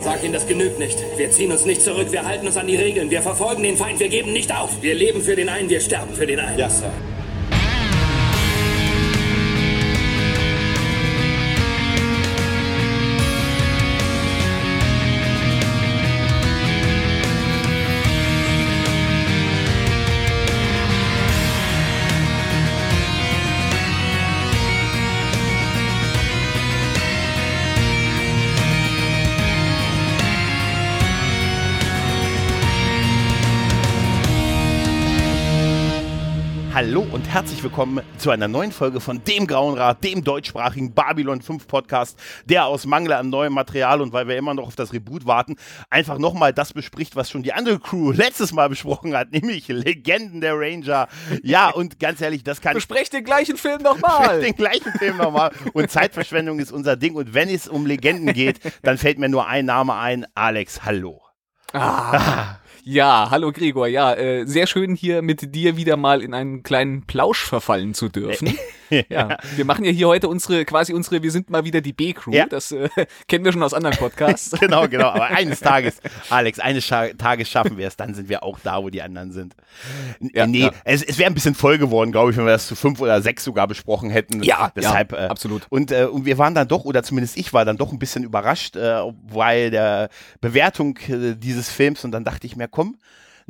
Sag ihnen, das genügt nicht. Wir ziehen uns nicht zurück, wir halten uns an die Regeln, wir verfolgen den Feind, wir geben nicht auf. Wir leben für den einen, wir sterben für den einen. Ja, Sir. Herzlich willkommen zu einer neuen Folge von dem Grauen Rat, dem deutschsprachigen Babylon 5 Podcast, der aus Mangel an neuem Material und weil wir immer noch auf das Reboot warten, einfach nochmal das bespricht, was schon die andere Crew letztes Mal besprochen hat, nämlich Legenden der Ranger. Ja, und ganz ehrlich, das kann Besprecht den gleichen Film nochmal. den gleichen Film nochmal. Und Zeitverschwendung ist unser Ding. Und wenn es um Legenden geht, dann fällt mir nur ein Name ein. Alex, hallo. Ah. Ja, hallo Gregor. Ja, äh, sehr schön hier mit dir wieder mal in einen kleinen Plausch verfallen zu dürfen. ja, wir machen ja hier heute unsere, quasi unsere, wir sind mal wieder die B-Crew. Ja. Das äh, kennen wir schon aus anderen Podcasts. genau, genau. Aber eines Tages, Alex, eines Tages schaffen wir es, dann sind wir auch da, wo die anderen sind. N- Ja, nee, ja. es, es wäre ein bisschen voll geworden, glaube ich, wenn wir das zu fünf oder sechs sogar besprochen hätten. Ja, deshalb. ja, äh, absolut. Und, äh, und wir waren dann doch, oder zumindest ich war dann doch ein bisschen überrascht, äh, weil der Bewertung äh, dieses Films und dann dachte ich mir, komm,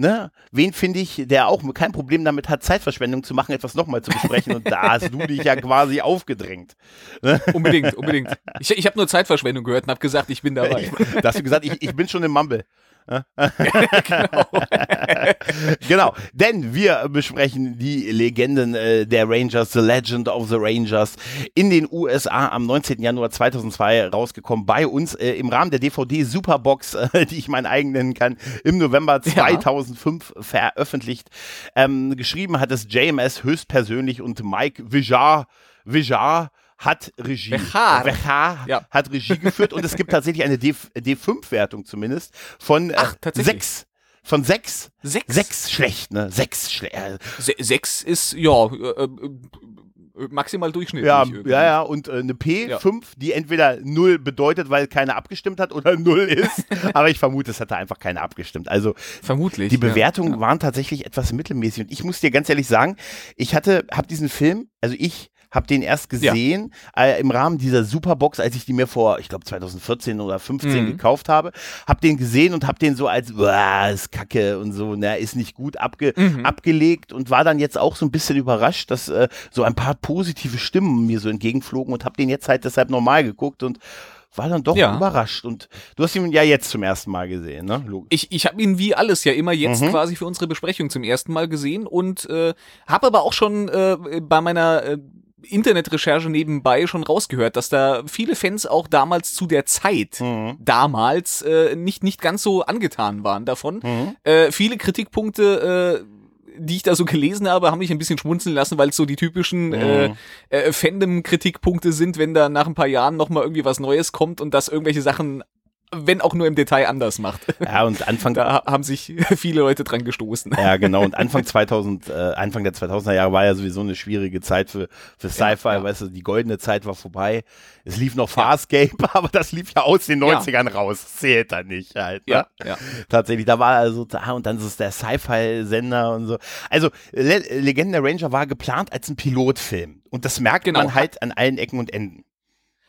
Ne? Wen finde ich, der auch kein Problem damit hat, Zeitverschwendung zu machen, etwas nochmal zu besprechen? Und da hast du dich ja quasi aufgedrängt. unbedingt, unbedingt. Ich, ich habe nur Zeitverschwendung gehört und habe gesagt, ich bin dabei. Da hast du gesagt, ich, ich bin schon im Mumble. genau, denn wir besprechen die Legenden äh, der Rangers, The Legend of the Rangers, in den USA am 19. Januar 2002 rausgekommen, bei uns äh, im Rahmen der DVD Superbox, äh, die ich meinen eigen nennen kann, im November 2005 veröffentlicht. Ähm, geschrieben hat es JMS höchstpersönlich und Mike Vijar, Vijar hat Regie, Vijar. Vijar Ja. hat Regie geführt und es gibt tatsächlich eine D, D5-Wertung zumindest von äh, Ach, tatsächlich? sechs. Von sechs? Sechs? Sechs schlecht, ne? Sechs schlecht. Se sechs ist, ja, äh, äh, äh, maximal durchschnittlich. Ja, irgendwie. ja, ja. Und äh, eine Ja. P5, die entweder null bedeutet, weil keiner abgestimmt hat, oder null ist. Aber ich vermute, es hatte einfach keiner abgestimmt. Also Vermutlich. die ja. Bewertungen waren tatsächlich etwas mittelmäßig. Und ich muss dir ganz ehrlich sagen, ich hatte, habe diesen Film, also ich habe den erst gesehen äh, im Rahmen dieser Superbox, als ich die mir vor, ich glaube 2014 oder 15 Mhm. gekauft habe, habe den gesehen und habe den so als, "Uah, ist Kacke und so, ne, ist nicht gut abge Mhm. abgelegt und war dann jetzt auch so ein bisschen überrascht, dass äh, so ein paar positive Stimmen mir so entgegenflogen und habe den jetzt halt deshalb normal geguckt und war dann doch Ja. überrascht. Und du hast ihn ja jetzt zum ersten Mal gesehen, ne? Logisch. Ich, ich habe ihn wie alles ja immer jetzt Mhm. quasi für unsere Besprechung zum ersten Mal gesehen und äh, habe aber auch schon äh, bei meiner äh, Internetrecherche nebenbei schon rausgehört, dass da viele Fans auch damals zu der Zeit Mhm. damals äh, nicht nicht ganz so angetan waren davon. Mhm. Äh, viele Kritikpunkte äh, die ich da so gelesen habe, haben mich ein bisschen schmunzeln lassen, weil es so die typischen äh, Mhm. äh, Fandom-Kritikpunkte sind, wenn da nach ein paar Jahren nochmal irgendwie was Neues kommt und das irgendwelche Sachen, wenn auch nur im Detail anders macht. Ja, und Anfang Da ha- haben sich viele Leute dran gestoßen. Ja, genau. Und Anfang 2000, äh, Anfang der 2000er Jahre war ja sowieso eine schwierige Zeit für, für Sci-Fi. ja. Weißt du, die goldene Zeit war vorbei. Es lief noch Farscape, aber das lief ja aus den Ja. 90ern raus. Zählt da nicht halt. Ne? Ja, ja. Tatsächlich, da war also, ah, und dann ist es der Sci-Fi-Sender und so. Also, Le Legenden der Ranger war geplant als ein Pilotfilm. Und das merkt Genau. man halt an allen Ecken und Enden.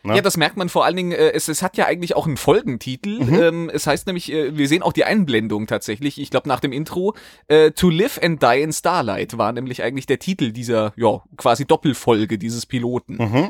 Ne? Ja, das merkt man vor allen Dingen, äh, es, es hat ja eigentlich auch einen Folgentitel. Mhm. Ähm, es heißt nämlich, äh, wir sehen auch die Einblendung tatsächlich, ich glaube nach dem Intro, äh, To Live and Die in Starlight war nämlich eigentlich der Titel dieser, ja, quasi Doppelfolge dieses Piloten. Mhm.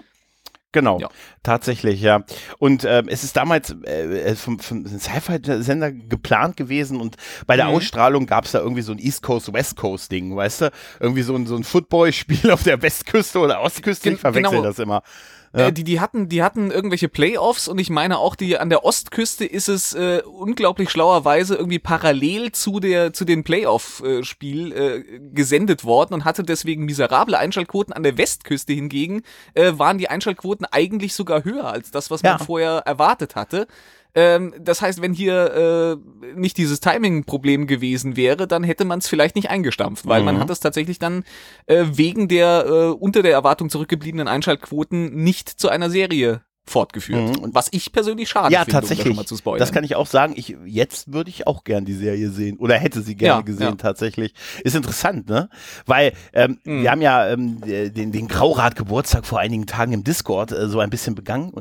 Genau, Ja. tatsächlich, ja. Und ähm, es ist damals äh, vom, vom Sci-Fi-Sender geplant gewesen und bei der Mhm. Ausstrahlung gab es da irgendwie so ein East Coast, West Coast-Ding, weißt du? Irgendwie so ein, so ein Football-Spiel auf der Westküste oder Ostküste, Gen- ich verwechsel genau. das immer. Ja. Äh, die, die hatten, die hatten irgendwelche Playoffs und ich meine auch die an der Ostküste ist es äh, unglaublich schlauerweise irgendwie parallel zu der zu den Playoff-Spiel äh, gesendet worden und hatte deswegen miserable Einschaltquoten. An der Westküste hingegen äh, waren die Einschaltquoten eigentlich sogar höher als das, was Ja. man vorher erwartet hatte. Ähm, das heißt, wenn hier äh, nicht dieses Timing-Problem gewesen wäre, dann hätte man es vielleicht nicht eingestampft, weil man Mhm. hat es tatsächlich dann äh, wegen der äh, unter der Erwartung zurückgebliebenen Einschaltquoten nicht zu einer Serie fortgeführt. Mhm. Was ich persönlich schade ja, finde, tatsächlich. Um das, das, kann ich auch sagen. Ich, jetzt würde ich auch gern die Serie sehen oder hätte sie gerne ja, gesehen ja. tatsächlich. Ist interessant, ne? Weil ähm, mhm. wir haben ja ähm, den, den Graurat-Geburtstag vor einigen Tagen im Discord äh, so ein bisschen begangen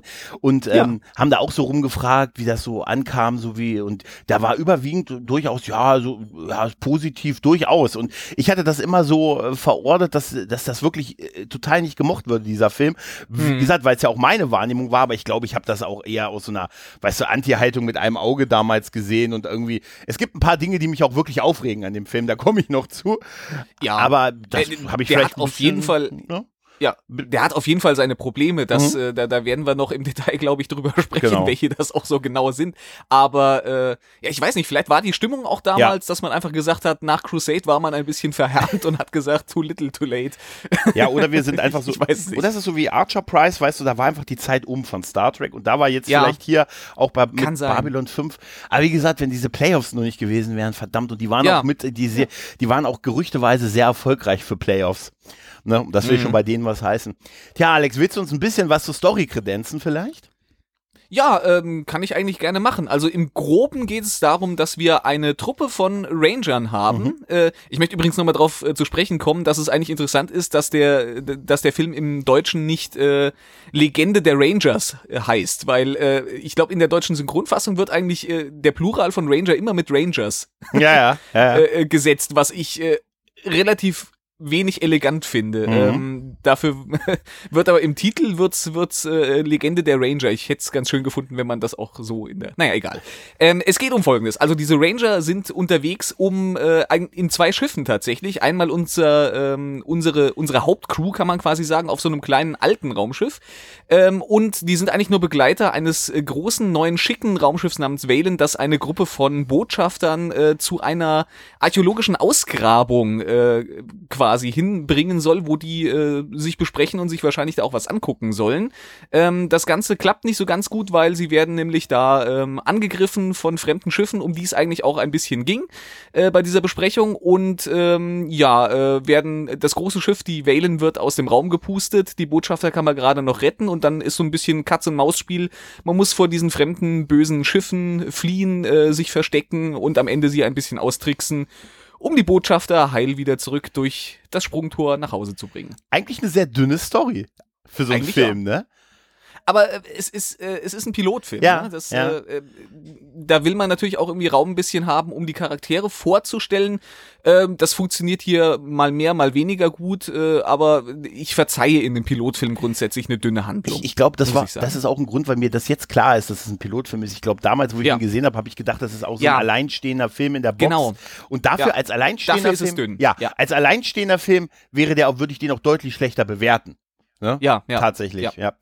und ähm, ja. haben da auch so rumgefragt, wie das so ankam, so wie und da war überwiegend durchaus ja so ja, positiv durchaus und ich hatte das immer so äh, verortet, dass dass das wirklich äh, total nicht gemocht würde dieser Film. Mhm. Wie gesagt, weil es ja auch meine Wahrnehmung war, aber ich glaube, ich habe das auch eher aus so einer, weißt du, Anti-Haltung mit einem Auge damals gesehen und irgendwie, es gibt ein paar Dinge, die mich auch wirklich aufregen an dem Film, da komme ich noch zu. Ja, aber das äh, habe ich vielleicht auf bisschen, jeden Fall. Ne? Ja, der hat auf jeden Fall seine Probleme. Das, mhm. äh, da, da werden wir noch im Detail, glaube ich, drüber sprechen, genau. welche das auch so genau sind. Aber äh, ja, ich weiß nicht, vielleicht war die Stimmung auch damals, ja. dass man einfach gesagt hat, nach Crusade war man ein bisschen verhärmt und hat gesagt, too little, too late. Ja, oder wir sind einfach so. ich weiß nicht. Oder ist es so wie Archer Price, weißt du, da war einfach die Zeit um von Star Trek und da war jetzt ja. vielleicht hier auch bei mit Babylon 5. Aber wie gesagt, wenn diese Playoffs noch nicht gewesen wären, verdammt, und die waren ja. auch mit, die, die waren auch gerüchteweise sehr erfolgreich für Playoffs. Ne? Das will mhm. schon bei denen was heißen. Tja, Alex, willst du uns ein bisschen was zur Story kredenzen vielleicht? Ja, ähm, kann ich eigentlich gerne machen. Also im Groben geht es darum, dass wir eine Truppe von Rangern haben. Mhm. Äh, ich möchte übrigens nochmal darauf äh, zu sprechen kommen, dass es eigentlich interessant ist, dass der, dass der Film im Deutschen nicht äh, Legende der Rangers äh, heißt, weil äh, ich glaube, in der deutschen Synchronfassung wird eigentlich äh, der Plural von Ranger immer mit Rangers ja, ja, ja, ja. gesetzt, was ich relativ wenig elegant finde. Mhm. Ähm, dafür wird aber im Titel wird's wird's äh, Legende der Ranger. Ich hätte es ganz schön gefunden, wenn man das auch so in der. Naja, egal. Ähm, es geht um Folgendes. Also diese Ranger sind unterwegs um äh, in zwei Schiffen tatsächlich. Einmal unser ähm, unsere unsere Hauptcrew kann man quasi sagen auf so einem kleinen alten Raumschiff. Ähm, und die sind eigentlich nur Begleiter eines äh, großen neuen schicken Raumschiffs namens Valen, das eine Gruppe von Botschaftern äh, zu einer archäologischen Ausgrabung äh, quasi quasi hinbringen soll, wo die äh, sich besprechen und sich wahrscheinlich da auch was angucken sollen. Ähm, das Ganze klappt nicht so ganz gut, weil sie werden nämlich da ähm, angegriffen von fremden Schiffen, um die es eigentlich auch ein bisschen ging äh, bei dieser Besprechung und ähm, ja, äh, werden das große Schiff, die Valen wird aus dem Raum gepustet, die Botschafter kann man gerade noch retten und dann ist so ein bisschen Katz-und-Maus-Spiel. Man muss vor diesen fremden, bösen Schiffen fliehen, äh, sich verstecken und am Ende sie ein bisschen austricksen um die Botschafter heil wieder zurück durch das Sprungtor nach Hause zu bringen. Eigentlich eine sehr dünne Story für so einen Eigentlich Film, ja. ne? Aber äh, es ist äh, es ist ein Pilotfilm. Ja, ne? das, ja. Äh, äh, da will man natürlich auch irgendwie Raum ein bisschen haben, um die Charaktere vorzustellen. Ähm, das funktioniert hier mal mehr, mal weniger gut, äh, aber ich verzeihe in dem Pilotfilm grundsätzlich eine dünne Handlung. Ich, ich glaube, das war das ist auch ein Grund, weil mir das jetzt klar ist, dass es ein Pilotfilm ist. Ich glaube, damals, wo ich ja. ihn gesehen habe, habe ich gedacht, das ist auch so ein alleinstehender Film in der Box. Genau. Und dafür als alleinstehender dafür ist Film, es dünn. Ja, als alleinstehender Film wäre der auch würde ich den auch deutlich schlechter bewerten. Ne? Ja, ja. Tatsächlich, ja. ja.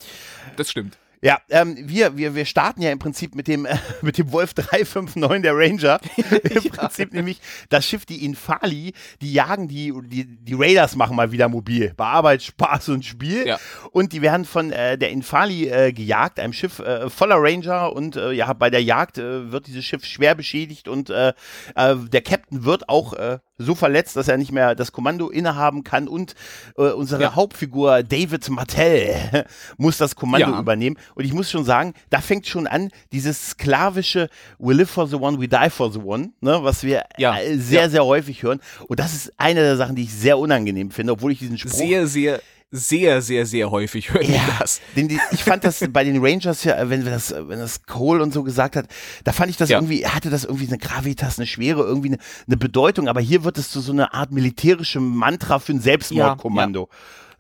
Das stimmt. Ja, ähm, wir, wir, wir starten ja im Prinzip mit dem, äh, mit dem Wolf 359 der Ranger. Im ja. Prinzip nämlich das Schiff, die Infali, die jagen die, die, die Raiders machen mal wieder mobil. Bei Arbeit, Spaß und Spiel. Ja. Und die werden von äh, der Infali äh, gejagt, einem Schiff äh, voller Ranger. Und äh, ja, bei der Jagd äh, wird dieses Schiff schwer beschädigt und äh, äh, der Captain wird auch äh, so verletzt, dass er nicht mehr das Kommando innehaben kann und äh, unsere ja. Hauptfigur David Martell muss das Kommando ja. übernehmen. Und ich muss schon sagen, da fängt schon an, dieses sklavische We live for the one, we die for the one, ne, was wir ja. äh, sehr, sehr häufig hören. Und das ist eine der Sachen, die ich sehr unangenehm finde, obwohl ich diesen Spruch sehr, sehr sehr, sehr, sehr häufig hören ja, das. Den, den, ich fand das bei den Rangers ja, wenn, wenn das, wenn das Cole und so gesagt hat, da fand ich das ja. irgendwie, hatte das irgendwie eine Gravitas, eine Schwere, irgendwie eine, eine Bedeutung, aber hier wird es zu so einer Art militärischem Mantra für ein Selbstmordkommando.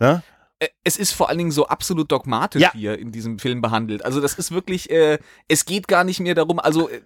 Ja, ne? Es ist vor allen Dingen so absolut dogmatisch ja. hier in diesem Film behandelt. Also das ist wirklich, äh, es geht gar nicht mehr darum, also äh,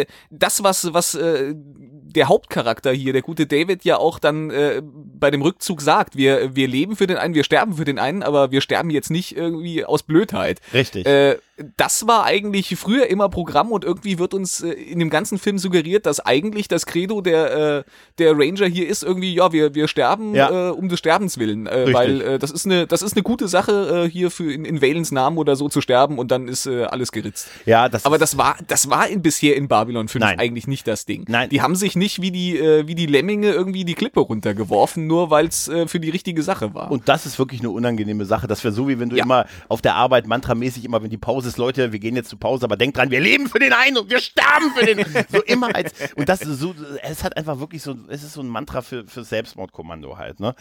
äh das, was, was äh, der Hauptcharakter hier, der gute David, ja auch dann äh, bei dem Rückzug sagt, wir, wir leben für den einen, wir sterben für den einen, aber wir sterben jetzt nicht irgendwie aus Blödheit. Richtig. Äh, das war eigentlich früher immer Programm und irgendwie wird uns äh, in dem ganzen Film suggeriert, dass eigentlich das Credo der, äh, der Ranger hier ist irgendwie, ja, wir, wir sterben ja. äh, um des Sterbens willen, äh, weil äh, das ist eine das ist eine gute Sache, äh, hier für in, in Valens Namen oder so zu sterben und dann ist äh, alles geritzt. Ja, das Aber das war, das war in, bisher in Babylon 5 Nein. eigentlich nicht das Ding. Nein. Die haben sich nicht wie die, äh, wie die Lemminge irgendwie die Klippe runtergeworfen, nur weil es äh, für die richtige Sache war. Und das ist wirklich eine unangenehme Sache. Das wäre so, wie wenn du Ja. immer auf der Arbeit mantramäßig immer, wenn die Pause ist, Leute, wir gehen jetzt zur Pause, aber denk dran, wir leben für den einen und wir sterben für den. so immer als und das ist so, es hat einfach wirklich so, es ist so ein Mantra für für Selbstmordkommando halt, ne?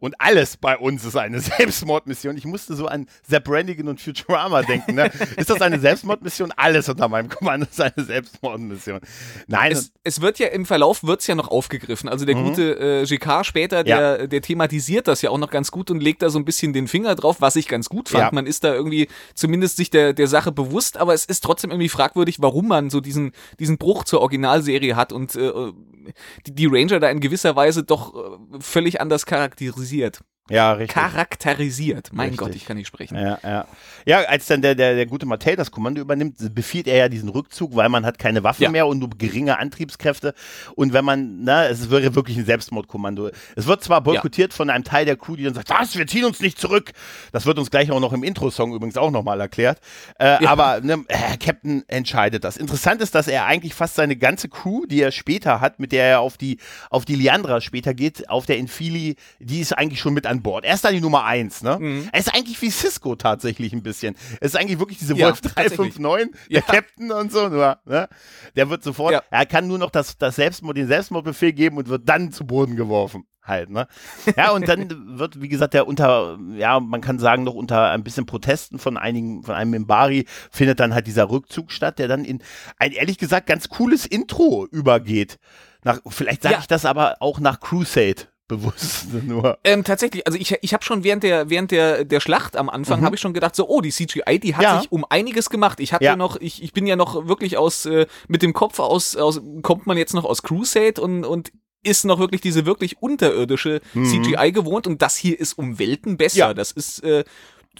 Und alles bei uns ist eine Selbstmordmission. Ich musste so an Zapp Brannigan und Futurama denken, ne? Ist das eine Selbstmordmission? Alles unter meinem Kommando ist eine Selbstmordmission. Nein, es, es wird ja im Verlauf wird's ja noch aufgegriffen. Also der gute äh, GK später, Mhm. Ja. der, der thematisiert das ja auch noch ganz gut und legt da so ein bisschen den Finger drauf, was ich ganz gut fand. Ja. Man ist da irgendwie zumindest sich der, der Sache bewusst, aber es ist trotzdem irgendwie fragwürdig, warum man so diesen, diesen Bruch zur Originalserie hat und äh, die, die Ranger da in gewisser Weise doch äh, völlig anders charakterisiert. Ja, richtig. Charakterisiert. Mein Richtig. Gott, ich kann nicht sprechen. Ja, ja. Ja, als dann der, der, der gute Mattel das Kommando übernimmt, befiehlt er ja diesen Rückzug, weil man hat keine Waffen Ja. mehr und nur geringe Antriebskräfte. Und wenn man, na, es wäre wirklich ein Selbstmordkommando. Es wird zwar boykottiert von einem Teil der Crew, die dann sagt, was, wir ziehen uns nicht zurück. Das wird uns gleich auch noch im Intro-Song übrigens auch nochmal erklärt. Äh, Aber ne, äh, Captain entscheidet das. Interessant ist, dass er eigentlich fast seine ganze Crew, die er später hat, mit der er auf die, auf die Liandra später geht, auf der Infili, die ist eigentlich schon mit an Bord. Er ist dann die Nummer eins, ne? Mhm. Er ist eigentlich wie Cisco tatsächlich ein bisschen. Es ist eigentlich wirklich diese Ja, Wolf tatsächlich. 359, Ja. der Captain und so, nur, ne? Der wird sofort, Ja. er kann nur noch das, das Selbstmord, den Selbstmordbefehl geben und wird dann zu Boden geworfen. Halt, ne? Ja, und dann wird, wie gesagt, der unter, ja, man kann sagen, noch unter ein bisschen Protesten von einigen, von einem Mimbari, findet dann halt dieser Rückzug statt, der dann in ein ehrlich gesagt ganz cooles Intro übergeht. Nach, vielleicht sage Ja. ich das aber auch nach Crusade bewusst nur. Ähm, tatsächlich, also ich, ich habe schon während der während der der Schlacht am Anfang habe ich schon gedacht so, oh, die CGI, die hat Mhm. Ja. sich um einiges gemacht. Ich hatte Ja. noch, ich, ich bin ja noch wirklich aus äh, mit dem Kopf aus, aus kommt man jetzt noch aus Crusade und und ist noch wirklich diese wirklich unterirdische CGI gewohnt und das hier ist um Welten besser. Mhm. Ja. Das ist äh,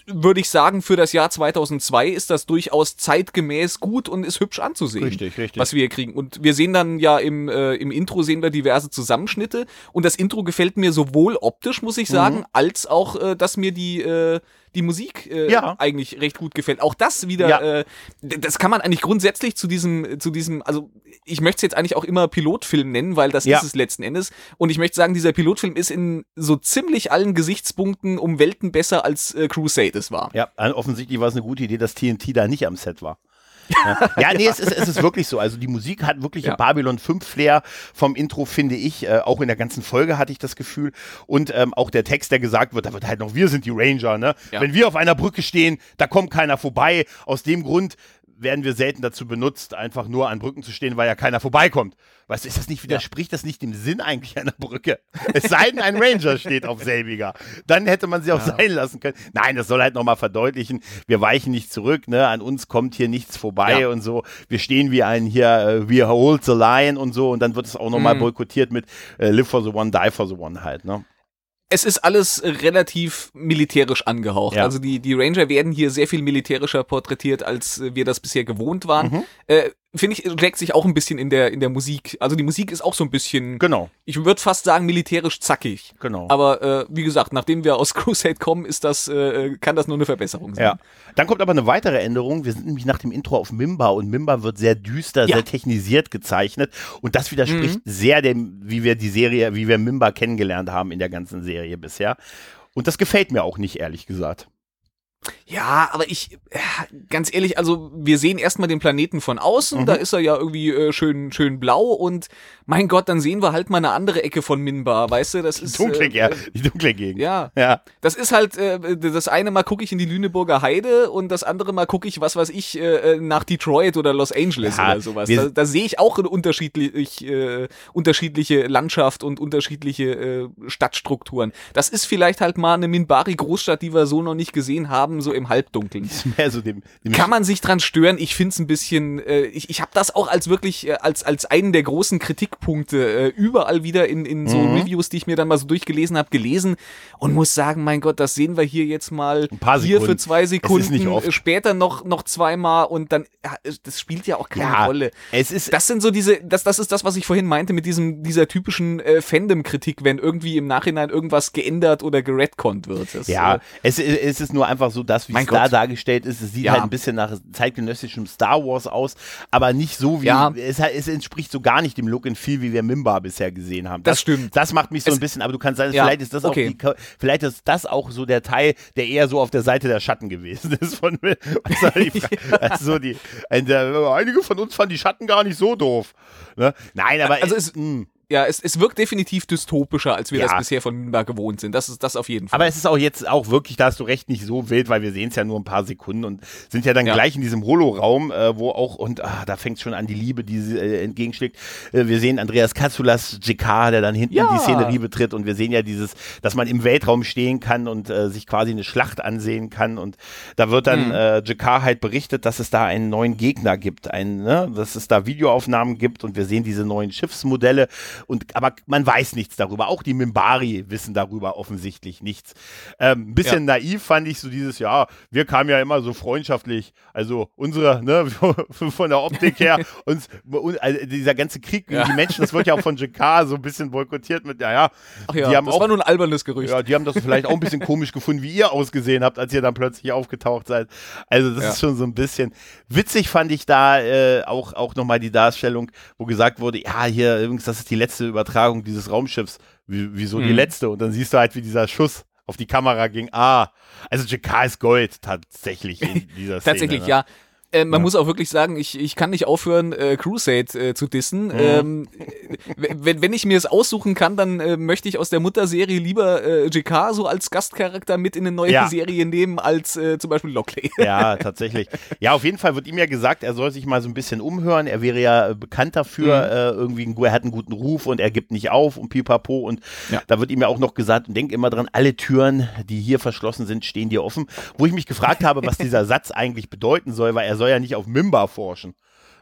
würde ich sagen, für das Jahr 2002 ist das durchaus zeitgemäß gut und ist hübsch anzusehen. Richtig, richtig. Was wir hier kriegen. Und wir sehen dann ja im, äh, im Intro sehen wir diverse Zusammenschnitte. Und das Intro gefällt mir sowohl optisch, muss ich Mhm. sagen, als auch, äh, dass mir die, äh, die Musik äh, Ja. eigentlich recht gut gefällt. Auch das wieder, Ja. äh, das kann man eigentlich grundsätzlich zu diesem, zu diesem, also ich möchte es jetzt eigentlich auch immer Pilotfilm nennen, weil das Ja. ist es letzten Endes. Und ich möchte sagen, dieser Pilotfilm ist in so ziemlich allen Gesichtspunkten um Welten besser als äh, Crusade es war. Ja, also offensichtlich war es eine gute Idee, dass TNT da nicht am Set war. Ja, ja nee, es ist, es ist wirklich so. Also die Musik hat wirklich Ja. ein Babylon 5 Flair vom Intro, finde ich. Äh, auch in der ganzen Folge hatte ich das Gefühl. Und ähm, auch der Text, der gesagt wird, da wird halt noch, wir sind die Ranger, ne? Ja. Wenn wir auf einer Brücke stehen, da kommt keiner vorbei. Aus dem Grund werden wir selten dazu benutzt, einfach nur an Brücken zu stehen, weil ja keiner vorbeikommt. Weißt du, ist das nicht, widerspricht das nicht dem Sinn eigentlich einer Brücke? Es sei denn, ein Ranger steht auf selbiger. Dann hätte man sie auch sein lassen können. Nein, das soll halt nochmal verdeutlichen, wir weichen nicht zurück, ne? An uns kommt hier nichts vorbei Ja. und so. Wir stehen wie ein hier, äh, wir hold the line und so und dann wird es auch nochmal Mhm. boykottiert mit äh, live for the one, die for the one halt, ne? Es ist alles relativ militärisch angehaucht. Ja. Also die, die Ranger werden hier sehr viel militärischer porträtiert, als wir das bisher gewohnt waren. Mhm. Äh, Finde ich, schlägt sich auch ein bisschen in der, in der Musik. Also die Musik ist auch so ein bisschen, Genau, ich würde fast sagen, militärisch zackig. genau. Aber äh, wie gesagt, nachdem wir aus Crusade kommen, ist das, äh, kann das nur eine Verbesserung sein. Ja. Dann kommt aber eine weitere Änderung. Wir sind nämlich nach dem Intro auf Mimba und Mimba wird sehr düster, Ja. sehr technisiert gezeichnet. Und das widerspricht sehr dem, wie wir die Serie, wie wir Mimba kennengelernt haben in der ganzen Serie bisher. Und das gefällt mir auch nicht, ehrlich gesagt. Ja, aber ich, ja, ganz ehrlich, also wir sehen erstmal den Planeten von Mhm. außen, da ist er ja irgendwie äh, schön, schön blau und mein Gott, dann sehen wir halt mal eine andere Ecke von Minbar, weißt du, das ist. Dunkle, äh, ja, die dunkle Gegend. Ja, Ja. das ist halt, äh, das eine Mal gucke ich in die Lüneburger Heide und das andere Mal gucke ich, was weiß ich, äh, nach Detroit oder Los Angeles Ja, oder sowas. Da, da sehe ich auch eine unterschiedlich, äh, unterschiedliche Landschaft und unterschiedliche äh, Stadtstrukturen. Das ist vielleicht halt mal eine Minbari-Großstadt, die wir so noch nicht gesehen haben Farben so im Halbdunkeln. So dem, dem Kann man sich dran stören? Ich find's ein bisschen, äh, ich, ich habe das auch als wirklich, äh, als, als einen der großen Kritikpunkte äh, überall wieder in, in so Mhm. Reviews, die ich mir dann mal so durchgelesen habe, gelesen und muss sagen, mein Gott, das sehen wir hier jetzt mal Ein paar hier für zwei Es Sekunden, äh, später noch, noch zweimal und dann, das spielt ja auch keine Ja, Rolle. es ist Das sind so diese, das, das ist das, was ich vorhin meinte mit diesem, dieser typischen äh, Fandom-Kritik, wenn irgendwie im Nachhinein irgendwas geändert oder geredconnt wird. Das, Ja, äh, es, es ist nur einfach so, dass wie Mein es da Gott. dargestellt ist, es sieht Ja. halt ein bisschen nach zeitgenössischem Star Wars aus, aber nicht so wie, Ja. es, es entspricht so gar nicht dem Look and Feel, wie wir Mimba bisher gesehen haben. Das stimmt. Das macht mich so Es- ein bisschen, aber du kannst sagen, Ja, vielleicht ist das okay. auch die, vielleicht ist das auch so der Teil, der eher so auf der Seite der Schatten gewesen ist von also die, also die, ein- der, einige von uns fanden die Schatten gar nicht so doof. Ne? Nein, aber Also es- mh. Ja, es, es wirkt definitiv dystopischer, als wir Ja. das bisher von Minbar gewohnt sind. Das ist das auf jeden Fall. Aber es ist auch jetzt auch wirklich, da hast du recht, nicht so wild, weil wir sehen es ja nur ein paar Sekunden und sind ja dann Ja. gleich in diesem Holoraum, äh, wo auch, und ah, da fängt schon an die Liebe, die sie äh, entgegenschlägt. Äh, wir sehen Andreas Katsulas JK, der dann hinten Ja. die Szenerie betritt und wir sehen ja dieses, dass man im Weltraum stehen kann und äh, sich quasi eine Schlacht ansehen kann und da wird dann Mhm. äh, JK halt berichtet, dass es da einen neuen Gegner gibt, einen, ne, dass es da Videoaufnahmen gibt und wir sehen diese neuen Schiffsmodelle und aber man weiß nichts darüber. Auch die Mimbari wissen darüber offensichtlich nichts. Ähm, ein bisschen naiv fand ich so dieses, ja, wir kamen ja immer so freundschaftlich, also unsere, ne, von der Optik her, uns, un- also dieser ganze Krieg gegen Ja. die Menschen, das wird ja auch von JK so ein bisschen boykottiert mit, ja, ja, Ach ja, die haben das auch war nur ein albernes Gerücht. ja, die haben das vielleicht auch ein bisschen komisch gefunden, wie ihr ausgesehen habt, als ihr dann plötzlich aufgetaucht seid. Also das Ja. ist schon so ein bisschen witzig, fand ich da äh, auch, auch nochmal die Darstellung, wo gesagt wurde, ja, hier übrigens, das ist die letzte Übertragung dieses Raumschiffs. Wie, wieso die Mhm. letzte? Und dann siehst du halt, wie dieser Schuss auf die Kamera ging. Ah, also JK ist Gold tatsächlich in dieser Szene. Tatsächlich, ne? ja. Äh, man Ja. muss auch wirklich sagen, ich, ich kann nicht aufhören, äh, Crusade äh, zu dissen. Mhm. Ähm, wenn, wenn ich mir es aussuchen kann, dann äh, möchte ich aus der Mutterserie lieber äh, JK so als Gastcharakter mit in eine neue Ja. Serie nehmen, als äh, zum Beispiel Lockley. Ja, tatsächlich. Ja, auf jeden Fall wird ihm ja gesagt, er soll sich mal so ein bisschen umhören. Er wäre ja bekannt dafür, Mhm. irgendwie, er hat einen guten Ruf und er gibt nicht auf und pipapo. Und Ja. da wird ihm ja auch noch gesagt, und denk immer dran, alle Türen, die hier verschlossen sind, stehen dir offen. Wo ich mich gefragt habe, was dieser Satz eigentlich bedeuten soll, weil er soll ja nicht auf Mimba forschen.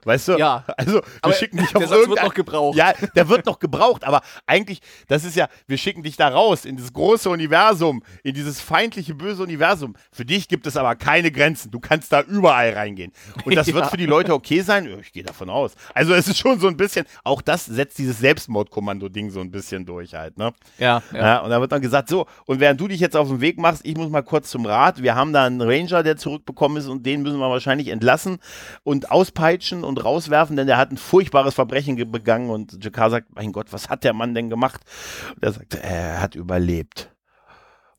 Weißt du? Ja. Also, wir Aber schicken dich der auf Satz wird noch gebraucht. Ja, der wird noch gebraucht, aber eigentlich, das ist ja, wir schicken dich da raus in dieses große Universum, in dieses feindliche, böse Universum. Für dich gibt es aber keine Grenzen. Du kannst da überall reingehen. Und das wird Ja. für die Leute okay sein? Ja, Ich gehe davon aus. Also es ist schon so ein bisschen, auch das setzt dieses Selbstmordkommando-Ding so ein bisschen durch halt, ne? Ja, Ja. und da wird dann gesagt, so, und während du dich jetzt auf den Weg machst, ich muss mal kurz zum Rat. Wir haben da einen Ranger, der zurückbekommen ist und den müssen wir wahrscheinlich entlassen und auspeitschen und rauswerfen, denn der hat ein furchtbares Verbrechen ge- begangen und Jakar sagt, mein Gott, was hat der Mann denn gemacht? Und er sagt, er hat überlebt.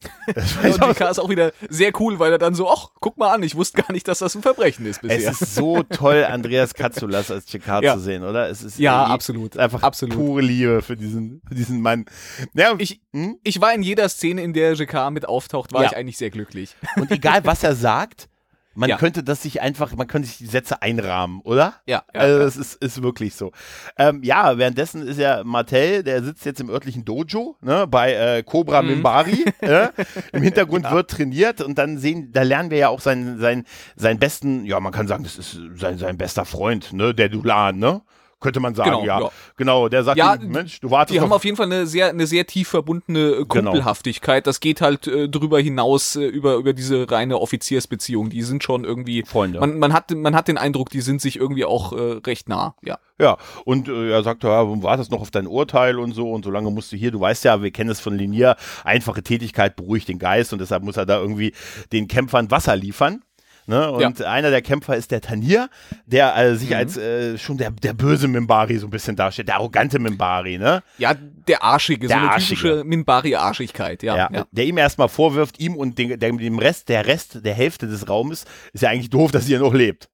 Und JK ist auch wieder sehr cool, weil er dann so, ach, guck mal an, ich wusste gar nicht, dass das ein Verbrechen ist es bisher. ist so toll, Andreas Katsulas als Jakar Ja. zu sehen, oder? Es ist Ja, absolut. es einfach Absolut. pure Liebe für diesen, für diesen Mann. Ja, Ich, hm? ich war in jeder Szene, in der JK mit auftaucht, war Ja. ich eigentlich sehr glücklich. Und egal, was er sagt, man Ja. könnte das sich einfach, man könnte sich die Sätze einrahmen, oder? Ja, ja, also ja. das ist, ist wirklich so. Ähm, ja, währenddessen ist ja Martell, der sitzt jetzt im örtlichen Dojo, ne, bei äh, Cobra Mhm. Mimbari. äh, Im Hintergrund wird trainiert und dann sehen, da lernen wir ja auch seinen, seinen, seinen besten, ja, man kann sagen, das ist sein, sein bester Freund, ne, der Dulan, ne? Könnte man sagen, Genau, ja. ja. Genau, der sagt, Ja, ihm, Mensch, du wartest Die haben auf jeden Fall eine sehr, eine sehr tief verbundene äh, Genau. Kumpelhaftigkeit. Das geht halt äh, drüber hinaus, äh, über, über diese reine Offiziersbeziehung. Die sind schon irgendwie. Freunde. Man, man, hat, man hat den Eindruck, die sind sich irgendwie auch äh, recht nah. Ja. Ja, und äh, er sagt, ja, wartest noch auf dein Urteil und so und so lange musst du hier, du weißt ja, wir kennen es von Linier, einfache Tätigkeit beruhigt den Geist und deshalb muss er da irgendwie den Kämpfern Wasser liefern. Ne? Und einer der Kämpfer ist der Tanier, der äh, Mhm. sich als äh, schon der, der böse Mimbari so ein bisschen darstellt, der arrogante Mimbari, ne? Ja, der Arschige, Der so eine Arschige. typische Minbari-Arschigkeit, ja. Ja, ja. der ihm erstmal vorwirft, ihm und den, dem, dem Rest, der Rest der Hälfte des Raumes, ist ja eigentlich doof, dass ihr noch lebt.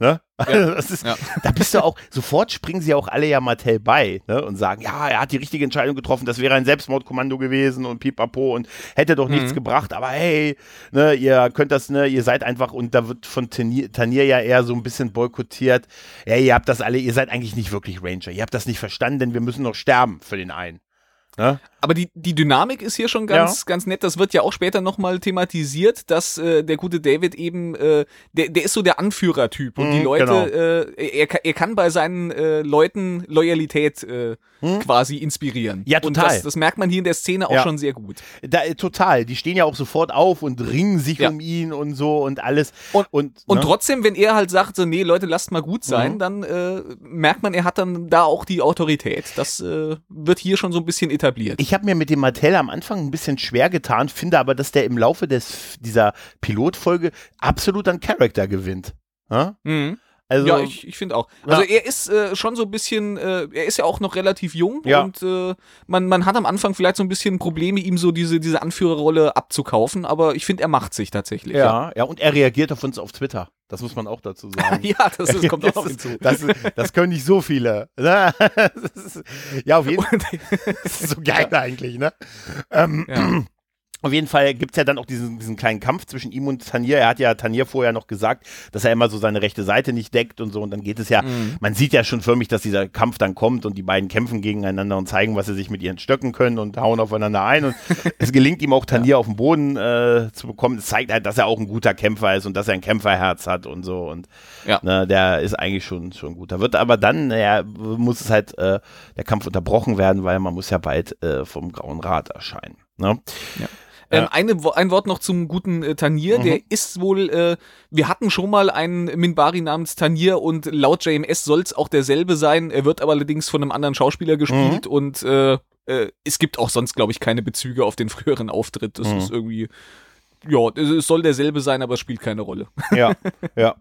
Ne? Also das ist, ja. Da bist du auch, sofort springen sie auch alle ja Martell bei ne? und sagen, ja, er hat die richtige Entscheidung getroffen, das wäre ein Selbstmordkommando gewesen und pipapo und hätte doch nichts Mhm. gebracht, aber hey, ne, ihr könnt das, ne, ihr seid einfach, und da wird von Tanier, Tanier ja eher so ein bisschen boykottiert, ja, ihr habt das alle, ihr seid eigentlich nicht wirklich Ranger, ihr habt das nicht verstanden, denn wir müssen noch sterben für den einen. Ne? Aber die, die Dynamik ist hier schon ganz, ganz nett. Das wird ja auch später nochmal thematisiert, dass äh, der gute David eben, äh, der, der ist so der Anführertyp. Und die Mhm, Leute, genau. äh, er, er kann bei seinen äh, Leuten Loyalität äh, quasi inspirieren. Ja, Und total. das, das merkt man hier in der Szene auch Ja. schon sehr gut. Da, äh, total. Die stehen ja auch sofort auf und ringen sich Ja. um ihn und so und alles. Und, und, und ne? trotzdem, wenn er halt sagt, so, nee, Leute, lasst mal gut sein, Mhm. dann äh, merkt man, er hat dann da auch die Autorität. Das äh, wird hier schon so ein bisschen etabliert. Ich habe mir mit dem Mattel am Anfang ein bisschen schwer getan, finde aber, dass der im Laufe des, dieser Pilotfolge absolut an Charakter gewinnt. Ja? Mhm. Also, ja, ich, ich finde auch. Ja. Also er ist äh, schon so ein bisschen, äh, er ist ja auch noch relativ jung Ja. und äh, man, man hat am Anfang vielleicht so ein bisschen Probleme, ihm so diese, diese Anführerrolle abzukaufen, aber ich finde, er macht sich tatsächlich. ja, ja, und er reagiert auf uns auf Twitter. Das muss man auch dazu sagen. Ja, das, das kommt auch das, hinzu. ist- das, ist- das können nicht so viele. Ne? Ist, ja, auf jeden Fall. Das ist so geil eigentlich, ne? Ähm, Ja. Auf jeden Fall gibt es ja dann auch diesen, diesen kleinen Kampf zwischen ihm und Tanier. Er hat ja Tanier vorher noch gesagt, dass er immer so seine rechte Seite nicht deckt und so. Und dann geht es ja, Mhm. man sieht ja schon förmlich, dass dieser Kampf dann kommt und die beiden kämpfen gegeneinander und zeigen, was sie sich mit ihren Stöcken können und hauen aufeinander ein. Und es gelingt ihm auch Tanier auf den Boden äh, zu bekommen. Es zeigt halt, dass er auch ein guter Kämpfer ist und dass er ein Kämpferherz hat und so. Und Ja. ne, der ist eigentlich schon, schon gut. Da wird aber dann, naja, muss es halt äh, der Kampf unterbrochen werden, weil man muss ja bald äh, vom Grauen Rat erscheinen. Ne? Ähm, eine, Wo- ein Wort noch zum guten äh, Tanir. Mhm. Der ist wohl, äh, wir hatten schon mal einen Minbari namens Tanir und laut JMS soll es auch derselbe sein. Er wird aber allerdings von einem anderen Schauspieler gespielt Mhm. und äh, äh, es gibt auch sonst, glaube ich, keine Bezüge auf den früheren Auftritt. Das Mhm. ist irgendwie, ja, es- soll derselbe sein, aber es spielt keine Rolle. Ja, ja.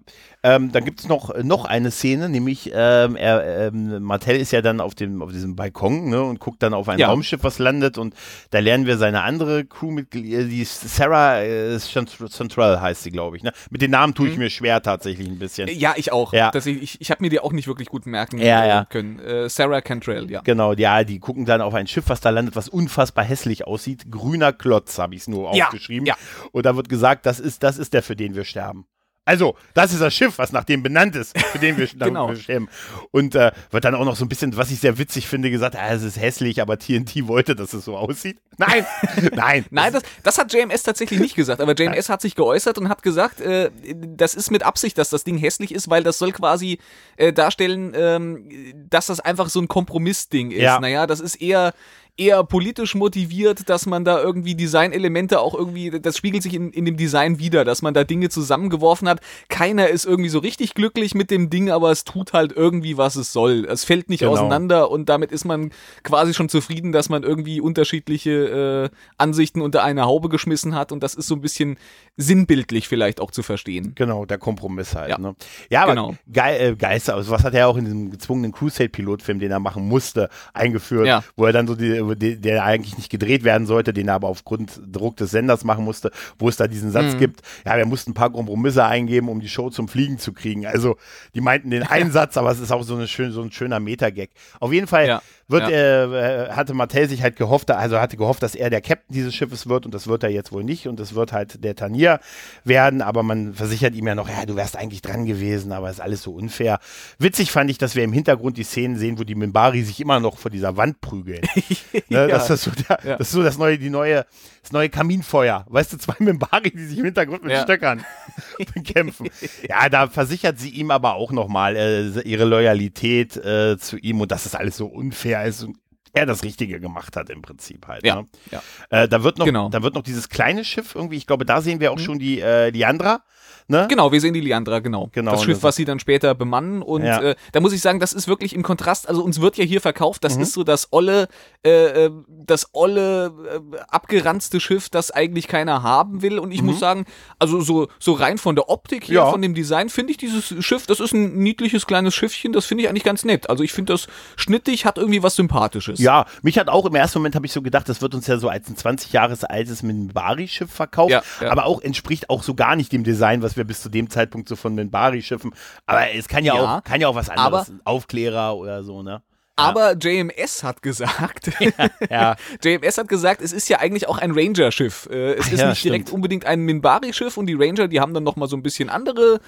Ähm, dann gibt es noch, noch eine Szene, nämlich ähm, er, ähm, Martell ist ja dann auf, dem, auf diesem Balkon ne, und guckt dann auf ein Ja. Raumschiff, was landet und da lernen wir seine andere Crewmitglied, die Sarah äh, Central heißt sie, glaube ich. Ne? Mit den Namen tue ich mir schwer tatsächlich ein bisschen. Ja, ich auch. Ja. Das, ich ich, ich habe mir die auch nicht wirklich gut merken Ja, äh, ja. können. Äh, Sarah Cantrell, ja. Genau, ja, die gucken dann auf ein Schiff, was da landet, was unfassbar hässlich aussieht. Grüner Klotz, habe ich es nur aufgeschrieben. ja. Und da wird gesagt, das ist, das ist der, für den wir sterben. Also, das ist das Schiff, was nach dem benannt ist, für den wir, Genau. wir sterben. Und äh, wird dann auch noch so ein bisschen, was ich sehr witzig finde, gesagt, ah, es ist hässlich, aber TNT wollte, dass es so aussieht. Nein, nein. Nein, das, das hat JMS tatsächlich nicht gesagt, aber JMS hat sich geäußert und hat gesagt, äh, das ist mit Absicht, dass das Ding hässlich ist, weil das soll quasi äh, darstellen, ähm, dass das einfach so ein Kompromissding ist. Ja. Naja, das ist eher eher politisch motiviert, dass man da irgendwie Designelemente auch irgendwie, das spiegelt sich in, in dem Design wieder, dass man da Dinge zusammengeworfen hat. Keiner ist irgendwie so richtig glücklich mit dem Ding, aber es tut halt irgendwie, was es soll. Es fällt nicht Genau. auseinander und damit ist man quasi schon zufrieden, dass man irgendwie unterschiedliche äh, Ansichten unter eine Haube geschmissen hat und das ist so ein bisschen sinnbildlich vielleicht auch zu verstehen. Genau, der Kompromiss halt. Ja. Ne? ja aber Genau. geil, äh, Geister, also was hat er auch in diesem gezwungenen Crusade-Pilotfilm, den er machen musste, eingeführt, Ja. wo er dann so, die, der eigentlich nicht gedreht werden sollte, den er aber aufgrund Druck des Senders machen musste, wo es da diesen Satz Mhm. gibt, ja, wir mussten ein paar Kompromisse eingeben, um die Show zum Fliegen zu kriegen. Also, die meinten den einen Satz, aber es ist auch so, eine schön, so ein schöner Meta-Gag. Auf jeden Fall Ja. Wird, Ja. äh, hatte Mattel sich halt gehofft, also hatte gehofft, dass er der Captain dieses Schiffes wird und das wird er jetzt wohl nicht und das wird halt der Tanier werden, aber man versichert ihm ja noch, ja, du wärst eigentlich dran gewesen, aber ist alles so unfair. Witzig fand ich, dass wir im Hintergrund die Szenen sehen, wo die Mimbari sich immer noch vor dieser Wand prügeln. ne, Ja. das, ist so der, Ja. das ist so das neue, die neue, das neue Kaminfeuer. Weißt du, zwei Mimbari, die sich im Hintergrund mit Ja. Stöckern kämpfen. Ja, da versichert sie ihm aber auch nochmal äh, ihre Loyalität äh, zu ihm und dass es alles so unfair ist und er das Richtige gemacht hat im Prinzip halt. Ja, Ne? ja. Äh, da wird noch, Genau. da wird noch dieses kleine Schiff irgendwie. Ich glaube, da sehen wir auch schon die äh, Liandra. Ne? Genau, wir sehen die Liandra, genau. Genau, das Schiff, was sie dann später bemannen. Und Ja. äh, da muss ich sagen, das ist wirklich im Kontrast, also uns wird ja hier verkauft, Mhm. das ist so das olle, äh, äh, das olle, äh, abgeranzte Schiff, das eigentlich keiner haben will. Und ich muss sagen, also so, so rein von der Optik hier, Mhm. Ja. von dem Design, finde ich dieses Schiff, das ist ein niedliches kleines Schiffchen, das finde ich eigentlich ganz nett. Also ich finde das schnittig, hat irgendwie was Sympathisches. Ja, mich hat auch im ersten Moment habe ich so gedacht, das wird uns ja so als ein 20 Jahres altes Minbari-Schiff verkauft, Ja, ja. aber auch entspricht auch so gar nicht dem Design, was wir bis zu dem Zeitpunkt so von Minbari-Schiffen. Aber es kann ja, Ja, auch, kann ja auch was anderes, Aufklärer oder so, ne? Aber JMS hat gesagt, Ja. JMS hat gesagt, es ist ja eigentlich auch ein Ranger-Schiff. Äh, es ist ja, nicht direkt stimmt. unbedingt ein Minbari-Schiff und die Ranger, die haben dann nochmal so ein bisschen andere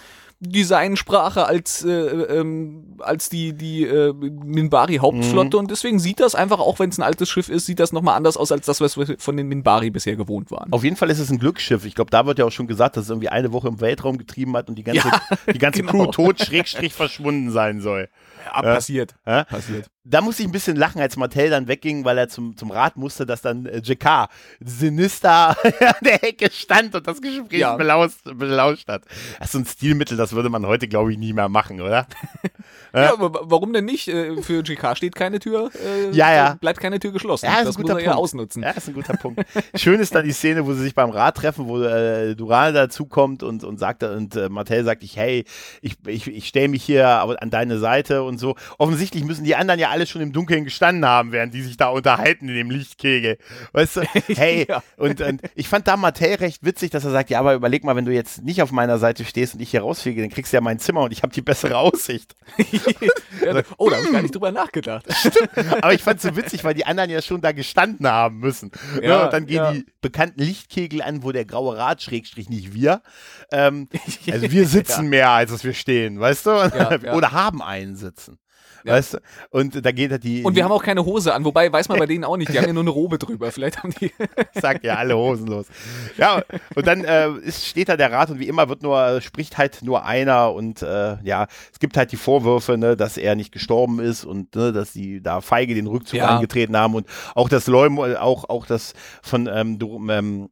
Designsprache als, äh, ähm, als die, die äh, Minbari-Hauptflotte Mhm. und deswegen sieht das einfach, auch wenn es ein altes Schiff ist, sieht das nochmal anders aus als das, was wir von den Minbari bisher gewohnt waren. Auf jeden Fall ist es ein Glücksschiff. Ich glaube, da wird ja auch schon gesagt, dass es irgendwie eine Woche im Weltraum getrieben hat und die ganze, Ja, die ganze genau. Crew tot, schrägstrich verschwunden sein soll. Ja, passiert. Hä? Passiert. Da muss ich ein bisschen lachen, als Martell dann wegging, weil er zum, zum Rat musste, dass dann äh, JK sinister an der Ecke stand und das Gespräch Ja. belauscht, belauscht hat. Das ist so ein Stilmittel, das würde man heute, glaube ich, nie mehr machen, oder? Ja, aber wa- warum denn nicht? Äh, Für GK steht keine Tür, äh, Ja, ja. bleibt keine Tür geschlossen. Ja, das ein muss er ja ausnutzen. Ja, ist ein guter Punkt. Schön ist dann die Szene, wo sie sich beim Rad treffen, wo äh, Duran dazukommt und, und sagt, und äh, Martell sagt, ich, hey, ich, ich, ich stelle mich hier an deine Seite und so. Offensichtlich müssen die anderen ja alle schon im Dunkeln gestanden haben, während die sich da unterhalten in dem Lichtkegel. Weißt du, hey, Ja. und, und ich fand da Martell recht witzig, dass er sagt, ja, aber überleg mal, wenn du jetzt nicht auf meiner Seite stehst und ich hier rausfliege, dann kriegst du ja mein Zimmer und ich habe die bessere Aussicht. Ja, oh, da habe ich gar nicht drüber nachgedacht. Aber ich fand es so witzig, weil die anderen ja schon da gestanden haben müssen. Ja, Ja, und dann gehen die bekannten Lichtkegel an, wo der graue Rad, Schrägstrich nicht wir. Ähm, also wir sitzen mehr, als dass wir stehen, weißt du? Oder haben einen sitzen. Ja. Weißt du? Und da geht halt die. Und wir haben auch keine Hose an, wobei weiß man bei denen auch nicht. Die haben ja nur eine Robe drüber. Vielleicht haben die. sagt ja alle hosenlos. Ja, und dann äh, ist, steht da der Rat und wie immer wird nur, spricht halt nur einer und äh, ja, es gibt halt die Vorwürfe, ne, dass er nicht gestorben ist und ne, dass die da feige den Rückzug Ja. angetreten haben und auch das Leum, auch, auch das von ähm, du, ähm,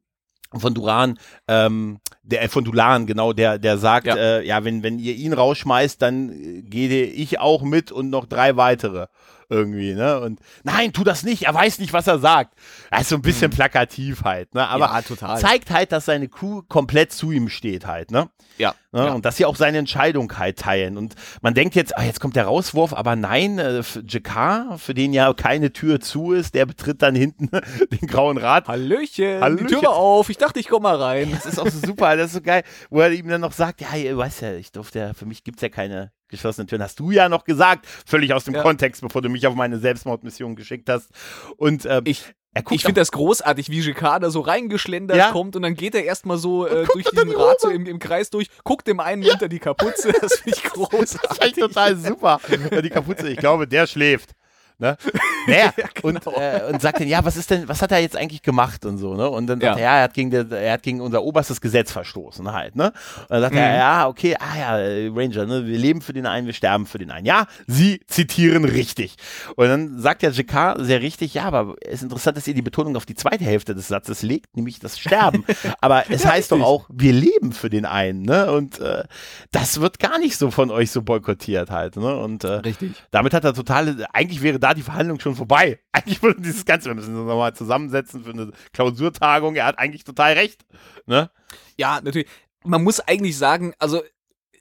von Duran, ähm, der äh, von Dulan, genau, der, der sagt, Ja. äh, ja wenn, wenn ihr ihn rausschmeißt, dann äh, gehe ich auch mit und noch drei weitere irgendwie, ne? Und nein, tu das nicht, er weiß nicht, was er sagt. Das ist so ein bisschen plakativ halt, ne? Aber. Ja, total. zeigt halt, dass seine Crew komplett zu ihm steht halt, ne? Ja. Ne? ja. Und dass sie auch seine Entscheidung halt teilen. Und man denkt jetzt, ah, jetzt kommt der Rauswurf, aber nein, äh, für Jakar, für den ja keine Tür zu ist, der betritt dann hinten den grauen Rad. Hallöchen, Hallöchen. die Tür war auf. Ich dachte, ich komm mal rein. Das ist auch so super, das ist so geil, wo er ihm dann noch sagt, ja, ihr weißt ja, ich durfte ja, für mich gibt's ja keine geschlossenen Türen. Hast du ja noch gesagt, völlig aus dem Ja. Kontext, bevor du mich auf meine Selbstmordmission geschickt hast. Und ähm, Ich, ich finde das großartig, wie GK da so reingeschlendert Ja. kommt und dann geht er erstmal so äh, durch die Rad so im, im Kreis durch, guckt dem einen hinter die Kapuze. Das finde ich Das großartig. ist echt total super. Ja, Die Kapuze, ich glaube, der schläft. Ne? Naja, und, genau. äh, und sagt dann, ja, was ist denn, was hat er jetzt eigentlich gemacht und so, ne? Und dann sagt Ja. er, ja, er hat gegen, der, er hat gegen unser oberstes Gesetz verstoßen halt, ne? Und dann sagt Mhm. er, ja, okay, ah ja, äh, Ranger, ne? Wir leben für den einen, wir sterben für den einen. Ja, sie zitieren richtig. Und dann sagt der JK sehr richtig, ja, aber es ist interessant, dass ihr die Betonung auf die zweite Hälfte des Satzes legt, nämlich das Sterben. aber es heißt doch richtig. auch, wir leben für den einen, ne? Und äh, das wird gar nicht so von euch so boykottiert halt, ne? Und äh, Richtig. damit hat er totale, eigentlich wäre da die Verhandlung schon vorbei. Eigentlich würde dieses Ganze, wir müssen uns nochmal zusammensetzen für eine Klausurtagung. Er hat eigentlich total recht. Ne? Ja, natürlich. Man muss eigentlich sagen, also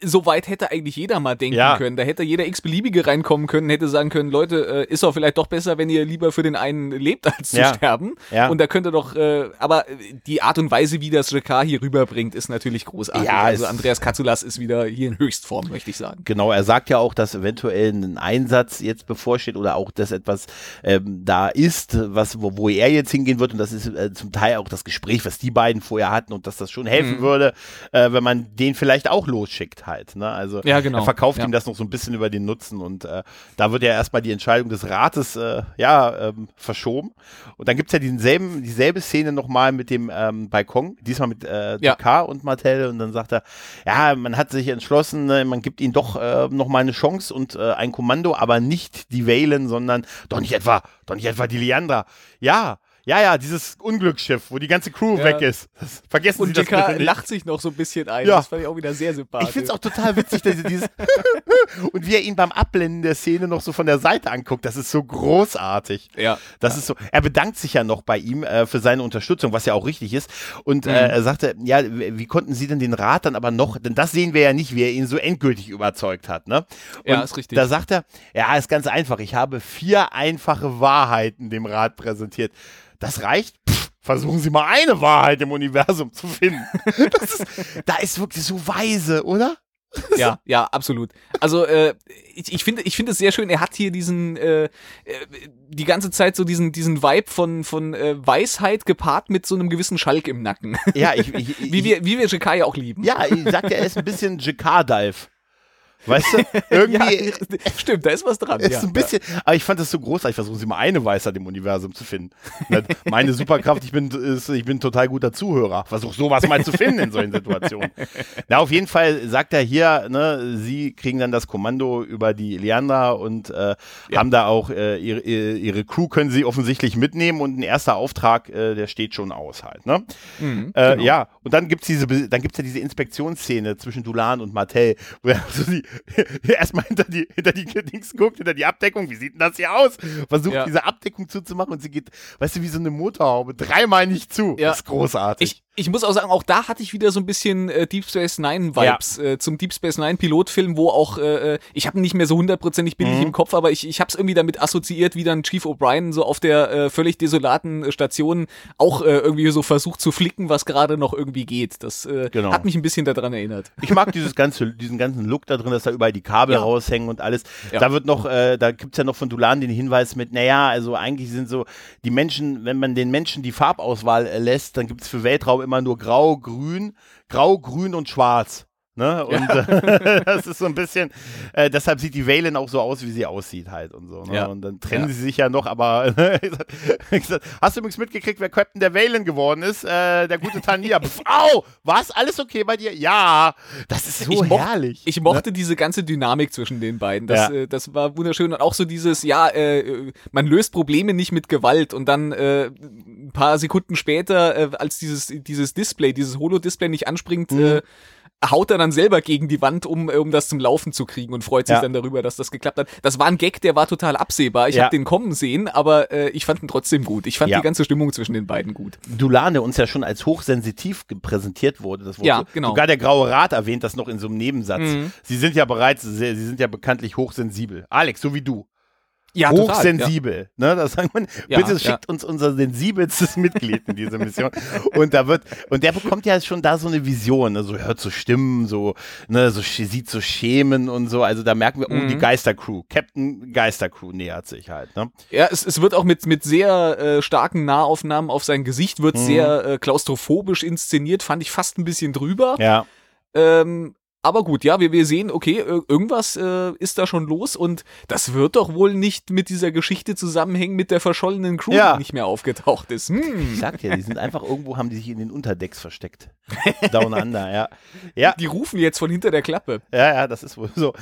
so weit hätte eigentlich jeder mal denken Ja. können. Da hätte jeder x-beliebige reinkommen können, hätte sagen können, Leute, äh, ist doch vielleicht doch besser, wenn ihr lieber für den einen lebt, als zu Ja. sterben. Ja. Und da könnte doch, äh, aber die Art und Weise, wie das JK hier rüberbringt, ist natürlich großartig. Ja, also Andreas Katsulas ist wieder hier in Höchstform, möchte ich sagen. Genau, er sagt ja auch, dass eventuell ein Einsatz jetzt bevorsteht oder auch, dass etwas ähm, da ist, was, wo, wo er jetzt hingehen wird. Und das ist äh, zum Teil auch das Gespräch, was die beiden vorher hatten und dass das schon helfen Mhm. würde, äh, wenn man den vielleicht auch losschickt halt. Ne? Also Ja, genau. er verkauft Ja. ihm das noch so ein bisschen über den Nutzen und äh, da wird ja erstmal die Entscheidung des Rates äh, ja ähm, verschoben. Und dann gibt's ja denselben, dieselbe Szene nochmal mit dem ähm, Balkon, diesmal mit äh, Ja. Dakar und Martell und dann sagt er, ja, man hat sich entschlossen, ne, man gibt ihnen doch äh, nochmal eine Chance und äh, ein Kommando, aber nicht die Valen, sondern doch nicht etwa, doch nicht etwa die Leandra. Ja, ja, ja, dieses Unglücksschiff, wo die ganze Crew Ja. weg ist. Das, vergessen Und Sie das bitte nicht. lacht sich noch so ein bisschen ein. Ja. Das fand ich auch wieder sehr sympathisch. Ich finde es auch total witzig, dass er dieses und wie er ihn beim Abblenden der Szene noch so von der Seite anguckt. Das ist so großartig. Ja. Das ist so. Er bedankt sich ja noch bei ihm äh, für seine Unterstützung, was ja auch richtig ist. Und Mhm. äh, er sagte, ja, wie wie konnten Sie denn den Rat dann aber noch? Denn das sehen wir ja nicht, wie er ihn so endgültig überzeugt hat. Ne? Und Ja, ist richtig. Da sagt er, ja, ist ganz einfach. Ich habe vier einfache Wahrheiten dem Rat präsentiert. Das reicht. Pff, versuchen Sie mal eine Wahrheit im Universum zu finden. Ist, da ist wirklich so weise, oder? Ja, ja, absolut. Also äh, ich, ich finde, ich finde es sehr schön. Er hat hier diesen äh, äh, die ganze Zeit so diesen diesen Vibe von von äh, Weisheit gepaart mit so einem gewissen Schalk im Nacken. Ja, ich, ich, wie wir wie wir Jekai auch lieben. Ja, ich sag ja, er ist ein bisschen Jakar-Dive. Weißt du, irgendwie. ja, stimmt, da ist was dran. Ist ja. ein bisschen, aber ich fand das so großartig. Versuchen Sie mal eine Weisheit im Universum zu finden. Meine Superkraft, ich bin, ist, ich bin total guter Zuhörer. Versuch sowas mal zu finden in solchen Situationen. Na, auf jeden Fall sagt er hier, ne, Sie kriegen dann das Kommando über die Leander und äh, ja. haben da auch äh, ihre, ihre Crew können Sie offensichtlich mitnehmen und ein erster Auftrag, äh, der steht schon aus halt. Ne? Mhm, äh, genau. Ja, und dann gibt's diese, dann gibt's ja diese Inspektionsszene zwischen Dulan und Martell, wo er so die erstmal hinter die, hinter die Dings guckt, hinter die Abdeckung, wie sieht denn das hier aus? Versucht ja. diese Abdeckung zuzumachen und sie geht, weißt du, wie so eine Motorhaube, dreimal nicht zu. Ja. Das ist großartig. Ich, ich muss auch sagen, auch da hatte ich wieder so ein bisschen äh, Deep Space Nine Vibes ja. äh, zum Deep Space Nine Pilotfilm, wo auch äh, äh ich habe nicht mehr so hundertprozentig billig mhm. im Kopf, aber ich, ich habe es irgendwie damit assoziiert, wie dann Chief O'Brien so auf der äh, völlig desolaten äh, Station auch äh, irgendwie so versucht zu flicken, was gerade noch irgendwie geht. Das äh, genau. hat mich ein bisschen daran erinnert. Ich mag dieses ganze, diesen ganzen Look da drin, dass da überall die Kabel ja. raushängen und alles. Ja. Da wird noch, äh, da gibt's ja noch von Dulan den Hinweis mit, naja, also eigentlich sind so die Menschen, wenn man den Menschen die Farbauswahl äh, lässt, dann gibt's für Weltraum immer nur grau, grün, grau, grün und schwarz. Ne? Und ja. äh, das ist so ein bisschen, äh, deshalb sieht die Valen auch so aus, wie sie aussieht halt und so. Ne? Ja. Und dann trennen ja. sie sich ja noch, aber hast du übrigens mitgekriegt, wer Captain der Valen geworden ist? Äh, der gute Tania. Au! Was? Alles okay bei dir? Ja! Das ist so ich herrlich. ich mochte ne? diese ganze Dynamik zwischen den beiden. Das, äh, das war wunderschön. Und auch so dieses, ja, äh, man löst Probleme nicht mit Gewalt und dann äh, ein paar Sekunden später, äh, als dieses, dieses Display, dieses Holo-Display nicht anspringt, mhm. Haut er dann selber gegen die Wand, um, um das zum Laufen zu kriegen und freut sich ja. dann darüber, dass das geklappt hat. Das war ein Gag, der war total absehbar. Ich ja. habe den kommen sehen, aber äh, ich fand ihn trotzdem gut. Ich fand ja. die ganze Stimmung zwischen den beiden gut. Dulane uns ja schon als hochsensitiv präsentiert wurde. Das wurde ja, genau. Sogar der Graue Rat erwähnt das noch in so einem Nebensatz. Mhm. Sie sind ja bereits, sie sind ja bekanntlich hochsensibel. Alex, so wie du ja, hochsensibel. Total, ja. Ne? Das sagt man, ja, bitte schickt uns unser sensibelstes Mitglied in diese Mission. und da wird, und der bekommt ja schon da so eine Vision, ne? so hört so Stimmen, so, ne, so sieht so Schemen und so. Also da merken wir, oh, mhm. die Geistercrew, Captain Geistercrew nähert sich halt. Ne? Ja, es, es wird auch mit, mit sehr äh, starken Nahaufnahmen auf sein Gesicht, wird mhm. sehr äh, klaustrophobisch inszeniert, fand ich fast ein bisschen drüber. Ja. Ähm, aber gut, ja, wir, wir sehen, okay, irgendwas äh, ist da schon los und das wird doch wohl nicht mit dieser Geschichte zusammenhängen mit der verschollenen Crew, ja. die nicht mehr aufgetaucht ist. Hm. Ich sag dir, die sind einfach irgendwo, haben die sich in den Unterdecks versteckt. Down under, ja. ja. Die rufen jetzt von hinter der Klappe. Ja, ja, das ist wohl so.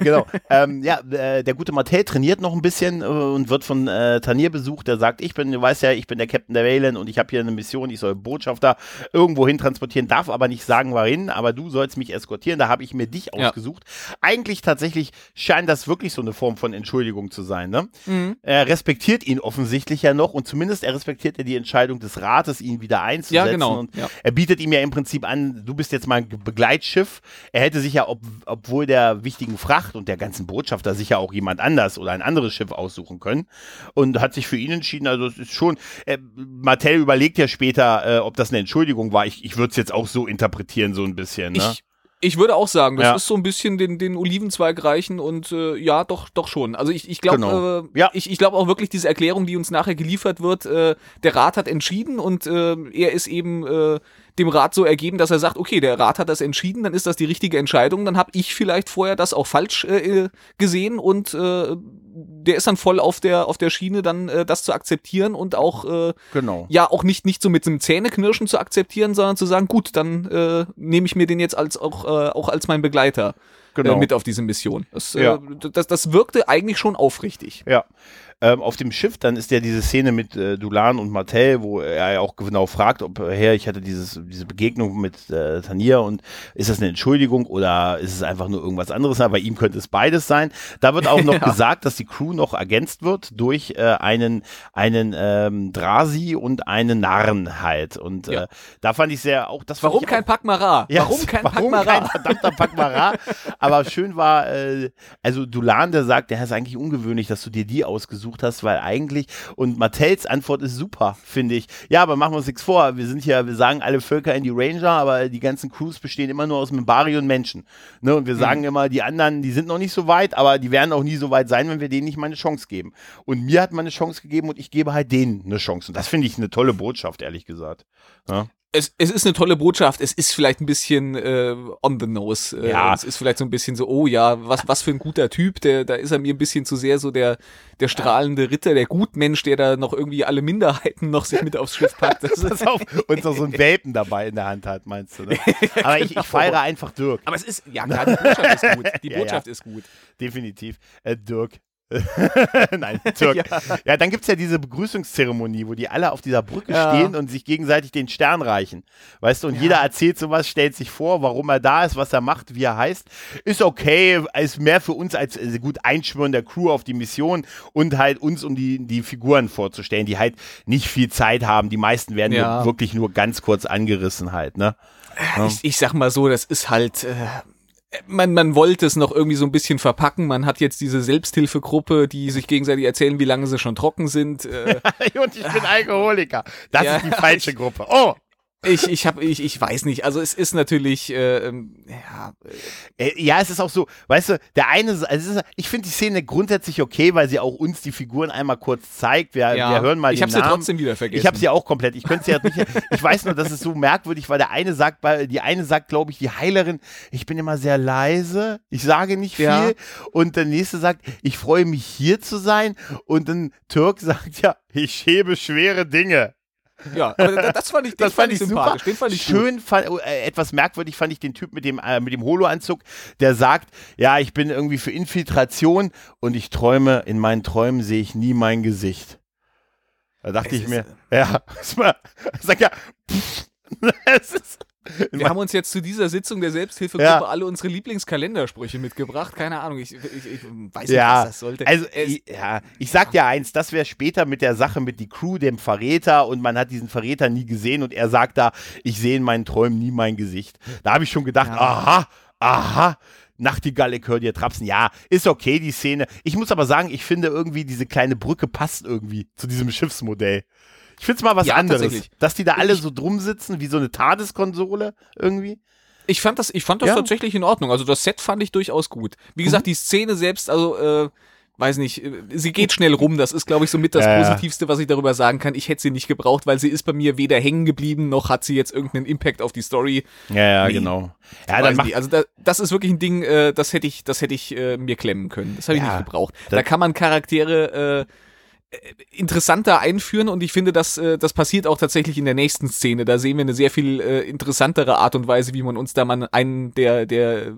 genau. ähm, ja, äh, der gute Mattel trainiert noch ein bisschen äh, und wird von äh, Tanier besucht. Der sagt, ich bin, du weißt ja, ich bin der Captain der Valen und ich habe hier eine Mission, ich soll Botschafter irgendwo hin transportieren, darf aber nicht sagen, wohin, aber du sollst mich eskortieren. Da habe ich mir dich ausgesucht. Ja. Eigentlich tatsächlich scheint das wirklich so eine Form von Entschuldigung zu sein. Ne? Mhm. Er respektiert ihn offensichtlich ja noch und zumindest er respektiert ja die Entscheidung des Rates, ihn wieder einzusetzen. Ja, genau. Und ja. er bietet ihm ja im Prinzip an, du bist jetzt mein Begleitschiff. Er hätte sich ja, ob, obwohl der wichtigen Fracht und der ganzen Botschafter sicher auch jemand anders oder ein anderes Schiff aussuchen können und hat sich für ihn entschieden. Also es ist schon, äh, Martell überlegt ja später, äh, ob das eine Entschuldigung war. Ich, ich würde es jetzt auch so interpretieren, so ein bisschen. Ne? Ich ich würde auch sagen, das ja. ist so ein bisschen den, den Olivenzweig reichen und äh, ja, doch, doch schon. Also ich, ich glaube genau. äh, ja. ich, ich glaube auch wirklich diese Erklärung, die uns nachher geliefert wird, äh, der Rat hat entschieden und äh, er ist eben äh, dem Rat so ergeben, dass er sagt, okay, der Rat hat das entschieden, dann ist das die richtige Entscheidung, dann habe ich vielleicht vorher das auch falsch äh, gesehen und äh, der ist dann voll auf der auf der Schiene, dann äh, das zu akzeptieren und auch äh, genau. ja auch nicht nicht so mit einem Zähneknirschen zu akzeptieren, sondern zu sagen, gut, dann äh, nehme ich mir den jetzt als auch äh, auch als mein Begleiter äh, genau. äh, mit auf diese Mission. Das, ja. äh, das, das wirkte eigentlich schon aufrichtig. Ja. Ähm, auf dem Schiff, dann ist ja diese Szene mit äh, Dulan und Martell, wo er ja auch genau fragt, ob, äh, Herr, ich hatte dieses, diese Begegnung mit äh, Tanier und ist das eine Entschuldigung oder ist es einfach nur irgendwas anderes? bei ihm könnte es beides sein. Da wird auch noch ja. gesagt, dass die Crew noch ergänzt wird durch äh, einen, einen ähm, Drasi und einen Narren halt. Und ja. äh, da fand ich sehr auch das. Warum kein Pakmara? Ja, warum kein warum Pakmara? Kein verdammter Pakmara? Aber schön war, äh, also Dulan, der sagt, der ist eigentlich ungewöhnlich, dass du dir die ausgesucht ausgesucht hast, weil eigentlich, und Mattels Antwort ist super, finde ich. Ja, aber machen wir uns nichts vor. Wir sind hier, wir sagen alle Völker in die Ranger, aber die ganzen Crews bestehen immer nur aus Mimbari und Menschen. Ne? Und wir sagen mhm. immer, die anderen, die sind noch nicht so weit, aber die werden auch nie so weit sein, wenn wir denen nicht mal eine Chance geben. Und mir hat man eine Chance gegeben und ich gebe halt denen eine Chance. Und das finde ich eine tolle Botschaft, ehrlich gesagt. Ja? Es, es ist eine tolle Botschaft. Es ist vielleicht ein bisschen äh, on the nose. Äh, ja. Es ist vielleicht so ein bisschen so, oh ja, was, was für ein guter Typ. Der, da ist er mir ein bisschen zu sehr so der, der strahlende Ritter, der Gutmensch, der da noch irgendwie alle Minderheiten noch sich mit aufs Schiff packt. Das ist auf, und so, so ein Welpen dabei in der Hand hat, meinst du? Ne? Aber ich, ich genau. feiere einfach Dirk. Aber es ist, ja klar, die Botschaft ist gut. Die Botschaft ja, ja. ist gut. Definitiv. Äh, Dirk, Nein, Türk. ja. ja, dann gibt es ja diese Begrüßungszeremonie, wo die alle auf dieser Brücke ja. stehen und sich gegenseitig den Stern reichen. Weißt du, und ja. jeder erzählt sowas, stellt sich vor, warum er da ist, was er macht, wie er heißt. Ist okay, ist mehr für uns als also gut Einschwören der Crew auf die Mission und halt uns, um die, die Figuren vorzustellen, die halt nicht viel Zeit haben. Die meisten werden nur, wirklich nur ganz kurz angerissen halt, ne? Ich, ich sag mal so, das ist halt. Äh man, man wollte es noch irgendwie so ein bisschen verpacken. Man hat jetzt diese Selbsthilfegruppe, die sich gegenseitig erzählen, wie lange sie schon trocken sind. Äh, und ich bin Alkoholiker. Das ja, ist die falsche ich, Gruppe. Oh! Ich, ich habe, ich, ich weiß nicht. Also es ist natürlich, äh, ähm, ja. Äh, ja, es ist auch so, weißt du, der eine, also ich finde die Szene grundsätzlich okay, weil sie auch uns die Figuren einmal kurz zeigt. Wir, ja. wir hören mal ich habe sie trotzdem wieder vergessen. Ich habe sie auch komplett. Ich könnte sie ja nicht. ich weiß nur, dass es so merkwürdig, weil der eine sagt, weil die eine sagt, glaube ich, die Heilerin, ich bin immer sehr leise, ich sage nicht viel. Ja. Und der nächste sagt, ich freue mich hier zu sein. Und dann Türk sagt ja, ich hebe schwere Dinge. Ja, aber das fand ich, das fand, fand ich sympathisch. Super. Den fand ich Schön, fand, äh, etwas merkwürdig fand ich den Typ mit dem, äh, mit dem Holo-Anzug, der sagt, ja, ich bin irgendwie für Infiltration und ich träume, in meinen Träumen sehe ich nie mein Gesicht. Da dachte es ich mir, ja, sag ja, pff, es ist, wir haben uns jetzt zu dieser Sitzung der Selbsthilfegruppe ja. alle unsere Lieblingskalendersprüche mitgebracht. Keine Ahnung, ich, ich, ich weiß nicht, ja. was das sollte. Also, ich, ja, ich sag dir eins, das wäre später mit der Sache mit die Crew, dem Verräter und man hat diesen Verräter nie gesehen und er sagt da, ich sehe in meinen Träumen nie mein Gesicht. Da habe ich schon gedacht, aha, aha. Nachtigall, ich höre dir trapsen. Ja, ist okay, die Szene. Ich muss aber sagen, ich finde irgendwie, diese kleine Brücke passt irgendwie zu diesem Schiffsmodell. Ich finde es mal was ja, anderes. Dass die da alle so drum sitzen, wie so eine TARDIS-Konsole irgendwie. Ich fand das, ich fand das ja. tatsächlich in Ordnung. Also das Set fand ich durchaus gut. Wie gesagt, mhm. die Szene selbst, also äh, weiß nicht, äh, sie geht schnell rum. Das ist, glaube ich, so mit das ja, Positivste, was ich darüber sagen kann. Ich hätte sie nicht gebraucht, weil sie ist bei mir weder hängen geblieben, noch hat sie jetzt irgendeinen Impact auf die Story. Ja, ja, nee. genau. Ja, dann macht also da, das ist wirklich ein Ding, äh, das hätte ich, das hätte ich äh, mir klemmen können. Das habe ich ja, nicht gebraucht. Da kann man Charaktere äh, interessanter einführen und ich finde, dass äh, das passiert auch tatsächlich in der nächsten Szene. Da sehen wir eine sehr viel äh, interessantere Art und Weise, wie man uns da mal einen der der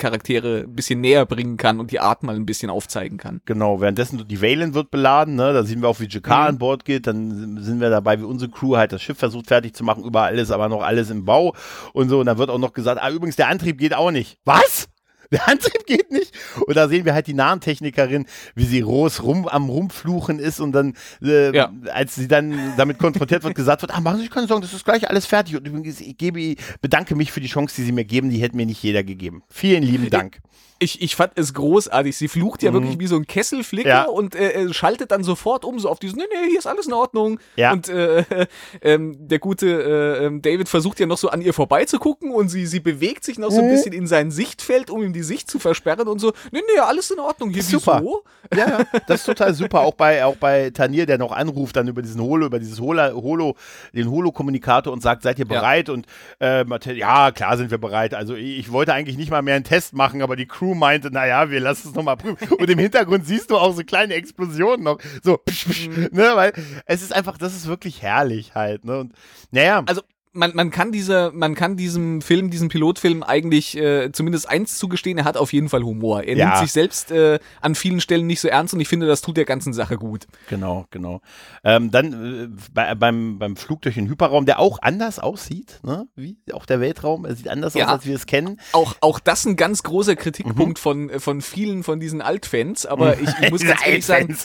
Charaktere ein bisschen näher bringen kann und die Art mal ein bisschen aufzeigen kann. Genau, währenddessen die Valen wird beladen, ne? da sehen wir auch, wie JK mhm. an Bord geht, dann sind wir dabei, wie unsere Crew halt das Schiff versucht fertig zu machen, überall ist aber noch alles im Bau und so und dann wird auch noch gesagt, ah übrigens, der Antrieb geht auch nicht. Was? Der Antrieb geht nicht. Und da sehen wir halt die Nahentechnikerin, wie sie Ros rum am Rumfluchen ist und dann, äh, ja. als sie dann damit konfrontiert wird, gesagt wird, ah, machen Sie sich keine Sorgen, das ist gleich alles fertig. Und übrigens, ich gebe, bedanke mich für die Chance, die Sie mir geben, die hätte mir nicht jeder gegeben. Vielen lieben Dank ich, ich fand es großartig. Sie flucht ja mhm. wirklich wie so ein Kesselflicker ja. und äh, schaltet dann sofort um, so auf diesen, nee, nee, hier ist alles in Ordnung. Ja. Und äh, äh, der gute äh, ähm, David versucht ja noch so an ihr vorbeizugucken und sie, sie bewegt sich noch so ein mhm. bisschen in sein Sichtfeld, um ihm die Sicht zu versperren und so, nee, nee, alles in Ordnung. Hier, super. Wieso? Ja, ja, das ist total super. Auch bei, auch bei Tanir, der noch anruft dann über diesen Holo, über dieses Holo, Holo den Holo-Kommunikator und sagt, seid ihr bereit? Ja. Und äh, ja, klar sind wir bereit. Also ich wollte eigentlich nicht mal mehr einen Test machen, aber die Crew Crew meinte, naja, wir lassen es nochmal prüfen. Und im Hintergrund siehst du auch so kleine Explosionen noch. So, psch, psch, ne, weil es ist einfach, das ist wirklich herrlich halt, ne? Und naja. Also man, man kann diese, man kann diesem Film, diesem Pilotfilm eigentlich äh, zumindest eins zugestehen, er hat auf jeden Fall Humor. Er ja. nimmt sich selbst äh, an vielen Stellen nicht so ernst und ich finde, das tut der ganzen Sache gut. Genau, genau. Ähm, dann äh, bei, beim, beim Flug durch den Hyperraum, der auch anders aussieht, ne? wie auch der Weltraum, er sieht anders ja. aus, als wir es kennen. Auch, auch das ein ganz großer Kritikpunkt mhm. von, von vielen von diesen Altfans, aber ich, ich muss ganz ehrlich sagen,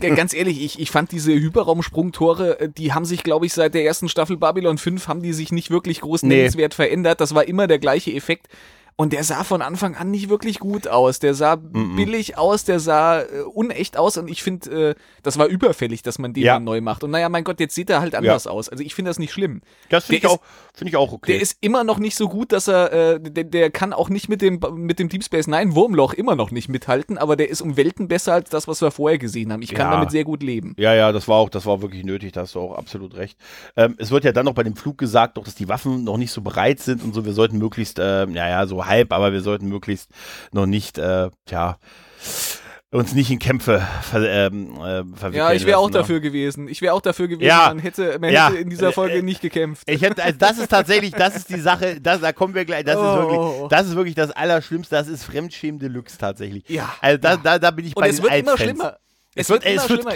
ganz ehrlich, ich, ich fand diese Hyperraumsprungtore, äh, die haben sich, glaube ich, seit der ersten Staffel Babylon 5 haben haben die sich nicht wirklich groß nennenswert verändert. Das war immer der gleiche Effekt. Und der sah von Anfang an nicht wirklich gut aus. Der sah mm -mm. billig aus, der sah äh, unecht aus und ich finde, äh, das war überfällig, dass man den ja. neu macht. Und naja, mein Gott, jetzt sieht er halt anders ja. aus. Also ich finde das nicht schlimm. Das finde ich, auch, find ich auch okay. Der ist immer noch nicht so gut, dass er, äh, der, der kann auch nicht mit dem, mit dem Deep Space Nine Wurmloch immer noch nicht mithalten, aber der ist um Welten besser als das, was wir vorher gesehen haben. Ich kann ja. damit sehr gut leben. Ja, ja, das war auch, das war wirklich nötig, da hast du auch absolut recht. Ähm, es wird ja dann noch bei dem Flug gesagt, doch, dass die Waffen noch nicht so bereit sind und so, wir sollten möglichst, äh, naja, so halb, aber wir sollten möglichst noch nicht, äh, tja, uns nicht in Kämpfe ver, ähm, äh, verwickeln. Ja, ich wäre auch ne? dafür gewesen. Ich wäre auch dafür gewesen. Ja, man hätte, man ja. hätte in dieser Folge äh, nicht gekämpft. Ich hätte, also das ist tatsächlich, das ist die Sache, das, da kommen wir gleich, das, oh. ist wirklich, das ist wirklich das Allerschlimmste, das ist Fremdschämen Deluxe tatsächlich. Ja. Also da, da, da bin ich Und bei es den wird immer schlimmer. Es, wird, immer schlimmer.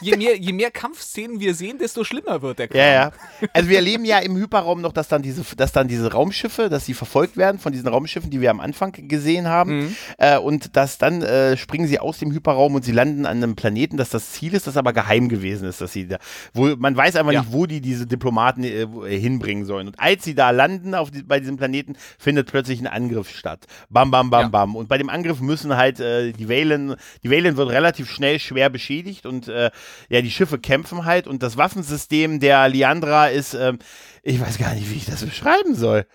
je, mehr, je mehr Kampfszenen wir sehen, desto schlimmer wird der Kampf. Ja, ja. Also wir erleben ja im Hyperraum noch, dass dann diese, dass dann diese Raumschiffe, dass sie verfolgt werden von diesen Raumschiffen, die wir am Anfang gesehen haben. Mhm. Äh, und dass dann äh, springen sie aus dem Hyperraum und sie landen an einem Planeten, dass das Ziel ist, das aber geheim gewesen ist, dass sie da, wo man weiß einfach ja. nicht, wo die diese Diplomaten äh, hinbringen sollen. Und als sie da landen auf die, bei diesem Planeten, findet plötzlich ein Angriff statt. Bam, bam, bam, ja. bam. Und bei dem Angriff müssen halt äh, die Valen, die Valen wird relativ schnell schwer schwer beschädigt und äh, ja, die Schiffe kämpfen halt und das Waffensystem der Liandra ist, ähm, ich weiß gar nicht, wie ich das beschreiben soll.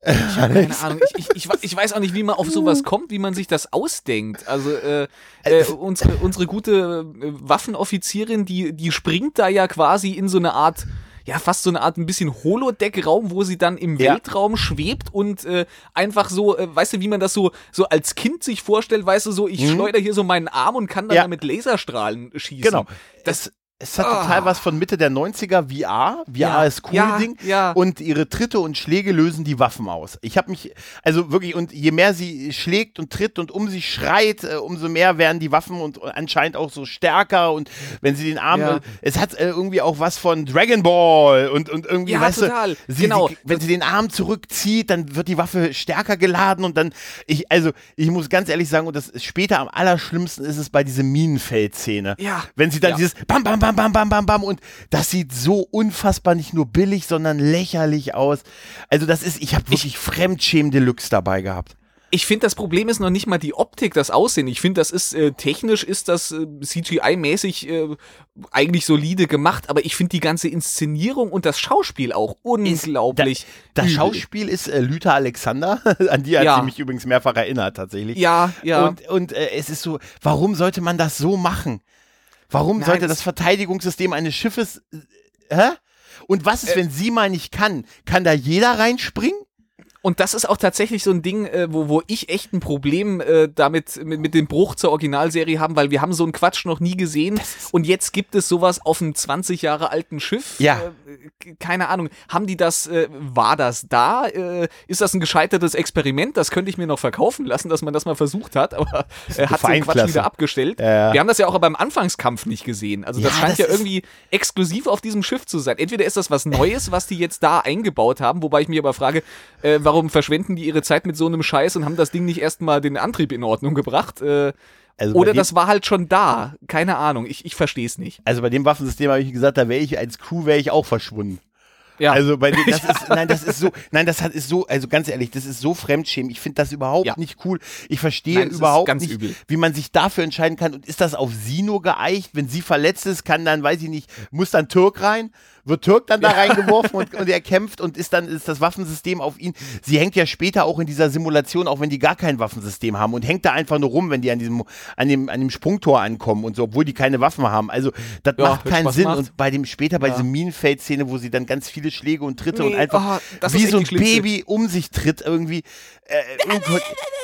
Ich habe keine Ahnung. Ich, ich, ich, weiß auch nicht, wie man auf sowas kommt, wie man sich das ausdenkt. Also äh, äh, unsere, unsere gute äh, Waffenoffizierin, die, die springt da ja quasi in so eine Art ja, fast so eine Art ein bisschen Holodeck-Raum, wo sie dann im ja. Weltraum schwebt und äh, einfach so, äh, weißt du, wie man das so, so als Kind sich vorstellt, weißt du, so, ich mhm. schleudere hier so meinen Arm und kann dann ja. damit Laserstrahlen schießen. Genau. Das, es hat oh. total was von Mitte der 90er VR. VR ja, ist cool ja, Ding. Ja. Und ihre Tritte und Schläge lösen die Waffen aus. Ich habe mich, also wirklich, und je mehr sie schlägt und tritt und um sich schreit, äh, umso mehr werden die Waffen und anscheinend auch so stärker. Und wenn sie den Arm, ja. es hat äh, irgendwie auch was von Dragon Ball und, und irgendwie, ja, weißt total. du, sie, genau. Sie, wenn sie den Arm zurückzieht, dann wird die Waffe stärker geladen und dann, ich, also, ich muss ganz ehrlich sagen, und das ist später am allerschlimmsten ist es bei dieser Minenfeldszene. Ja. Wenn sie dann dieses Bam, Bam, Bam, bam, bam, bam, bam, bam. Und das sieht so unfassbar nicht nur billig, sondern lächerlich aus. Also, das ist, ich habe wirklich Fremdschämen Deluxe dabei gehabt. Ich finde, das Problem ist noch nicht mal die Optik, das Aussehen. Ich finde, das ist äh, technisch ist das äh, CGI-mäßig äh, eigentlich solide gemacht, aber ich finde die ganze Inszenierung und das Schauspiel auch unglaublich. Da, das Schauspiel ist äh, Lüther Alexander, an die hat ja. sie mich übrigens mehrfach erinnert tatsächlich. Ja, ja. Und, und äh, es ist so, warum sollte man das so machen? Warum Nein, sollte das Verteidigungssystem eines Schiffes. Äh, hä? Und was ist, äh, wenn sie mal nicht kann? Kann da jeder reinspringen? Und das ist auch tatsächlich so ein Ding, äh, wo, wo ich echt ein Problem äh, damit mit, mit dem Bruch zur Originalserie haben, weil wir haben so einen Quatsch noch nie gesehen und jetzt gibt es sowas auf einem 20 Jahre alten Schiff. Ja. Äh, keine Ahnung, haben die das, äh, war das da? Äh, ist das ein gescheitertes Experiment? Das könnte ich mir noch verkaufen lassen, dass man das mal versucht hat, aber äh, hat den Quatsch wieder abgestellt. Ja. Wir haben das ja auch beim Anfangskampf nicht gesehen. Also das ja, scheint das ja irgendwie exklusiv auf diesem Schiff zu sein. Entweder ist das was Neues, was die jetzt da eingebaut haben, wobei ich mich aber frage, äh, warum verschwenden die ihre Zeit mit so einem Scheiß und haben das Ding nicht erstmal den Antrieb in Ordnung gebracht? Äh, also Oder das war halt schon da. Keine Ahnung. Ich, ich verstehe es nicht. Also bei dem Waffensystem habe ich gesagt, da wäre ich als Crew wäre ich auch verschwunden. Ja. Also bei dem, das ist, nein, das ist so, nein, das hat, ist so, also ganz ehrlich, das ist so Fremdschämen. Ich finde das überhaupt ja. nicht cool. Ich verstehe nein, überhaupt nicht, übel. wie man sich dafür entscheiden kann. Und ist das auf sie nur geeicht? Wenn sie verletzt ist, kann dann, weiß ich nicht, muss dann Türk rein? Wird Türk dann da reingeworfen und, und er kämpft und ist dann ist das Waffensystem auf ihn. Sie hängt ja später auch in dieser Simulation, auch wenn die gar kein Waffensystem haben und hängt da einfach nur rum, wenn die an diesem an dem an dem Sprungtor ankommen und so, obwohl die keine Waffen haben. Also das ja, macht keinen Sinn macht. und bei dem später bei ja. dieser Minenfeld-Szene, wo sie dann ganz viele Schläge und Tritte nee, und einfach oh, wie so ein Baby um sich tritt irgendwie. Äh,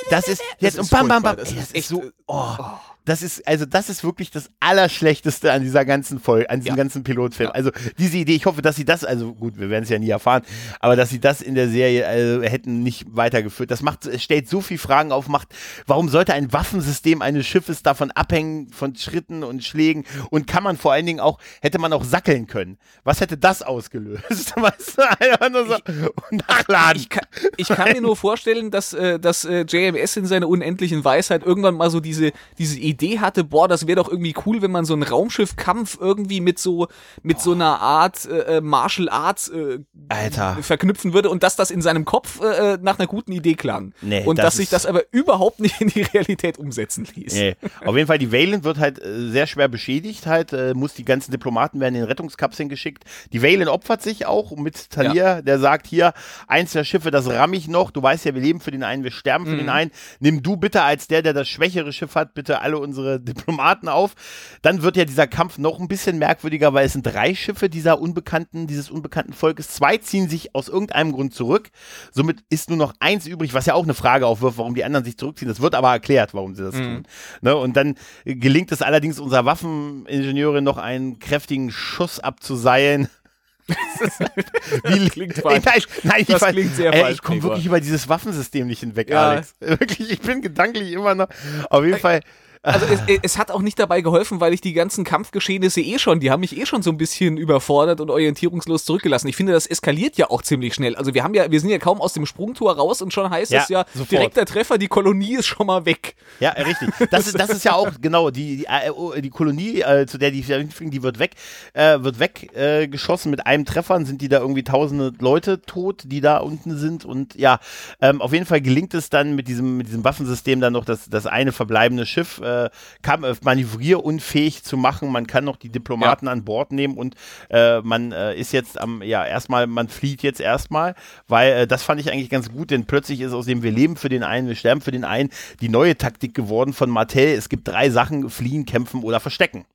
das ist jetzt das ist und bam bam bam. Das, das ist, so. Oh. oh das ist, also das ist wirklich das Allerschlechteste an dieser ganzen Folge, an diesem ja. ganzen Pilotfilm. Ja. Also diese Idee, ich hoffe, dass sie das, also gut, wir werden es ja nie erfahren, aber dass sie das in der Serie also, hätten nicht weitergeführt. Das macht, es stellt so viele Fragen auf, macht, warum sollte ein Waffensystem eines Schiffes davon abhängen, von Schritten und Schlägen und kann man vor allen Dingen auch, hätte man auch sackeln können. Was hätte das ausgelöst? weißt du, einfach nur so ich, nachladen. Ich kann, ich kann mir nur vorstellen, dass, äh, dass äh, JMS in seiner unendlichen Weisheit irgendwann mal so diese, diese Idee Idee hatte, boah, das wäre doch irgendwie cool, wenn man so einen Raumschiffkampf irgendwie mit so mit so einer Art äh, äh, Martial Arts äh, Alter. verknüpfen würde und dass das in seinem Kopf äh, nach einer guten Idee klang. Nee, und das dass sich das aber überhaupt nicht in die Realität umsetzen ließ. Nee. Auf jeden Fall, die Valen wird halt äh, sehr schwer beschädigt, halt, äh, muss die ganzen Diplomaten werden in Rettungskapseln geschickt. Die Valen opfert sich auch mit Talir, der sagt hier, eins der Schiffe, das ramm ich noch, du weißt ja, wir leben für den einen, wir sterben für Mhm. den einen, nimm du bitte als der, der das schwächere Schiff hat, bitte alle unsere Diplomaten auf. Dann wird ja dieser Kampf noch ein bisschen merkwürdiger, weil es sind drei Schiffe dieser unbekannten, dieses unbekannten Volkes, zwei ziehen sich aus irgendeinem Grund zurück, somit ist nur noch eins übrig, was ja auch eine Frage aufwirft, warum die anderen sich zurückziehen. Das wird aber erklärt, warum sie das tun. Ne? Und dann äh, gelingt es allerdings unserer Waffeningenieurin noch einen kräftigen Schuss abzuseilen. Wie klingt falsch. Nein, nein, ich, Das klingt sehr ey, falsch, Ich komme wirklich über dieses Waffensystem nicht hinweg, Ja. Alex. Wirklich, ich bin gedanklich immer noch. Auf jeden Fall. Also es, es hat auch nicht dabei geholfen, weil ich die ganzen Kampfgeschehnisse eh schon, die haben mich eh schon so ein bisschen überfordert und orientierungslos zurückgelassen. Ich finde, das eskaliert ja auch ziemlich schnell. Also wir haben ja, wir sind ja kaum aus dem Sprungtor raus und schon heißt Ja, es ja, sofort. direkter Treffer, die Kolonie ist schon mal weg. Ja, richtig. Das ist, das ist ja auch genau die die, äh, die Kolonie, äh, zu der die hinfliegen, die wird weg, äh, wird weggeschossen äh, mit einem Treffer. Sind die da irgendwie tausende Leute tot, die da unten sind und ja, ähm, auf jeden Fall gelingt es dann mit diesem mit diesem Waffensystem dann noch das das eine verbleibende Schiff äh, äh, manövrierunfähig zu machen. Man kann noch die Diplomaten an Bord nehmen und äh, man äh, ist jetzt am ja erstmal man flieht jetzt erstmal, weil äh, das fand ich eigentlich ganz gut, denn plötzlich ist aus dem wir leben für den einen, wir sterben für den einen die neue Taktik geworden von Martell. Es gibt drei Sachen: fliehen, kämpfen oder verstecken.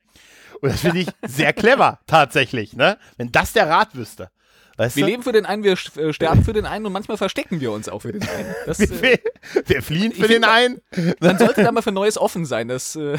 Und das finde ich sehr clever, tatsächlich, ne? Wenn das der Rat wüsste. Weißt Wir du? leben für den einen, wir äh, sterben für den einen und manchmal verstecken wir uns auch für den einen. Das, äh, wir, wir fliehen für den einen. man sollte da mal für Neues offen sein. Das, äh,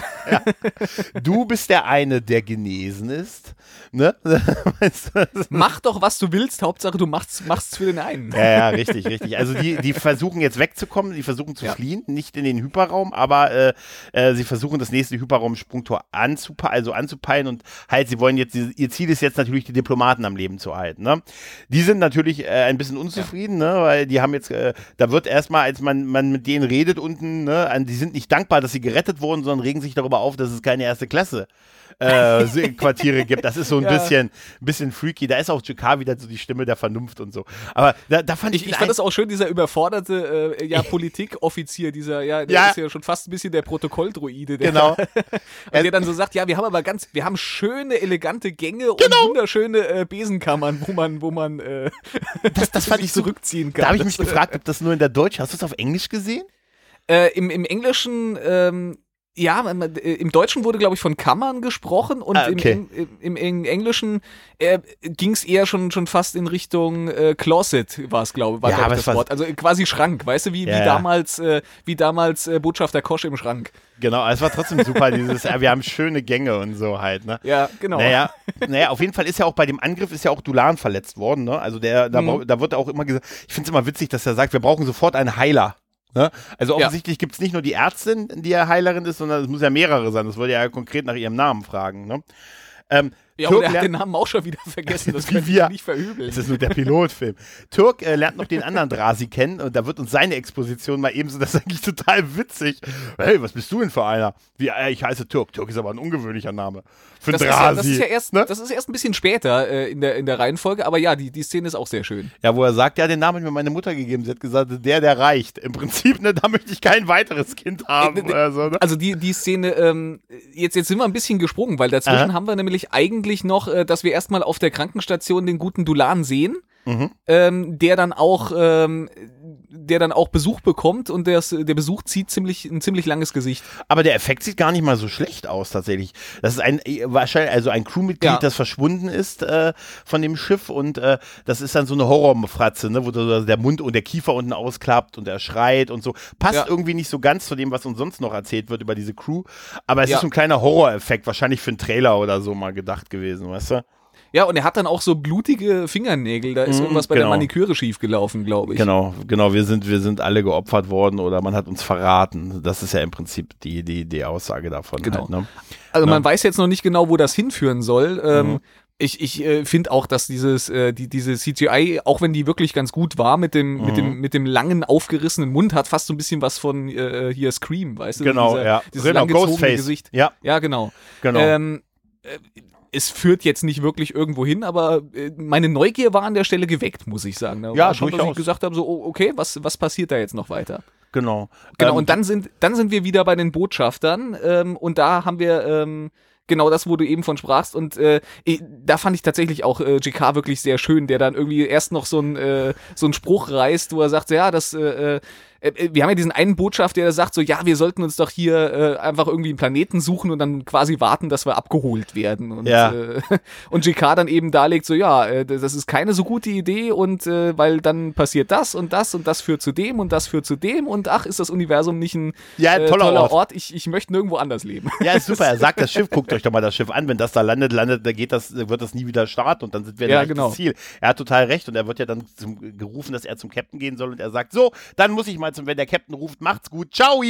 Du bist der eine, der genesen ist. Ne? Weißt du? mach doch, was du willst. Hauptsache, du machst, machst für den einen. Ja, ja, richtig, richtig. Also die, die versuchen jetzt wegzukommen, die versuchen zu Ja. fliehen, nicht in den Hyperraum, aber äh, äh, sie versuchen das nächste Hyperraum-Sprungtor anzupe also anzupeilen und halt, sie wollen jetzt, ihr Ziel ist jetzt natürlich, die Diplomaten am Leben zu halten. Ne? Die sind natürlich äh, ein bisschen unzufrieden, ne? weil die haben jetzt, äh, da wird erstmal, als man, man mit denen redet unten, ne? die sind nicht dankbar, dass sie gerettet wurden, sondern regen sich darüber auf, dass es keine erste Klasse äh, Quartiere gibt. Das ist so ein Ja. bisschen, bisschen freaky. Da ist auch Jakar wieder so die Stimme der Vernunft und so. Aber da, da fand ich, Ich, ich fand das auch schön, dieser überforderte äh, ja, Politikoffizier, dieser, ja, der Ja. ist ja schon fast ein bisschen der Protokolldruide, der, Genau. und der dann so sagt, ja, wir haben aber ganz, wir haben schöne, elegante Gänge Genau. und wunderschöne äh, Besenkammern, wo man, wo man äh, Das, das fand ich zurückziehen kann. Da habe ich mich gefragt, ob das nur in der Deutsch. Hast du es auf Englisch gesehen? Äh, im, Im Englischen, ähm, ja, äh, im Deutschen wurde, glaube ich, von Kammern gesprochen und Ah, okay. im, im, im, Englischen äh, ging es eher schon, schon fast in Richtung äh, Closet, war es, glaube ich, war, Ja, das Wort. Also äh, quasi Schrank, weißt du, wie, Ja, wie damals, äh, wie damals äh, Botschafter Kosch im Schrank. Genau, es war trotzdem super, dieses, wir haben schöne Gänge und so halt, ne? Ja, genau. Naja, naja, auf jeden Fall ist ja auch bei dem Angriff ist ja auch Dulan verletzt worden, ne? Also der, da, Mhm. da wird auch immer gesagt, ich finde es immer witzig, dass er sagt, wir brauchen sofort einen Heiler. Ne? Also Ja. offensichtlich gibt es nicht nur die Ärztin, die ja Heilerin ist, sondern es muss ja mehrere sein. Das würde ja konkret nach ihrem Namen fragen. Ne? Ähm, Ja, Türk aber der hat den Namen auch schon wieder vergessen. Das können wir. nicht verübeln. Es ist nur der Pilotfilm. Türk äh, lernt noch den anderen Drasi kennen und da wird uns seine Exposition mal ebenso, das ist eigentlich total witzig. Hey, was bist du denn für einer? Wie, äh, ich heiße Türk. Türk ist aber ein ungewöhnlicher Name. Für Das einen ist, Drasi. ja, das ist ja erst, ne? das ist erst ein bisschen später äh, in, der, in der Reihenfolge, aber ja, die, die Szene ist auch sehr schön. Ja, wo er sagt, ja, den Namen hat mir meine Mutter gegeben. Sie hat gesagt, der, der reicht. Im Prinzip, ne, da möchte ich kein weiteres Kind haben. Äh, oder so, ne? Also die, die Szene, ähm, jetzt, jetzt sind wir ein bisschen gesprungen, weil dazwischen Aha. haben wir nämlich eigentlich noch, äh, dass wir erstmal auf der Krankenstation den guten Dulan sehen, Mhm. ähm, der dann auch, ähm, der dann auch Besuch bekommt und der, der Besuch zieht ziemlich, ein ziemlich langes Gesicht. Aber der Effekt sieht gar nicht mal so schlecht aus, tatsächlich. Das ist ein, äh, wahrscheinlich, also ein Crewmitglied, Ja. das verschwunden ist äh, von dem Schiff und äh, das ist dann so eine Horrorfratze, ne, wo so der Mund und der Kiefer unten ausklappt und er schreit und so. Passt Ja. irgendwie nicht so ganz zu dem, was uns sonst noch erzählt wird über diese Crew. Aber es Ja. ist so ein kleiner Horroreffekt, wahrscheinlich für einen Trailer oder so mal gedacht gewesen, weißt du? Ja, und er hat dann auch so blutige Fingernägel, da ist Mhm, irgendwas bei genau. der Maniküre schiefgelaufen, glaube ich. Genau, genau, wir sind, wir sind alle geopfert worden oder man hat uns verraten. Das ist ja im Prinzip die, die, die Aussage davon. Genau. Halt, ne? Also Ja. man weiß jetzt noch nicht genau, wo das hinführen soll. Ähm, Ich, ich äh, finde auch, dass dieses, äh, die, diese CGI, auch wenn die wirklich ganz gut war, mit dem, mhm. mit dem, mit dem langen, aufgerissenen Mund, hat fast so ein bisschen was von äh, hier Scream, weißt du? Genau, Dieser, ja. Dieses genau, Ghostface. Gesicht. Ja, Ja, genau. genau. Ähm, äh, es führt jetzt nicht wirklich irgendwo hin, aber äh, meine Neugier war an der Stelle geweckt, muss ich sagen. Da Ja, schon, dass ich gesagt habe, so, oh, okay, was, was passiert da jetzt noch weiter? genau. Genau, Ähm, und dann sind, dann sind wir wieder bei den Botschaftern ähm, und da haben wir ähm, genau das, wo du eben von sprachst und äh, da fand ich tatsächlich auch äh, GK wirklich sehr schön, der dann irgendwie erst noch so ein äh, so einen Spruch reißt, wo er sagt, ja, das äh, äh, wir haben ja diesen einen Botschafter, der sagt so, ja, wir sollten uns doch hier äh, einfach irgendwie einen Planeten suchen und dann quasi warten, dass wir abgeholt werden. Und, Ja. äh, und GK dann eben darlegt so, ja, äh, das ist keine so gute Idee und äh, weil dann passiert das und das und das führt zu dem und das führt zu dem und ach, ist das Universum nicht ein Ja, äh, toller toller Ort. Ort. Ich, ich möchte nirgendwo anders leben. Ja, ist super. Er sagt das Schiff, guckt euch doch mal das Schiff an. Wenn das da landet, landet, da geht das, wird das nie wieder starten und dann sind wir Ja, genau. das Ziel. Er hat total recht und er wird ja dann zum, gerufen, dass er zum Captain gehen soll und er sagt, so, dann muss ich mal zum, wenn der Captain ruft, macht's gut, ciao,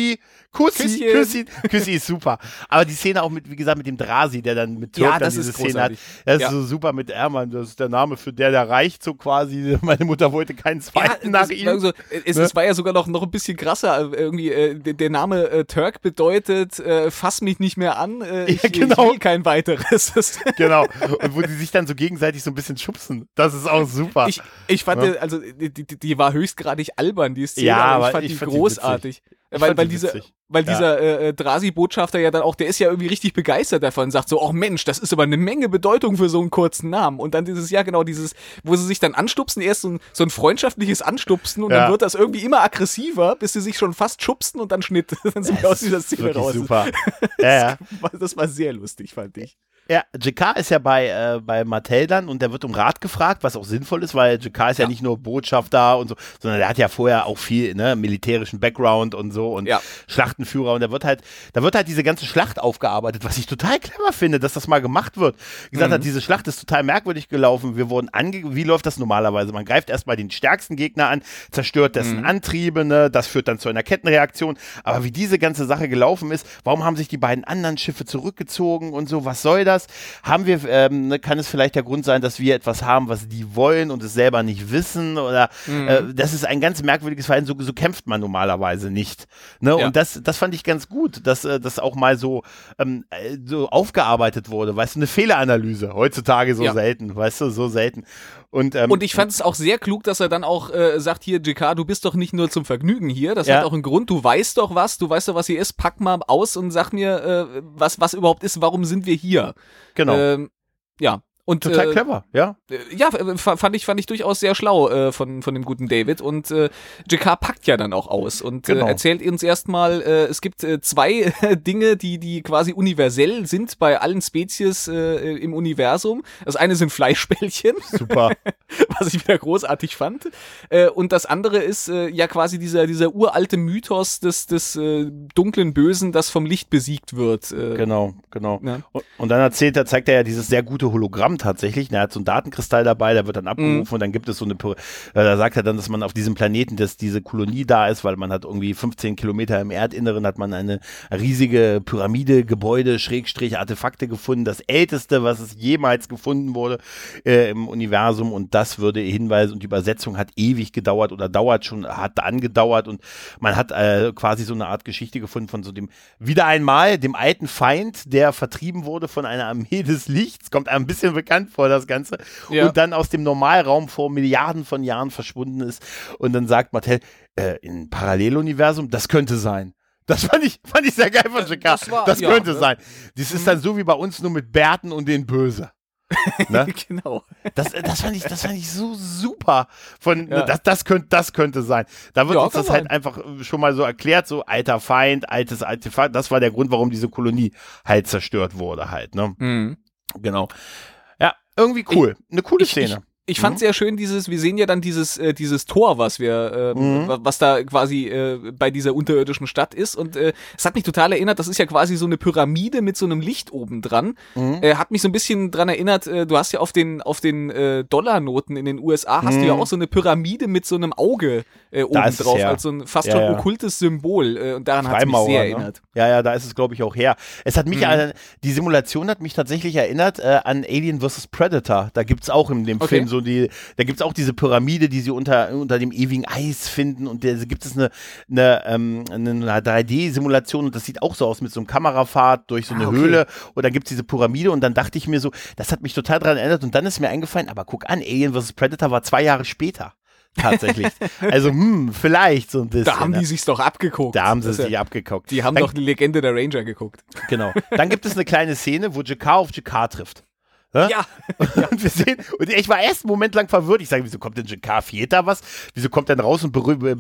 Kussi, Küsschen. Küssi, Küssi ist super. Aber die Szene auch mit, wie gesagt, mit dem Drasi, der dann mit Türk Ja, dann das diese ist Szene hat, das ist Ja. so super mit Ermann, das ist der Name für der, der reicht so quasi. Meine Mutter wollte keinen zweiten nach das, ihm. Also, es, Ne? es war ja sogar noch, noch ein bisschen krasser. Irgendwie, äh, der, Name äh, Turk bedeutet, äh, fass mich nicht mehr an, äh, ich, Ja, genau. ich will kein weiteres. Genau. Und wo die sich dann so gegenseitig so ein bisschen schubsen. Das ist auch super. ich, ich fand, Ja. äh, also die, die, die war höchstgradig albern, die Szene, Ja, aber fand ich die fand großartig. Weil weil, die dieser, witzig. weil Ja. dieser äh, äh, Drasi-Botschafter ja dann auch, der ist ja irgendwie richtig begeistert davon, sagt so, oh Mensch, das ist aber eine Menge Bedeutung für so einen kurzen Namen. Und dann dieses, ja genau, dieses, wo sie sich dann anstupsen, erst so ein, so ein freundschaftliches Anstupsen und Ja. dann wird das irgendwie immer aggressiver, bis sie sich schon fast schubsen und dann Schnitt. dann sind wir aus dieser Szene raus. super. Ja, ja. Das war sehr lustig, fand ich. Ja, JK ist ja bei, äh, bei Mattel dann und der wird um Rat gefragt, was auch sinnvoll ist, weil JK ist ja, Ja. nicht nur Botschafter und so, sondern der hat ja vorher auch viel, ne, militärischen Background und so und Ja. Schlachtenführer und da wird halt, da wird halt diese ganze Schlacht aufgearbeitet, was ich total clever finde, dass das mal gemacht wird. Gesagt Mhm. hat, diese Schlacht ist total merkwürdig gelaufen, wir wurden ange, wie läuft das normalerweise? Man greift erstmal den stärksten Gegner an, zerstört dessen Mhm. Antriebe, ne, das führt dann zu einer Kettenreaktion, aber wie diese ganze Sache gelaufen ist, warum haben sich die beiden anderen Schiffe zurückgezogen und so, was soll das? Haben wir, ähm, ne, kann es vielleicht der Grund sein, dass wir etwas haben, was die wollen und es selber nicht wissen oder Mhm. äh, das ist ein ganz merkwürdiges Verhalten, so, so kämpft man normalerweise nicht. Ne? Ja. Und das, das fand ich ganz gut, dass äh, das auch mal so, ähm, äh, so aufgearbeitet wurde, weißt du, eine Fehleranalyse, heutzutage so Ja. selten, weißt du, so selten. Und, ähm, Und ich fand es auch sehr klug, dass er dann auch äh, sagt, hier, JK, du bist doch nicht nur zum Vergnügen hier. Das Ja. hat auch einen Grund. Du weißt doch was, du weißt doch, was hier ist. Pack mal aus und sag mir, äh, was, was überhaupt ist, warum sind wir hier? genau. Ähm, ja. Und, Total äh, clever, ja. äh, Ja, äh, fa- fand ich, fand ich durchaus sehr schlau äh, von, von dem guten David. Und äh, JK packt ja dann auch aus und Genau. äh, erzählt uns erstmal, äh, es gibt äh, zwei Dinge, die, die quasi universell sind bei allen Spezies äh, im Universum. Das eine sind Fleischbällchen, Super. was ich wieder großartig fand. Äh, und das andere ist äh, ja quasi dieser, dieser uralte Mythos des, des äh, dunklen Bösen, das vom Licht besiegt wird. Äh, Genau, genau. Ja. Und, und dann erzählt er, zeigt er ja dieses sehr gute Hologramm tatsächlich. Er hat so einen Datenkristall dabei, der wird dann abgerufen Mhm. und dann gibt es so eine, äh, da sagt er dann, dass man auf diesem Planeten, dass diese Kolonie da ist, weil man hat irgendwie 15 Kilometer im Erdinneren, hat man eine riesige Pyramide, Gebäude, Schrägstrich, Artefakte gefunden. Das älteste, was es jemals gefunden wurde äh, im Universum und das würde hinweisen und die Übersetzung hat ewig gedauert oder dauert schon, hat angedauert und man hat äh, quasi so eine Art Geschichte gefunden von so dem, wieder einmal, dem alten Feind, der vertrieben wurde von einer Armee des Lichts, kommt ein bisschen bekannt vor, das Ganze, Ja. und dann aus dem Normalraum vor Milliarden von Jahren verschwunden ist und dann sagt Mattel, äh, in Paralleluniversum, das könnte sein. Das fand ich, fand ich sehr geil von JK. Das, das war- ja, könnte ne? sein. Das ist dann so wie bei uns nur mit Bärten und den Böse. Ne? genau. Das, äh, das, fand ich, das fand ich so super. Von, Ja. das, das, könnte, das könnte sein. Da wird Ja, uns das halt sein. einfach äh, schon mal so erklärt, so alter Feind, altes Artefakt. Das war der Grund, warum diese Kolonie halt zerstört wurde halt. Ne? Mhm. Genau. Irgendwie cool. Eine coole Ich- Szene. Ich fand mhm. sehr schön dieses, wir sehen ja dann dieses, äh, dieses Tor, was wir, äh, mhm. was da quasi äh, bei dieser unterirdischen Stadt ist. Und äh, es hat mich total erinnert, das ist ja quasi so eine Pyramide mit so einem Licht oben dran. Mhm. Äh, hat mich so ein bisschen dran erinnert, äh, du hast ja auf den, auf den Dollarnoten in den USA hast du ja mhm. auch so eine Pyramide mit so einem Auge oben drauf, ja. als so ein fast schon ja. okkultes Symbol. Und daran hat es mich sehr ne? erinnert. Ja, ja, da ist es, glaube ich, auch her. Es hat mich, mhm. an, die Simulation hat mich tatsächlich erinnert an Alien vs. Predator. Da gibt es auch in dem okay. Film so die, da gibt es auch diese Pyramide, die sie unter, unter dem ewigen Eis finden und da gibt es eine, eine, ähm, eine 3D-Simulation und das sieht auch so aus mit so einem Kamerafahrt durch so eine ah, okay. Höhle und dann gibt es diese Pyramide und dann dachte ich mir so, das hat mich total daran erinnert und dann ist mir eingefallen, aber guck an, Alien vs. Predator war zwei Jahre später tatsächlich. also, hm, vielleicht so ein bisschen. Da haben die ne? sich's doch abgeguckt. Da haben sie sich ja, abgeguckt. Die haben dann, doch die Legende der Ranger geguckt. Genau. Dann gibt es eine kleine Szene, wo Jakar auf Jakar trifft. Ja. ja. Und wir sehen, und ich war erst einen Moment lang verwirrt. Ich sage, wieso kommt denn Jakar? Fehlt da was? Wieso kommt denn raus und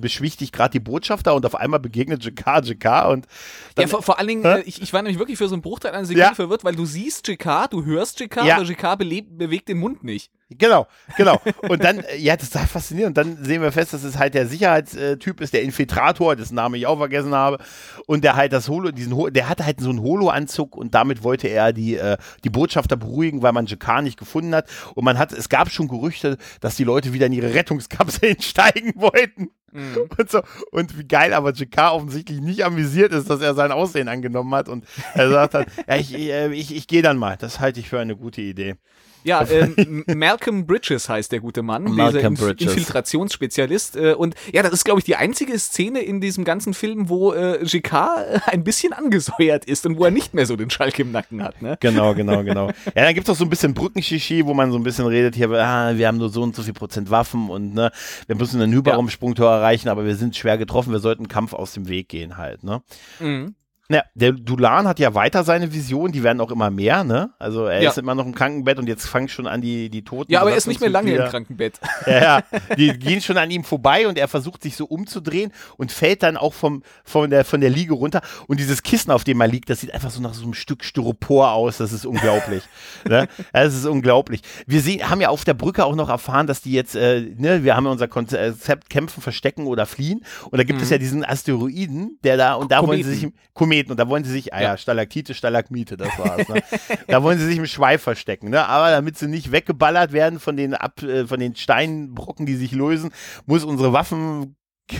beschwichtigt gerade die Botschafter und auf einmal begegnet Jakar Jakar und dann, Ja, vor, vor allen Dingen, äh, ich, ich war nämlich wirklich für so einen Bruchteil einer Sekunde ja. verwirrt, weil du siehst Jakar, du hörst Jakar, ja. aber Jakar bewegt den Mund nicht. Genau, genau. Und dann, äh, ja, das ist faszinierend. Und dann sehen wir fest, dass es halt der Sicherheitstyp ist, der Infiltrator, dessen Name ich auch vergessen habe. Und der halt das Holo, diesen, der hatte halt so einen Holo-Anzug und damit wollte er die, äh, die Botschafter beruhigen, weil man Jakar nicht gefunden hat. Und man hat, es gab schon Gerüchte, dass die Leute wieder in ihre Rettungskapseln steigen wollten. Mhm. Und, so. und wie geil aber Jakar offensichtlich nicht amüsiert ist, dass er sein Aussehen angenommen hat. Und er sagt dann, ja, ich, ich, äh, ich, ich gehe dann mal. Das halte ich für eine gute Idee. Ja, ähm, Malcolm Bridges heißt der gute Mann, Malcolm dieser Bridges. Infiltrationsspezialist. Äh, und ja, das ist, glaube ich, die einzige Szene in diesem ganzen Film, wo äh, GK ein bisschen angesäuert ist und wo er nicht mehr so den Schalk im Nacken hat. Ne? Genau, genau, genau. Ja, dann gibt es auch so ein bisschen Brückenschichi, wo man so ein bisschen redet, hier, ah, wir haben nur so und so viel Prozent Waffen und ne, wir müssen einen Hyperraumsprungtor ja. erreichen, aber wir sind schwer getroffen, wir sollten Kampf aus dem Weg gehen halt. Ne? Mhm. Ja, der Dulan hat ja weiter seine Vision, die werden auch immer mehr, ne? Also er ja. ist immer noch im Krankenbett und jetzt fangen schon an die, die Toten. Ja, aber er ist nicht mehr lange im Krankenbett. Ja, ja, die gehen schon an ihm vorbei und er versucht sich so umzudrehen und fällt dann auch vom, von, der, von der Liege runter. Und dieses Kissen, auf dem er liegt, das sieht einfach so nach so einem Stück Styropor aus. Das ist unglaublich. ne? Das ist unglaublich. Wir sehen, haben ja auf der Brücke auch noch erfahren, dass die jetzt, äh, ne, wir haben ja unser Konzept kämpfen, verstecken oder fliehen. Und da gibt mhm. es ja diesen Asteroiden, der da, und da Kometen. wollen sie sich, Kometen Kometen und da wollen sie sich, ah ja, Stalaktite, Stalagmite, das war's. Ne? da wollen sie sich im Schweif verstecken, ne? Aber damit sie nicht weggeballert werden von den, Ab, äh, von den Steinbrocken, die sich lösen, muss unsere Waffen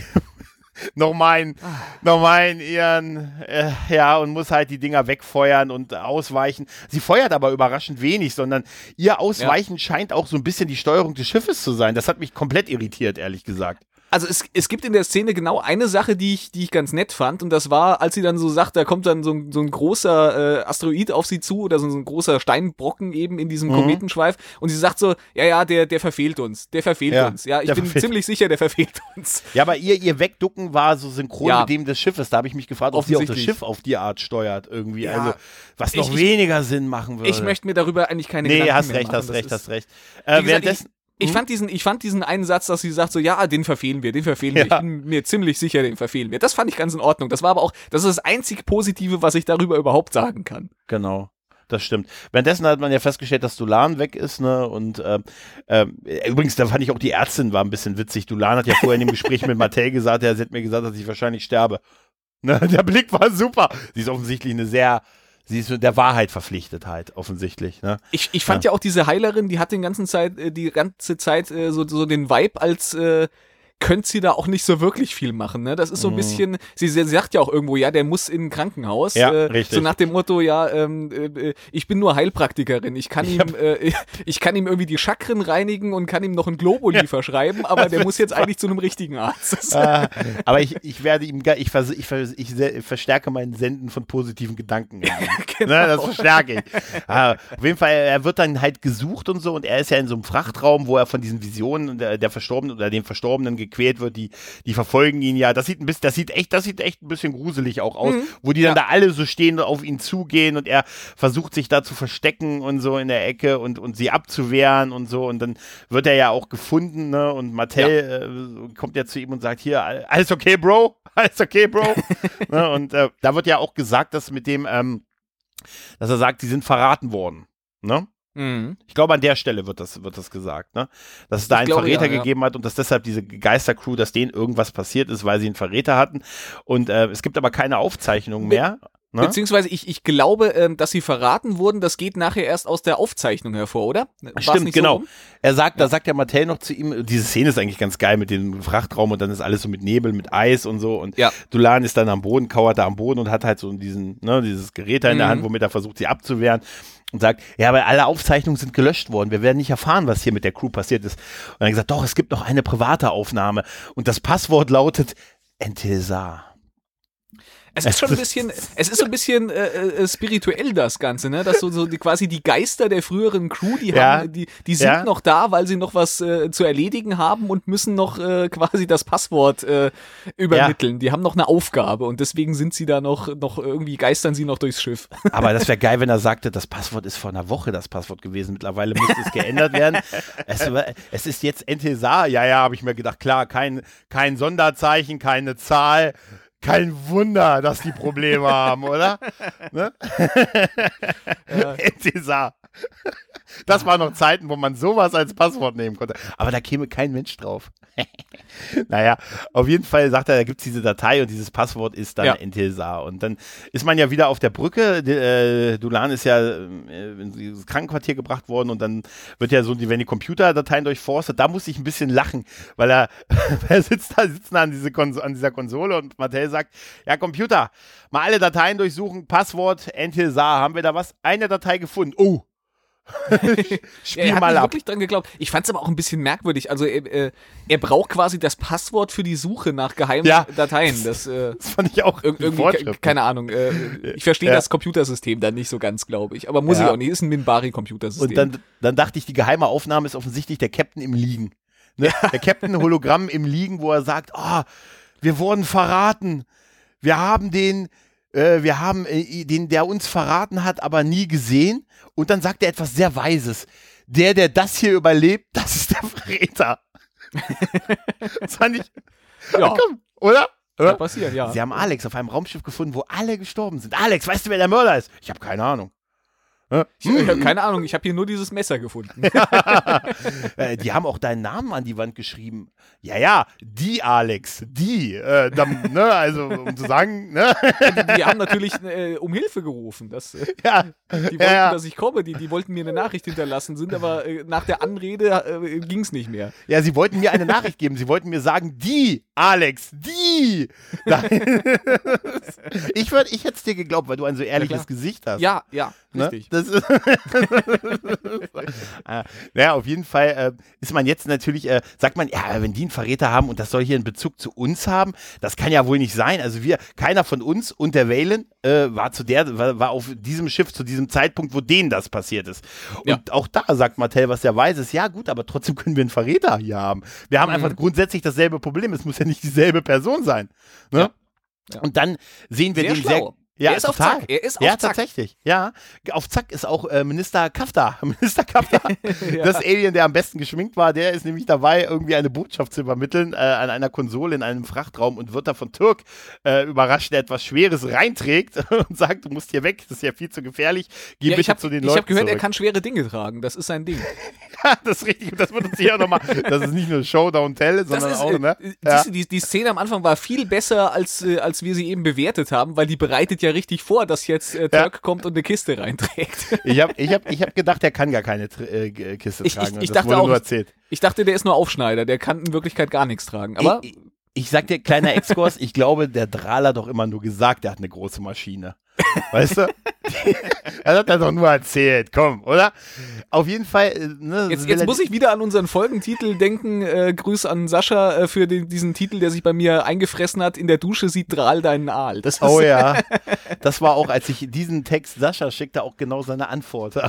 nochmal in, nochmal in ihren, äh, ja, und muss halt die Dinger wegfeuern und ausweichen. Sie feuert aber überraschend wenig, sondern ihr Ausweichen ja. scheint auch so ein bisschen die Steuerung des Schiffes zu sein. Das hat mich komplett irritiert, ehrlich gesagt also es, es gibt in der Szene genau eine Sache, die ich, die ich ganz nett fand. Und das war, als sie dann so sagt, da kommt dann so ein, so ein großer äh, Asteroid auf sie zu oder so, so ein großer Steinbrocken eben in diesem mhm. Kometenschweif. Und sie sagt so, ja, ja, der, der verfehlt uns. Der verfehlt ja, uns. Ja, ich bin ziemlich sicher, der verfehlt uns. Ja, aber ihr, ihr Wegducken war so synchron ja. mit dem des Schiffes. Da habe ich mich gefragt, ob sie auch das Schiff auf die Art steuert irgendwie. Ja. Also, was noch ich, weniger Sinn machen würde. Ich möchte mir darüber eigentlich keine nee, Gedanken hast recht, hast recht, hast recht, hast recht. Äh, währenddessen ich hm? fand diesen, ich fand diesen einen Satz, dass sie sagt so, ja, den verfehlen wir, den verfehlen wir. Ich bin mir ziemlich sicher, den verfehlen wir. Das fand ich ganz in Ordnung. Das war aber auch, das ist das einzig Positive, was ich darüber überhaupt sagen kann. Genau. Das stimmt. Währenddessen hat man ja festgestellt, dass Dulan weg ist, ne? Und äh, äh, übrigens, da fand ich auch die Ärztin war ein bisschen witzig. Dulan hat ja vorher in dem Gespräch mit Mattel gesagt, er hat mir gesagt, dass ich wahrscheinlich sterbe. Ne? Der Blick war super. Sie ist offensichtlich eine sehr sie ist der Wahrheit verpflichtet halt, offensichtlich. Ne? Ich, ich fand ja. ja auch diese Heilerin, die hat den ganzen Zeit, äh, die ganze Zeit äh, so, so den Vibe als äh, könnte sie da auch nicht so wirklich viel machen. Ne? Das ist so ein mhm. bisschen, sie, sie, sagt ja auch irgendwo, ja, der muss in ein Krankenhaus. Ja, äh, richtig. So nach dem Motto, ja, ähm, äh, ich bin nur Heilpraktikerin. Ich kann ihm, äh, ich kann ihm irgendwie die Chakren reinigen und kann ihm noch ein Globuli ja. verschreiben, aber der muss jetzt eigentlich zu einem richtigen Arzt. Ah, aber ich, ich werde ihm, ich, vers, ich, vers, ich verstärke mein Senden von positiven Gedanken. genau. ne, das verstärke ich. Ah, auf jeden Fall, er wird dann halt gesucht und so und er ist ja in so einem Frachtraum, wo er von diesen Visionen der, der Verstorbenen oder dem Verstorbenen gequält wird, die, die verfolgen ihn ja. Das sieht ein bisschen, das sieht echt, das sieht echt ein bisschen gruselig auch aus, mhm. wo die dann ja. da alle so stehen und auf ihn zugehen und er versucht sich da zu verstecken und so in der Ecke und, und sie abzuwehren und so. Und dann wird er ja auch gefunden, ne? Und Mattel ja. äh, kommt ja zu ihm und sagt: Hier, alles okay, Bro? Alles okay, Bro? ne? Und äh, da wird ja auch gesagt, dass mit dem, ähm, dass er sagt, die sind verraten worden. Ne? Mhm. Ich glaube, an der Stelle wird das, wird das gesagt, ne? Dass es da ich einen glaube, Verräter ja, ja. gegeben hat und dass deshalb diese Geistercrew, dass denen irgendwas passiert ist, weil sie einen Verräter hatten. Und äh, es gibt aber keine Aufzeichnung mehr. Ne? Beziehungsweise ich, ich glaube, ähm, dass sie verraten wurden, das geht nachher erst aus der Aufzeichnung hervor, oder? War's Stimmt, genau. So er sagt, ja. da sagt der Mattel noch zu ihm, diese Szene ist eigentlich ganz geil mit dem Frachtraum und dann ist alles so mit Nebel, mit Eis und so und ja. Dulan ist dann am Boden, kauert da am Boden und hat halt so diesen, ne, dieses Gerät da in mhm. der Hand, womit er versucht, sie abzuwehren und sagt, ja, aber alle Aufzeichnungen sind gelöscht worden. Wir werden nicht erfahren, was hier mit der Crew passiert ist. Und hat gesagt, doch, es gibt noch eine private Aufnahme und das Passwort lautet Entesar. Es ist schon ein bisschen, es ist so ein bisschen äh, äh, spirituell das Ganze, ne? Dass so, so die, quasi die Geister der früheren Crew, die ja. haben, die, die sind ja. noch da, weil sie noch was äh, zu erledigen haben und müssen noch äh, quasi das Passwort äh, übermitteln. Ja. Die haben noch eine Aufgabe und deswegen sind sie da noch, noch irgendwie geistern sie noch durchs Schiff. Aber das wäre geil, wenn er sagte, das Passwort ist vor einer Woche das Passwort gewesen. Mittlerweile müsste es geändert werden. es, es ist jetzt Entesar. Ja, ja, habe ich mir gedacht, klar, kein, kein Sonderzeichen, keine Zahl kein Wunder, dass die Probleme haben, oder? Ne? Ja. Das waren noch Zeiten, wo man sowas als Passwort nehmen konnte. Aber da käme kein Mensch drauf. naja, auf jeden Fall sagt er, da gibt es diese Datei und dieses Passwort ist dann ja. Intelsar. Und dann ist man ja wieder auf der Brücke. Äh, Dulan ist ja äh, in dieses Krankenquartier gebracht worden und dann wird ja so, die, wenn die Computerdateien durchforstet, da muss ich ein bisschen lachen, weil er, er sitzt da, sitzt da an, diese an dieser Konsole und Mattel sagt, ja, Computer, mal alle Dateien durchsuchen, Passwort Entelsar, haben wir da was? Eine Datei gefunden. Oh, Spiel ja, er mal ab. wirklich dran geglaubt. Ich fand es aber auch ein bisschen merkwürdig. Also er, äh, er braucht quasi das Passwort für die Suche nach geheimen ja, Dateien. Das, äh, das fand ich auch ir irgendwie keine Ahnung. Äh, ich verstehe ja. das Computersystem dann nicht so ganz, glaube ich. Aber muss ich auch nicht. Ist ein Minbari-Computersystem. Und dann, dann dachte ich, die geheime Aufnahme ist offensichtlich der Captain im Liegen. Ne? Der Captain Hologramm im Liegen, wo er sagt, oh, wir wurden verraten. Wir haben den, äh, wir haben äh, den, der uns verraten hat, aber nie gesehen. Und dann sagt er etwas sehr Weises. Der, der das hier überlebt, das ist der Verräter. das fand ich. Ja. Komm, oder? Kann passieren, ja. Sie haben Alex auf einem Raumschiff gefunden, wo alle gestorben sind. Alex, weißt du, wer der Mörder ist? Ich habe keine Ahnung. Ich, ich habe keine Ahnung, ich habe hier nur dieses Messer gefunden. Äh, die haben auch deinen Namen an die Wand geschrieben. Ja, ja, die Alex, die. Äh, dann, ne, also um zu sagen, ne? Die, die haben natürlich äh, um Hilfe gerufen. Das, äh, ja. Die wollten, ja, ja. dass ich komme. Die, die wollten mir eine Nachricht hinterlassen, sind aber äh, nach der Anrede äh, ging es nicht mehr. Ja, sie wollten mir eine Nachricht geben. Sie wollten mir sagen, die Alex, die. ich ich hätte es dir geglaubt, weil du ein so ehrliches ja, Gesicht hast. Ja, ja, ne? richtig. Das ist naja, auf jeden Fall äh, ist man jetzt natürlich, äh, sagt man, ja, wenn die einen Verräter haben und das soll hier einen Bezug zu uns haben, das kann ja wohl nicht sein. Also wir, keiner von uns und der Valen äh, war zu der, war, war, auf diesem Schiff zu diesem Zeitpunkt, wo denen das passiert ist. Und ja. auch da sagt Mattel, was er weiß, ist, ja gut, aber trotzdem können wir einen Verräter hier haben. Wir haben mhm. einfach grundsätzlich dasselbe Problem. Es muss ja nicht dieselbe Person sein. Ne? Ja. Ja. Und dann sehen wir sehr den schlau. sehr ja, er ist total. auf Zack. Er ist auf ja, Zack. tatsächlich. Ja, auf Zack ist auch äh, Minister Kafta. Minister Kafta, ja. das Alien, der am besten geschminkt war, der ist nämlich dabei, irgendwie eine Botschaft zu übermitteln äh, an einer Konsole in einem Frachtraum und wird da von Türk äh, überrascht, der etwas Schweres reinträgt und sagt, du musst hier weg, das ist ja viel zu gefährlich. Geh ja, bitte hab, zu den Leuten. Ich habe gehört, zurück. er kann schwere Dinge tragen. Das ist sein Ding. ja, das ist richtig. Das wird uns hier auch nochmal. Das ist nicht nur Show, Don't Tell, sondern ist, auch, ne? Äh, ja. die, die, Szene am Anfang war viel besser, als, äh, als wir sie eben bewertet haben, weil die bereitet ja richtig vor, dass jetzt äh, Turk ja. kommt und eine Kiste reinträgt. Ich habe ich hab, ich hab gedacht, der kann gar keine äh, Kiste ich, tragen. Ich, ich dachte auch, ich dachte, der ist nur Aufschneider, der kann in Wirklichkeit gar nichts tragen. Aber ich, ich sag dir, kleiner Exkurs, ich glaube, der Drahler hat doch immer nur gesagt, der hat eine große Maschine. Weißt du? er hat er doch nur erzählt, komm, oder? Auf jeden Fall. Äh, ne, jetzt, jetzt muss ich wieder an unseren Folgentitel denken. Äh, Grüß an Sascha äh, für den, diesen Titel, der sich bei mir eingefressen hat. In der Dusche sieht Drahl deinen Aal. oh ja. Das war auch, als ich diesen Text Sascha schickte, auch genau seine Antwort.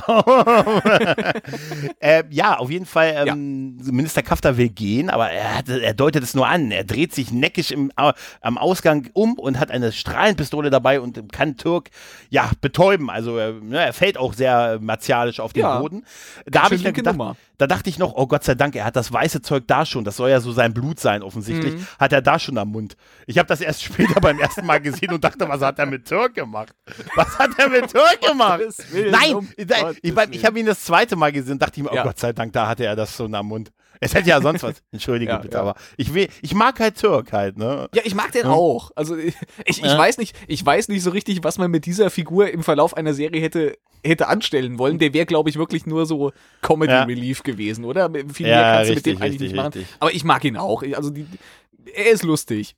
äh, ja, auf jeden Fall. Ähm, ja. Minister Kafter will gehen, aber er, hat, er deutet es nur an. Er dreht sich neckisch im, am Ausgang um und hat eine Strahlenpistole dabei und kann Türk Türk ja betäuben. Also äh, ne, er fällt auch sehr martialisch auf den Ja. Boden. Da habe ich gedacht, Nummer. da dachte ich noch, oh Gott sei Dank, er hat das weiße Zeug da schon. Das soll ja so sein Blut sein, offensichtlich. Mhm. Hat er da schon am Mund. Ich habe das erst später beim ersten Mal gesehen und dachte, was hat er mit Türk gemacht? Was hat er mit Türk gemacht? Willen, Nein, um ich, ich, ich habe ihn das zweite Mal gesehen und dachte ich mir, oh Ja. Gott sei Dank, da hatte er das schon am Mund. Es hätte ja sonst was. Entschuldige Ja, bitte, ja. aber ich will, ich mag halt Türk halt, ne? Ja, ich mag den auch. Also ich, ich, ich Ja. weiß nicht, ich weiß nicht so richtig, was man mit dieser Figur im Verlauf einer Serie hätte hätte anstellen wollen. Der wäre, glaube ich, wirklich nur so Comedy Ja. Relief gewesen, oder? Viel Ja, mehr kannst du mit dem eigentlich richtig, nicht machen. richtig. Aber ich mag ihn auch. Also die, er ist lustig.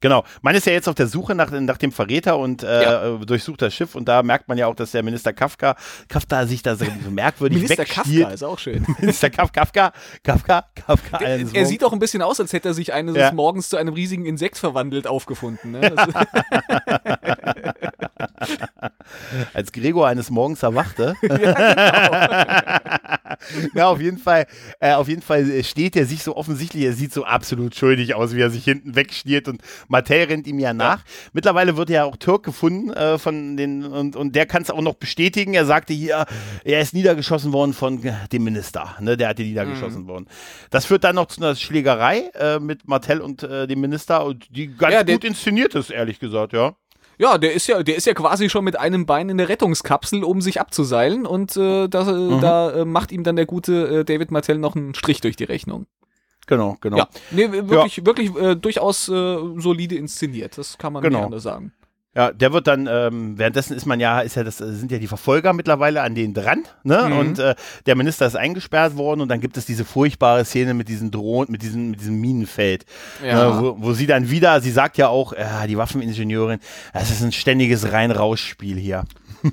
Genau. Man ist ja jetzt auf der Suche nach, nach dem Verräter und äh, Ja. durchsucht das Schiff und da merkt man ja auch, dass der Minister Kafka, Kafka sich da so merkwürdig Minister wegstiehlt. Kafka ist auch schön. Minister Kaf, Kafka, Kafka, Kafka. eines er sieht auch ein bisschen aus, als hätte er sich eines Ja. Morgens zu einem riesigen Insekt verwandelt aufgefunden. Ne? Als Gregor eines Morgens erwachte. ja, auf jeden Fall, äh, auf jeden Fall steht er sich so offensichtlich, er sieht so absolut schuldig aus, wie er sich hinten wegstiert und Mattel rennt ihm ja nach. Mittlerweile wird ja auch Türk gefunden äh, von den und, und der kann es auch noch bestätigen. Er sagte hier, er ist niedergeschossen worden von äh, dem Minister, ne, der hatte niedergeschossen worden. Das führt dann noch zu einer Schlägerei äh, mit Martell und äh, dem Minister und die ganz Ja, gut inszeniert ist, ehrlich gesagt, ja. ja, der ist ja, der ist ja quasi schon mit einem Bein in der Rettungskapsel, um sich abzuseilen. Und äh, da, Mhm. da äh, macht ihm dann der gute äh, David Martell noch einen Strich durch die Rechnung. Genau, genau. Ja, nee, wirklich, wirklich äh, durchaus äh, solide inszeniert. Das kann man Genau. anders sagen. Ja, der wird dann, ähm, währenddessen ist man ja, ist ja das, äh, sind ja die Verfolger mittlerweile an denen dran, ne? Mhm. Und äh, der Minister ist eingesperrt worden und dann gibt es diese furchtbare Szene mit diesen Drohnen, mit diesem, mit diesem Minenfeld. Ja. Ne, wo, wo sie dann wieder, sie sagt ja auch, ja, die Waffeningenieurin, das ist ein ständiges Rein-Raus-Spiel hier.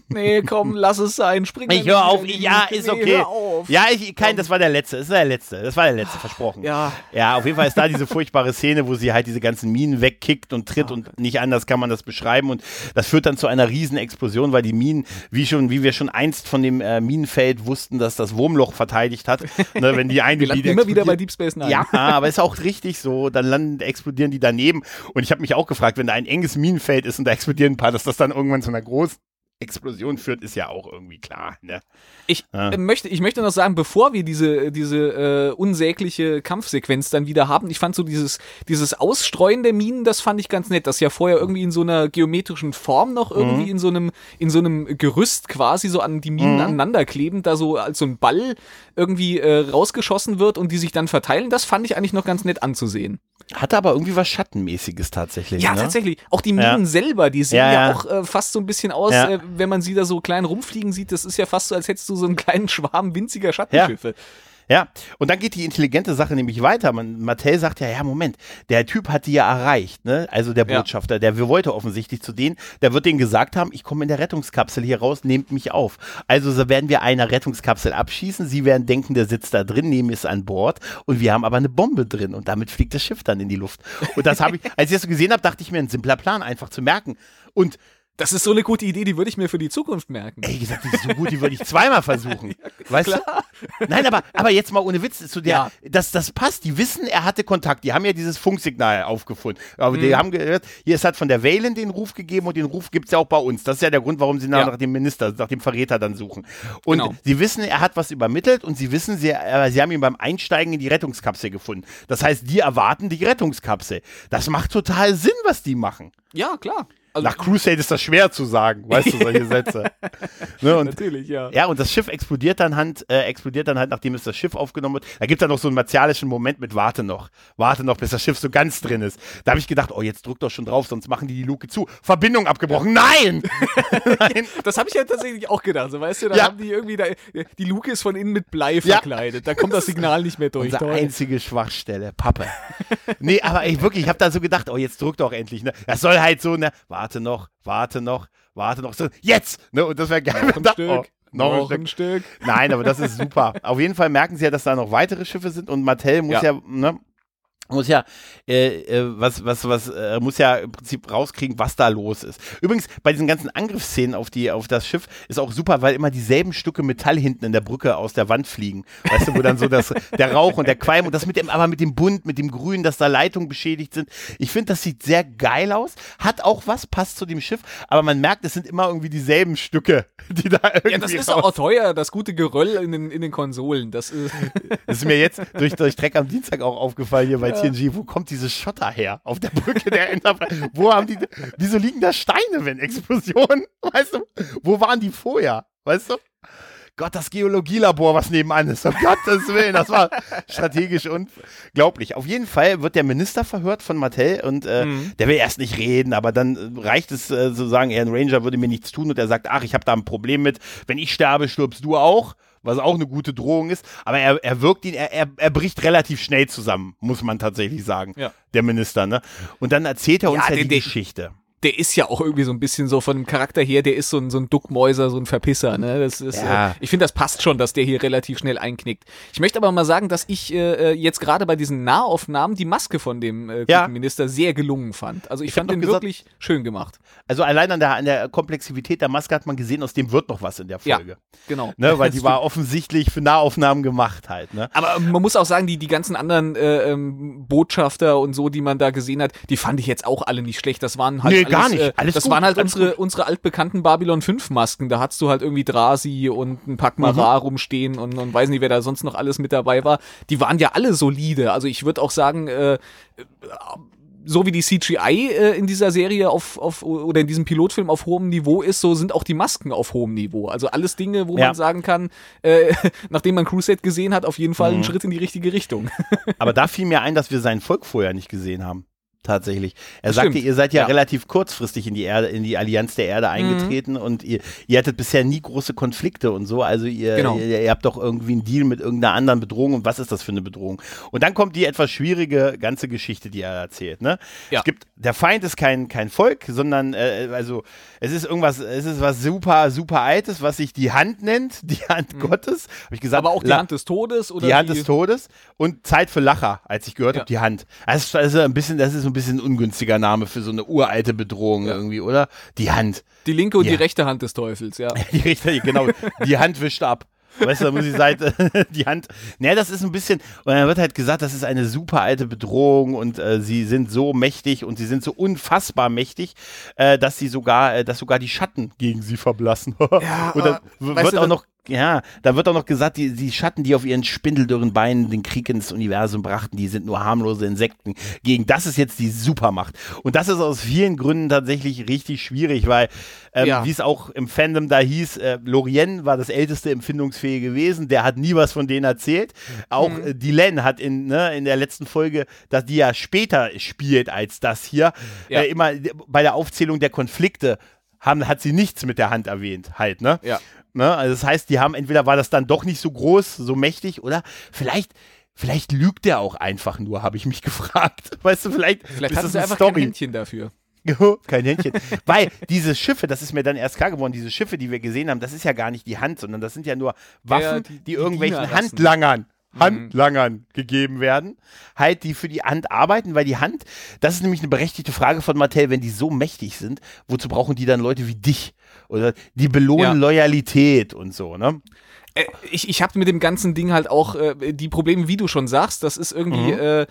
Nee, komm, lass es sein. Spring Ich hör auf, ja, ist nee, okay. Auf. Ja, ich, kein, das war der letzte, das war der letzte, das war der letzte, versprochen. Ja. Ja, auf jeden Fall ist da diese furchtbare Szene, wo sie halt diese ganzen Minen wegkickt und tritt und nicht anders kann man das beschreiben und das führt dann zu einer riesen Explosion, weil die Minen, wie schon, wie wir schon einst von dem äh, Minenfeld wussten, dass das Wurmloch verteidigt hat, ne, wenn die eine Wir landen immer wieder bei Deep Space Nine. ja, aber ist auch richtig so. Dann landen, explodieren die daneben. Und ich habe mich auch gefragt, wenn da ein enges Minenfeld ist und da explodieren ein paar, dass das dann irgendwann zu einer großen Explosion führt, ist ja auch irgendwie klar. Ne? Ich, Ja. äh, möchte, ich möchte noch sagen, bevor wir diese, diese äh, unsägliche Kampfsequenz dann wieder haben, ich fand so dieses, dieses Ausstreuen der Minen, das fand ich ganz nett, dass ja vorher irgendwie in so einer geometrischen Form noch irgendwie in so einem, in so einem Gerüst quasi so an die Minen aneinander kleben, da so als so ein Ball irgendwie äh, rausgeschossen wird und die sich dann verteilen, das fand ich eigentlich noch ganz nett anzusehen. Hatte aber irgendwie was Schattenmäßiges tatsächlich. Ja, ne? tatsächlich. Auch die Minen Ja. selber, die sehen Ja, ja, ja. auch äh, fast so ein bisschen aus, äh, wenn man sie da so klein rumfliegen sieht. Das ist ja fast so, als hättest du so einen kleinen Schwarm winziger Schattenschiffe. Ja, und dann geht die intelligente Sache nämlich weiter. Man, Mattel sagt ja, ja, Moment, der Typ hat die ja erreicht, ne? Also der Ja. Botschafter, der wollte offensichtlich zu denen, der wird denen gesagt haben, ich komme in der Rettungskapsel hier raus, nehmt mich auf. Also so werden wir einer Rettungskapsel abschießen, sie werden denken, der sitzt da drin, nehmen es an Bord und wir haben aber eine Bombe drin und damit fliegt das Schiff dann in die Luft. Und das habe ich, als ich das so gesehen habe, dachte ich mir, ein simpler Plan, einfach zu merken. Und Das ist so eine gute Idee, die würde ich mir für die Zukunft merken. Ey, gesagt, die ist so gut, die würde ich zweimal versuchen. Weißt du? Nein, aber, aber jetzt mal ohne Witz, zu der, Ja. das, das passt. Die wissen, er hatte Kontakt. Die haben ja dieses Funksignal aufgefunden. Aber Mhm. die haben gehört, hier, es hat von der Valen den Ruf gegeben und den Ruf gibt es ja auch bei uns. Das ist ja der Grund, warum sie nach, Ja. nach dem Minister, nach dem Verräter dann suchen. Und Genau. sie wissen, er hat was übermittelt und sie wissen, sie, äh, sie haben ihn beim Einsteigen in die Rettungskapsel gefunden. Das heißt, die erwarten die Rettungskapsel. Das macht total Sinn, was die machen. Ja, klar. Also, Nach Crusade ist das schwer zu sagen, weißt du, solche Sätze. ne, und natürlich, ja. ja, und das Schiff explodiert dann halt, äh, explodiert dann halt, nachdem es das Schiff aufgenommen wird. Da gibt es dann noch so einen martialischen Moment mit Warte noch. Warte noch, bis das Schiff so ganz drin ist. Da habe ich gedacht, oh, jetzt drück doch schon drauf, sonst machen die die Luke zu. Verbindung abgebrochen. Nein! Nein! Das habe ich ja tatsächlich auch gedacht. So, weißt du, da Ja. haben die irgendwie, da, die Luke ist von innen mit Blei Ja. verkleidet. Da kommt das Signal nicht mehr durch. Unsere einzige Schwachstelle, Pappe. nee, aber ey, wirklich, ich habe da so gedacht, oh, jetzt drück doch endlich, ne? Das soll halt so, ne? Warte noch, warte noch, warte noch. So, jetzt! Ne? Und das wäre geil. Noch ein Da- Stück. oh, noch ein Stück. Nein, aber das ist super. Auf jeden Fall merken sie ja, dass da noch weitere Schiffe sind und Mattel muss ja, Ja. ne, muss ja äh, äh, was was was äh, muss ja im Prinzip rauskriegen, was da los ist. Übrigens bei diesen ganzen Angriffsszenen auf die auf das Schiff ist auch super, weil immer dieselben Stücke Metall hinten in der Brücke aus der Wand fliegen. Weißt du, wo dann so das der Rauch und der Qualm und das mit dem aber mit dem Bunt, mit dem Grün, dass da Leitungen beschädigt sind. Ich finde, das sieht sehr geil aus, hat auch was passt zu dem Schiff, aber man merkt, es sind immer irgendwie dieselben Stücke, die da irgendwie Ja, das ist auch teuer, das gute Geröll in den, in den Konsolen. Das ist, das ist mir jetzt durch durch Dreck am Dienstag auch aufgefallen hier bei TNG, wo kommt diese Schotter her? Auf der Brücke der Enterprise. wo haben die, wieso liegen da Steine, wenn Explosionen? Weißt du, wo waren die vorher? Weißt du? Gott, das Geologielabor, was nebenan ist. Um Gottes Willen, das war strategisch unglaublich. Auf jeden Fall wird der Minister verhört von Mattel und äh, mhm. der will erst nicht reden, aber dann äh, reicht es äh, zu sagen, er ein Ranger würde mir nichts tun und er sagt, ach, ich habe da ein Problem mit. Wenn ich sterbe, stirbst du auch was auch eine gute Drohung ist. Aber er, er wirkt ihn, er, er, er bricht relativ schnell zusammen, muss man tatsächlich sagen, ja. der Minister. Ne? Und dann erzählt er uns ja, ja die, die Geschichte der ist ja auch irgendwie so ein bisschen so von dem Charakter her, der ist so ein, so ein Duckmäuser, so ein Verpisser. Ne? Das ist, ja. äh, ich finde, das passt schon, dass der hier relativ schnell einknickt. Ich möchte aber mal sagen, dass ich äh, äh jetzt gerade bei diesen Nahaufnahmen die Maske von dem äh, ja. Minister sehr gelungen fand. Also ich, ich fand den gesagt, wirklich schön gemacht. Also allein an der, an der Komplexität der Maske hat man gesehen, aus dem wird noch was in der Folge. Ja, genau. Ne? Weil die war offensichtlich für Nahaufnahmen gemacht halt. Ne? Aber man muss auch sagen, die, die ganzen anderen äh, ähm, Botschafter und so, die man da gesehen hat, die fand ich jetzt auch alle nicht schlecht. Das waren halt nee, gar nicht. Äh, alles das gut, waren halt unsere, unsere altbekannten Babylon 5 Masken. Da hattest du halt irgendwie Drasi und ein Pakmara mhm. rumstehen und, und weiß nicht, wer da sonst noch alles mit dabei war. Die waren ja alle solide. Also ich würde auch sagen, äh, so wie die CGI äh, in dieser Serie auf, auf oder in diesem Pilotfilm auf hohem Niveau ist, so sind auch die Masken auf hohem Niveau. Also alles Dinge, wo ja. man sagen kann, äh, nachdem man Crusade gesehen hat, auf jeden Fall mhm. ein Schritt in die richtige Richtung. Aber da fiel mir ein, dass wir sein Volk vorher nicht gesehen haben tatsächlich. Er das sagte, stimmt. ihr seid ja, ja, relativ kurzfristig in die Erde, in die Allianz der Erde mhm. eingetreten mhm. und ihr, ihr hattet bisher nie große Konflikte und so. Also ihr, genau. ihr, ihr, habt doch irgendwie einen Deal mit irgendeiner anderen Bedrohung und was ist das für eine Bedrohung? Und dann kommt die etwas schwierige ganze Geschichte, die er erzählt. Ne? Ja. Es gibt, der Feind ist kein, kein Volk, sondern äh, also es ist irgendwas, es ist was super, super Altes, was sich die Hand nennt, die Hand mhm. Gottes. Habe ich gesagt. Aber auch die Hand des Todes oder die Hand des Todes und Zeit für Lacher, als ich gehört ja. habe, die Hand. Also, also ein bisschen, das ist ein bisschen ungünstiger Name für so eine uralte Bedrohung ja. irgendwie, oder? Die Hand. Die linke und ja. die rechte Hand des Teufels, ja. die rechte, genau. Die Hand wischt ab. Weißt du, da muss die Seite, die Hand. Naja, das ist ein bisschen, und dann wird halt gesagt, das ist eine super alte Bedrohung und äh, sie sind so mächtig und sie sind so unfassbar mächtig, äh, dass sie sogar, äh, dass sogar die Schatten gegen sie verblassen. ja, und dann wird auch noch ja, da wird auch noch gesagt, die, die Schatten, die auf ihren spindeldürren Beinen den Krieg ins Universum brachten, die sind nur harmlose Insekten. Gegen das ist jetzt die Supermacht. Und das ist aus vielen Gründen tatsächlich richtig schwierig, weil, ähm, ja. wie es auch im Fandom da hieß, äh, Lorien war das älteste Empfindungsfähige gewesen, der hat nie was von denen erzählt. Auch mhm. äh, Dylan hat in, ne, in der letzten Folge, dass die ja später spielt als das hier, ja. äh, immer bei der Aufzählung der Konflikte haben, hat sie nichts mit der Hand erwähnt, halt, ne? Ja. Ne? Also das heißt, die haben entweder war das dann doch nicht so groß, so mächtig, oder vielleicht, vielleicht lügt der auch einfach nur, habe ich mich gefragt. Weißt du, vielleicht, vielleicht ist das einfach Story. kein Händchen dafür. kein Händchen. Weil diese Schiffe, das ist mir dann erst klar geworden, diese Schiffe, die wir gesehen haben, das ist ja gar nicht die Hand, sondern das sind ja nur Waffen, ja, die, die, die, irgendwelchen Handlangern mhm. Handlangern gegeben werden, halt, die für die Hand arbeiten, weil die Hand, das ist nämlich eine berechtigte Frage von Mattel, wenn die so mächtig sind, wozu brauchen die dann Leute wie dich? Oder die belohnen ja. Loyalität und so, ne? Äh, ich, ich habe mit dem ganzen Ding halt auch äh, die Probleme, wie du schon sagst, das ist irgendwie, mhm. äh,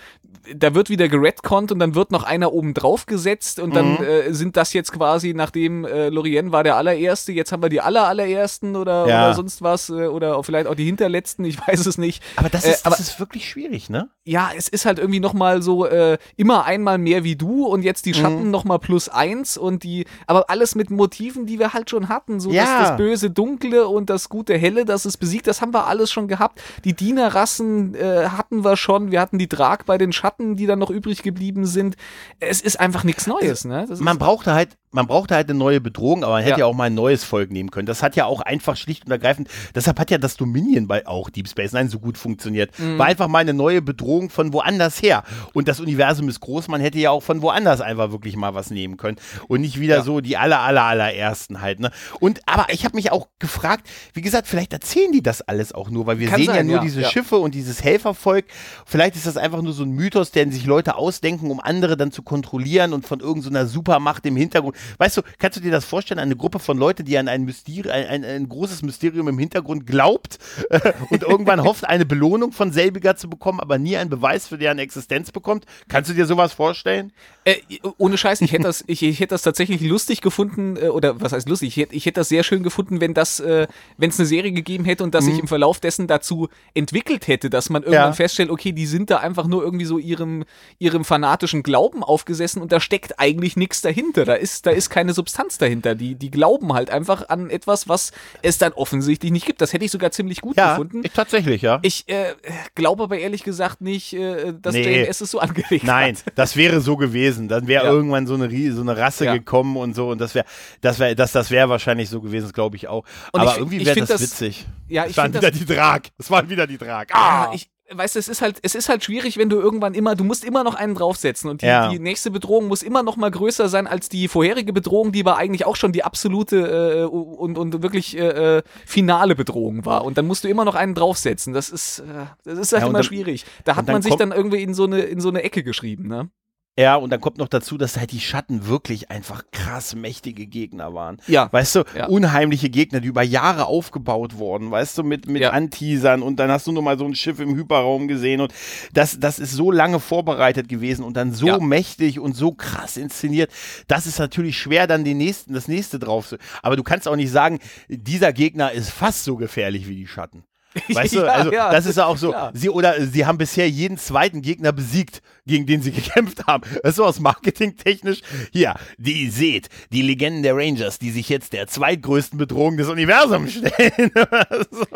da wird wieder geredconnt und dann wird noch einer oben drauf gesetzt und dann mhm. äh, sind das jetzt quasi, nachdem äh, Lorien war der allererste, jetzt haben wir die aller allerersten oder, ja. oder sonst was äh, oder vielleicht auch die hinterletzten, ich weiß es nicht. Aber das ist, äh, aber, das ist wirklich schwierig, ne? Ja, es ist halt irgendwie nochmal so, äh, immer einmal mehr wie du und jetzt die Schatten mhm. nochmal plus eins und die, aber alles mit Motiven, die wir halt schon hatten, so ja. das, das böse Dunkle und das gute Helle, das ist besiegt, das haben wir alles schon gehabt. Die Dienerrassen äh, hatten wir schon, wir hatten die Drag bei den Schatten Schatten, die dann noch übrig geblieben sind. Es ist einfach nichts Neues. Ne? man brauchte halt man brauchte halt eine neue Bedrohung, aber man hätte ja. Ja. auch mal ein neues Volk nehmen können. Das hat ja auch einfach schlicht und ergreifend, deshalb hat ja das Dominion bei auch Deep Space Nine so gut funktioniert. Mhm. War einfach mal eine neue Bedrohung von woanders her. Und das Universum ist groß, man hätte ja auch von woanders einfach wirklich mal was nehmen können. Und nicht wieder Ja. so die aller, aller, allerersten halt. Ne? Und aber ich habe mich auch gefragt, wie gesagt, vielleicht erzählen die das alles auch nur, weil wir Kann sehen ja sein, nur ja, diese ja. Schiffe und dieses Helfervolk. Vielleicht ist das einfach nur so ein Mythos, den sich Leute ausdenken, um andere dann zu kontrollieren und von irgendeiner Supermacht im Hintergrund. Weißt du, kannst du dir das vorstellen, eine Gruppe von Leuten, die an ein, Mysteri ein, ein, ein großes Mysterium im Hintergrund glaubt äh, und irgendwann hofft, eine Belohnung von selbiger zu bekommen, aber nie einen Beweis für deren Existenz bekommt? Kannst du dir sowas vorstellen? Äh, ohne Scheiß, ich hätte das, ich, ich hätte das tatsächlich lustig gefunden, äh, oder was heißt lustig? Ich hätte, ich hätte das sehr schön gefunden, wenn das, äh, wenn es eine Serie gegeben hätte und das sich im Verlauf dessen dazu entwickelt hätte, dass man irgendwann Ja. feststellt, okay, die sind da einfach nur irgendwie so ihrem, ihrem fanatischen Glauben aufgesessen und da steckt eigentlich nichts dahinter. Da ist, da ist keine Substanz dahinter. Die, die glauben halt einfach an etwas, was es dann offensichtlich nicht gibt. Das hätte ich sogar ziemlich gut gefunden. ich, tatsächlich, ja. Ich äh, glaube aber ehrlich gesagt nicht, äh, dass Nee. JMS es so angelegt Nein, hat. das wäre so gewesen. Dann wäre Ja. irgendwann so eine, so eine Rasse Ja. gekommen und so und das wäre, das wäre, das, das wäre wahrscheinlich so gewesen, glaube ich auch. Und Aber ich- irgendwie wäre das, das- witzig. Ja, es ich waren finde wieder das die Drag. Es waren wieder die Drag. Ja, Ah! ich weißt, du, es ist halt, es ist halt schwierig, wenn du irgendwann immer, du musst immer noch einen draufsetzen und die, Ja. die nächste Bedrohung muss immer noch mal größer sein als die vorherige Bedrohung, die aber eigentlich auch schon die absolute äh, und, und wirklich äh, äh, finale Bedrohung war. Und dann musst du immer noch einen draufsetzen. Das ist, äh, das ist halt Ja, immer dann- schwierig. Da hat man sich dann irgendwie in so eine, in so eine Ecke geschrieben, ne? Ja, und dann kommt noch dazu, dass halt die Schatten wirklich einfach krass mächtige Gegner waren. Ja. Weißt du, Ja. unheimliche Gegner, die über Jahre aufgebaut wurden, weißt du, mit, mit Ja. Anteasern und dann hast du nur mal so ein Schiff im Hyperraum gesehen und das, das ist so lange vorbereitet gewesen und dann so Ja. mächtig und so krass inszeniert. Das ist natürlich schwer, dann den nächsten, das nächste drauf zu. Aber du kannst auch nicht sagen, dieser Gegner ist fast so gefährlich wie die Schatten. Weißt du, Ja, also ja, das ist ja auch so. klar. Sie oder sie haben bisher jeden zweiten Gegner besiegt, gegen den sie gekämpft haben. Das ist so aus Marketingtechnisch. Hier, die seht, die Legenden der Rangers, die sich jetzt der zweitgrößten Bedrohung des Universums stellen. so.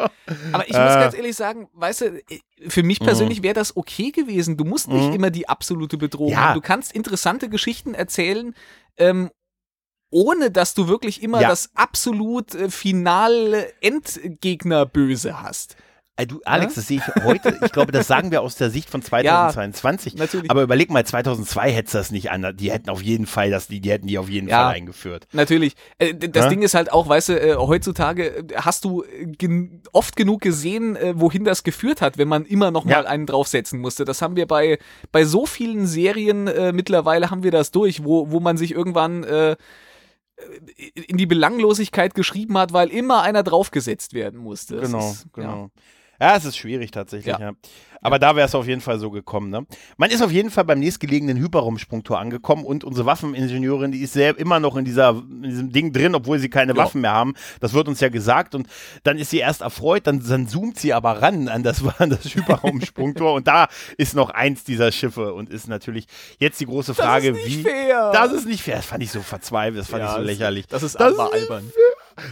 Aber ich muss Äh. Mhm. ganz ehrlich sagen, weißt du, für mich persönlich wäre das okay gewesen. Du musst nicht immer die absolute Bedrohung Ja. haben. Du kannst interessante Geschichten erzählen, ähm, ohne dass du wirklich immer Ja. das absolut äh, finale Endgegner böse hast. Ey, Du, Alex, das sehe ich heute, ich glaube, das sagen wir aus der Sicht von 2022. natürlich. Aber überleg mal, 2002 hätte das nicht an. Die hätten auf jeden Fall das, die, die hätten die auf jeden Ja. Fall eingeführt. Natürlich. Äh, das Ja? Ding ist halt auch, weißt du, äh, heutzutage äh, hast du äh, gen oft genug gesehen, äh, wohin das geführt hat, wenn man immer noch mal Ja. einen draufsetzen musste. Das haben wir bei, bei so vielen Serien äh, mittlerweile haben wir das durch, wo, wo man sich irgendwann äh, in die Belanglosigkeit geschrieben hat, weil immer einer draufgesetzt werden musste. Das Genau, ist, genau. Ja. Es ist schwierig tatsächlich, ja. Ja. Aber da wäre es auf jeden Fall so gekommen, ne? Man ist auf jeden Fall beim nächstgelegenen Hyperraumsprungtor angekommen und unsere Waffeningenieurin, die ist sehr, immer noch in, dieser, in diesem Ding drin, obwohl sie keine Ja. Waffen mehr haben. Das wird uns ja gesagt und dann ist sie erst erfreut, dann, dann zoomt sie aber ran an das, an das Hyperraumsprungtor und da ist noch eins dieser Schiffe und ist natürlich jetzt die große Frage, ist wie. nicht fair. Das ist nicht fair. Das fand ich so verzweifelt, das fand ich so das- lächerlich. Das ist Das aber ist albern.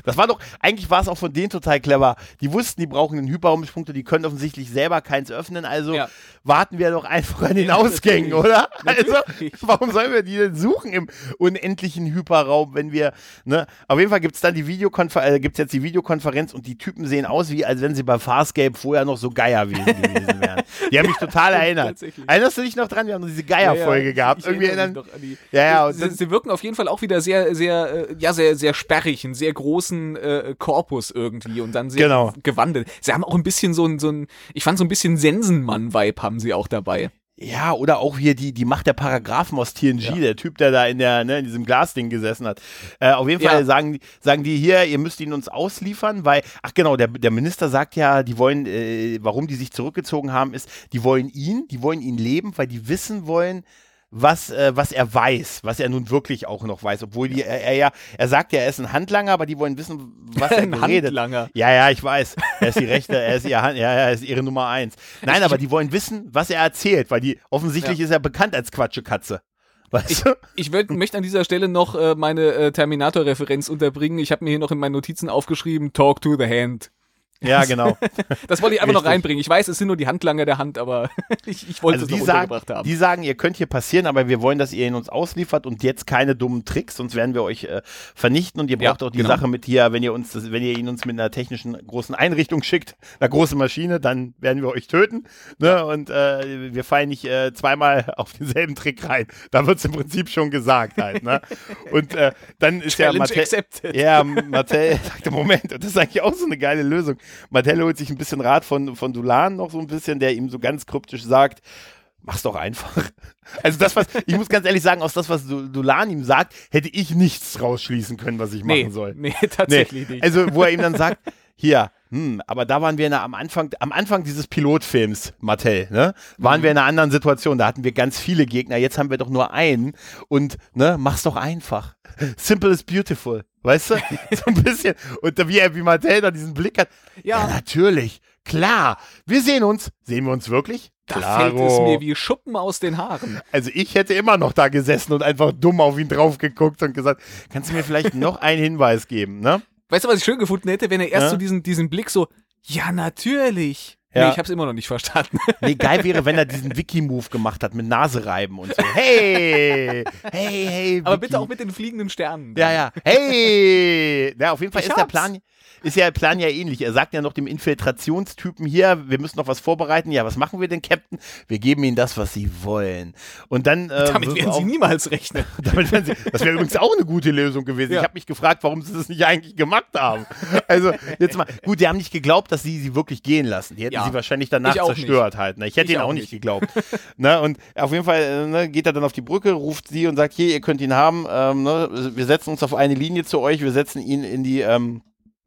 Das war doch, eigentlich war es auch von denen total clever. Die wussten, die brauchen einen Hyperraumsprung, die können offensichtlich selber keins öffnen, also Ja. warten wir doch einfach an den Ja, Ausgängen, natürlich. oder? Also, warum sollen wir die denn suchen im unendlichen Hyperraum, wenn wir, ne? Auf jeden Fall gibt's dann die Videokonferenz, äh, gibt's jetzt die Videokonferenz und die Typen sehen aus, wie als wenn sie bei Farscape vorher noch so Geierwesen gewesen wären. Die haben mich total erinnert. Erinnerst du dich noch dran? Wir haben noch diese Geierfolge gehabt. Ich Irgendwie erinnere mich noch an die. Ja, ja, sie, dann- sie wirken auf jeden Fall auch wieder sehr, sehr, äh, ja, sehr, sehr sperrig, einen sehr großen äh, Korpus irgendwie und dann sehr Genau. gewandelt. Sie haben auch ein bisschen so ein, so ein, ich fand so ein bisschen Sensenmann-Vibe haben sie auch dabei. Ja, oder auch hier die, die Macht der Paragraphen aus TNG, Ja. der Typ, der da in, der, ne, in diesem Glasding gesessen hat. Äh, auf jeden Fall Ja. sagen, die- sagen die hier, ihr müsst ihn uns ausliefern, weil, ach genau, der, der Minister sagt ja, die wollen, äh, warum die sich zurückgezogen haben, ist, die wollen ihn, die wollen ihn leben, weil die wissen wollen, was, äh, was er weiß, was er nun wirklich auch noch weiß, obwohl die, er, er ja, er sagt ja, er ist ein Handlanger, aber die wollen wissen, was er Ein geredet. Handlanger. Ja, ja, ich weiß. Er ist die Rechte, er ist ihr Hand, ja, er ist ihre Nummer eins. Nein, aber die wollen wissen, was er erzählt, weil die offensichtlich Ja. ist er bekannt als Quatschekatze. Weißt du? Ich würd, möchte an dieser Stelle noch äh, meine äh, Terminator-Referenz unterbringen. Ich habe mir hier noch in meinen Notizen aufgeschrieben, Talk to the Hand. Ja, genau. Das wollte ich einfach noch Richtig. reinbringen. Ich weiß, es sind nur die Handlanger der Hand, aber ich, ich wollte Also es die noch sagen, untergebracht haben. die sagen, ihr könnt hier passieren, aber wir wollen, dass ihr ihn uns ausliefert und jetzt keine dummen Tricks, sonst werden wir euch äh, vernichten und ihr Ja, braucht auch die genau. Sache mit hier, wenn ihr uns das, wenn ihr ihn uns mit einer technischen großen Einrichtung schickt, einer großen Maschine, dann werden wir euch töten. Ne? Und äh, wir fallen nicht äh, zweimal auf denselben Trick rein. Da wird es im Prinzip schon gesagt halt. Ne? Und äh, dann ist ja Challenge Mattel, accepted. ja, Mattel sagte, Moment, und das ist eigentlich auch so eine geile Lösung. Mattel holt sich ein bisschen Rat von, von Dulan noch so ein bisschen, der ihm so ganz kryptisch sagt, mach's doch einfach. Also das, was, ich muss ganz ehrlich sagen, aus das, was Du- Dulan ihm sagt, hätte ich nichts rausschließen können, was ich nee, machen soll. nee, tatsächlich nicht. Also, wo er ihm dann sagt, hier, hm, aber da waren wir in einer, am Anfang, am Anfang dieses Pilotfilms, Mattel, ne, waren wir in einer anderen Situation. Da hatten wir ganz viele Gegner. Jetzt haben wir doch nur einen und, ne, mach's doch einfach. Simple is beautiful. Weißt du? So ein bisschen. Und wie wie Mattel da diesen Blick hat. Ja, Ja. natürlich. Klar. Wir sehen uns. Sehen wir uns wirklich? da fällt es mir wie Schuppen aus den Haaren. Also ich hätte immer noch da gesessen und einfach dumm auf ihn drauf geguckt und gesagt, kannst du mir vielleicht noch einen Hinweis geben, ne? Weißt du, was ich schön gefunden hätte, wenn er erst Ja? so diesen, diesen Blick so, ja, natürlich. Ja. Nee, ich hab's immer noch nicht verstanden. Nee, geil wäre, wenn er diesen Wiki-Move gemacht hat mit Nase reiben und so. Hey, hey, hey. Aber Wiki. bitte auch mit den fliegenden Sternen. Ja, ja. Hey! Ja, auf jeden Fall Ich ist der hab's. Plan, ist ja der Plan ja ähnlich. Er sagt ja noch dem Infiltrationstypen hier, wir müssen noch was vorbereiten. Ja, was machen wir denn, Captain? Wir geben ihnen das, was sie wollen. Und dann. Äh, Damit werden auch- sie niemals rechnen. Damit werden sie, das wäre übrigens auch eine gute Lösung gewesen. Ja. Ich habe mich gefragt, warum sie das nicht eigentlich gemacht haben. Also jetzt mal, gut, die haben nicht geglaubt, dass sie sie wirklich gehen lassen. Die hätten Ja. sie wahrscheinlich danach zerstört halt. Ne? Ich hätte Ich ihnen auch auch nicht nicht. geglaubt. ne? Und auf jeden Fall äh, ne, geht er dann auf die Brücke, ruft sie und sagt, hier, ihr könnt ihn haben. Ähm, ne? Wir setzen uns auf eine Linie zu euch, wir setzen ihn in die ähm,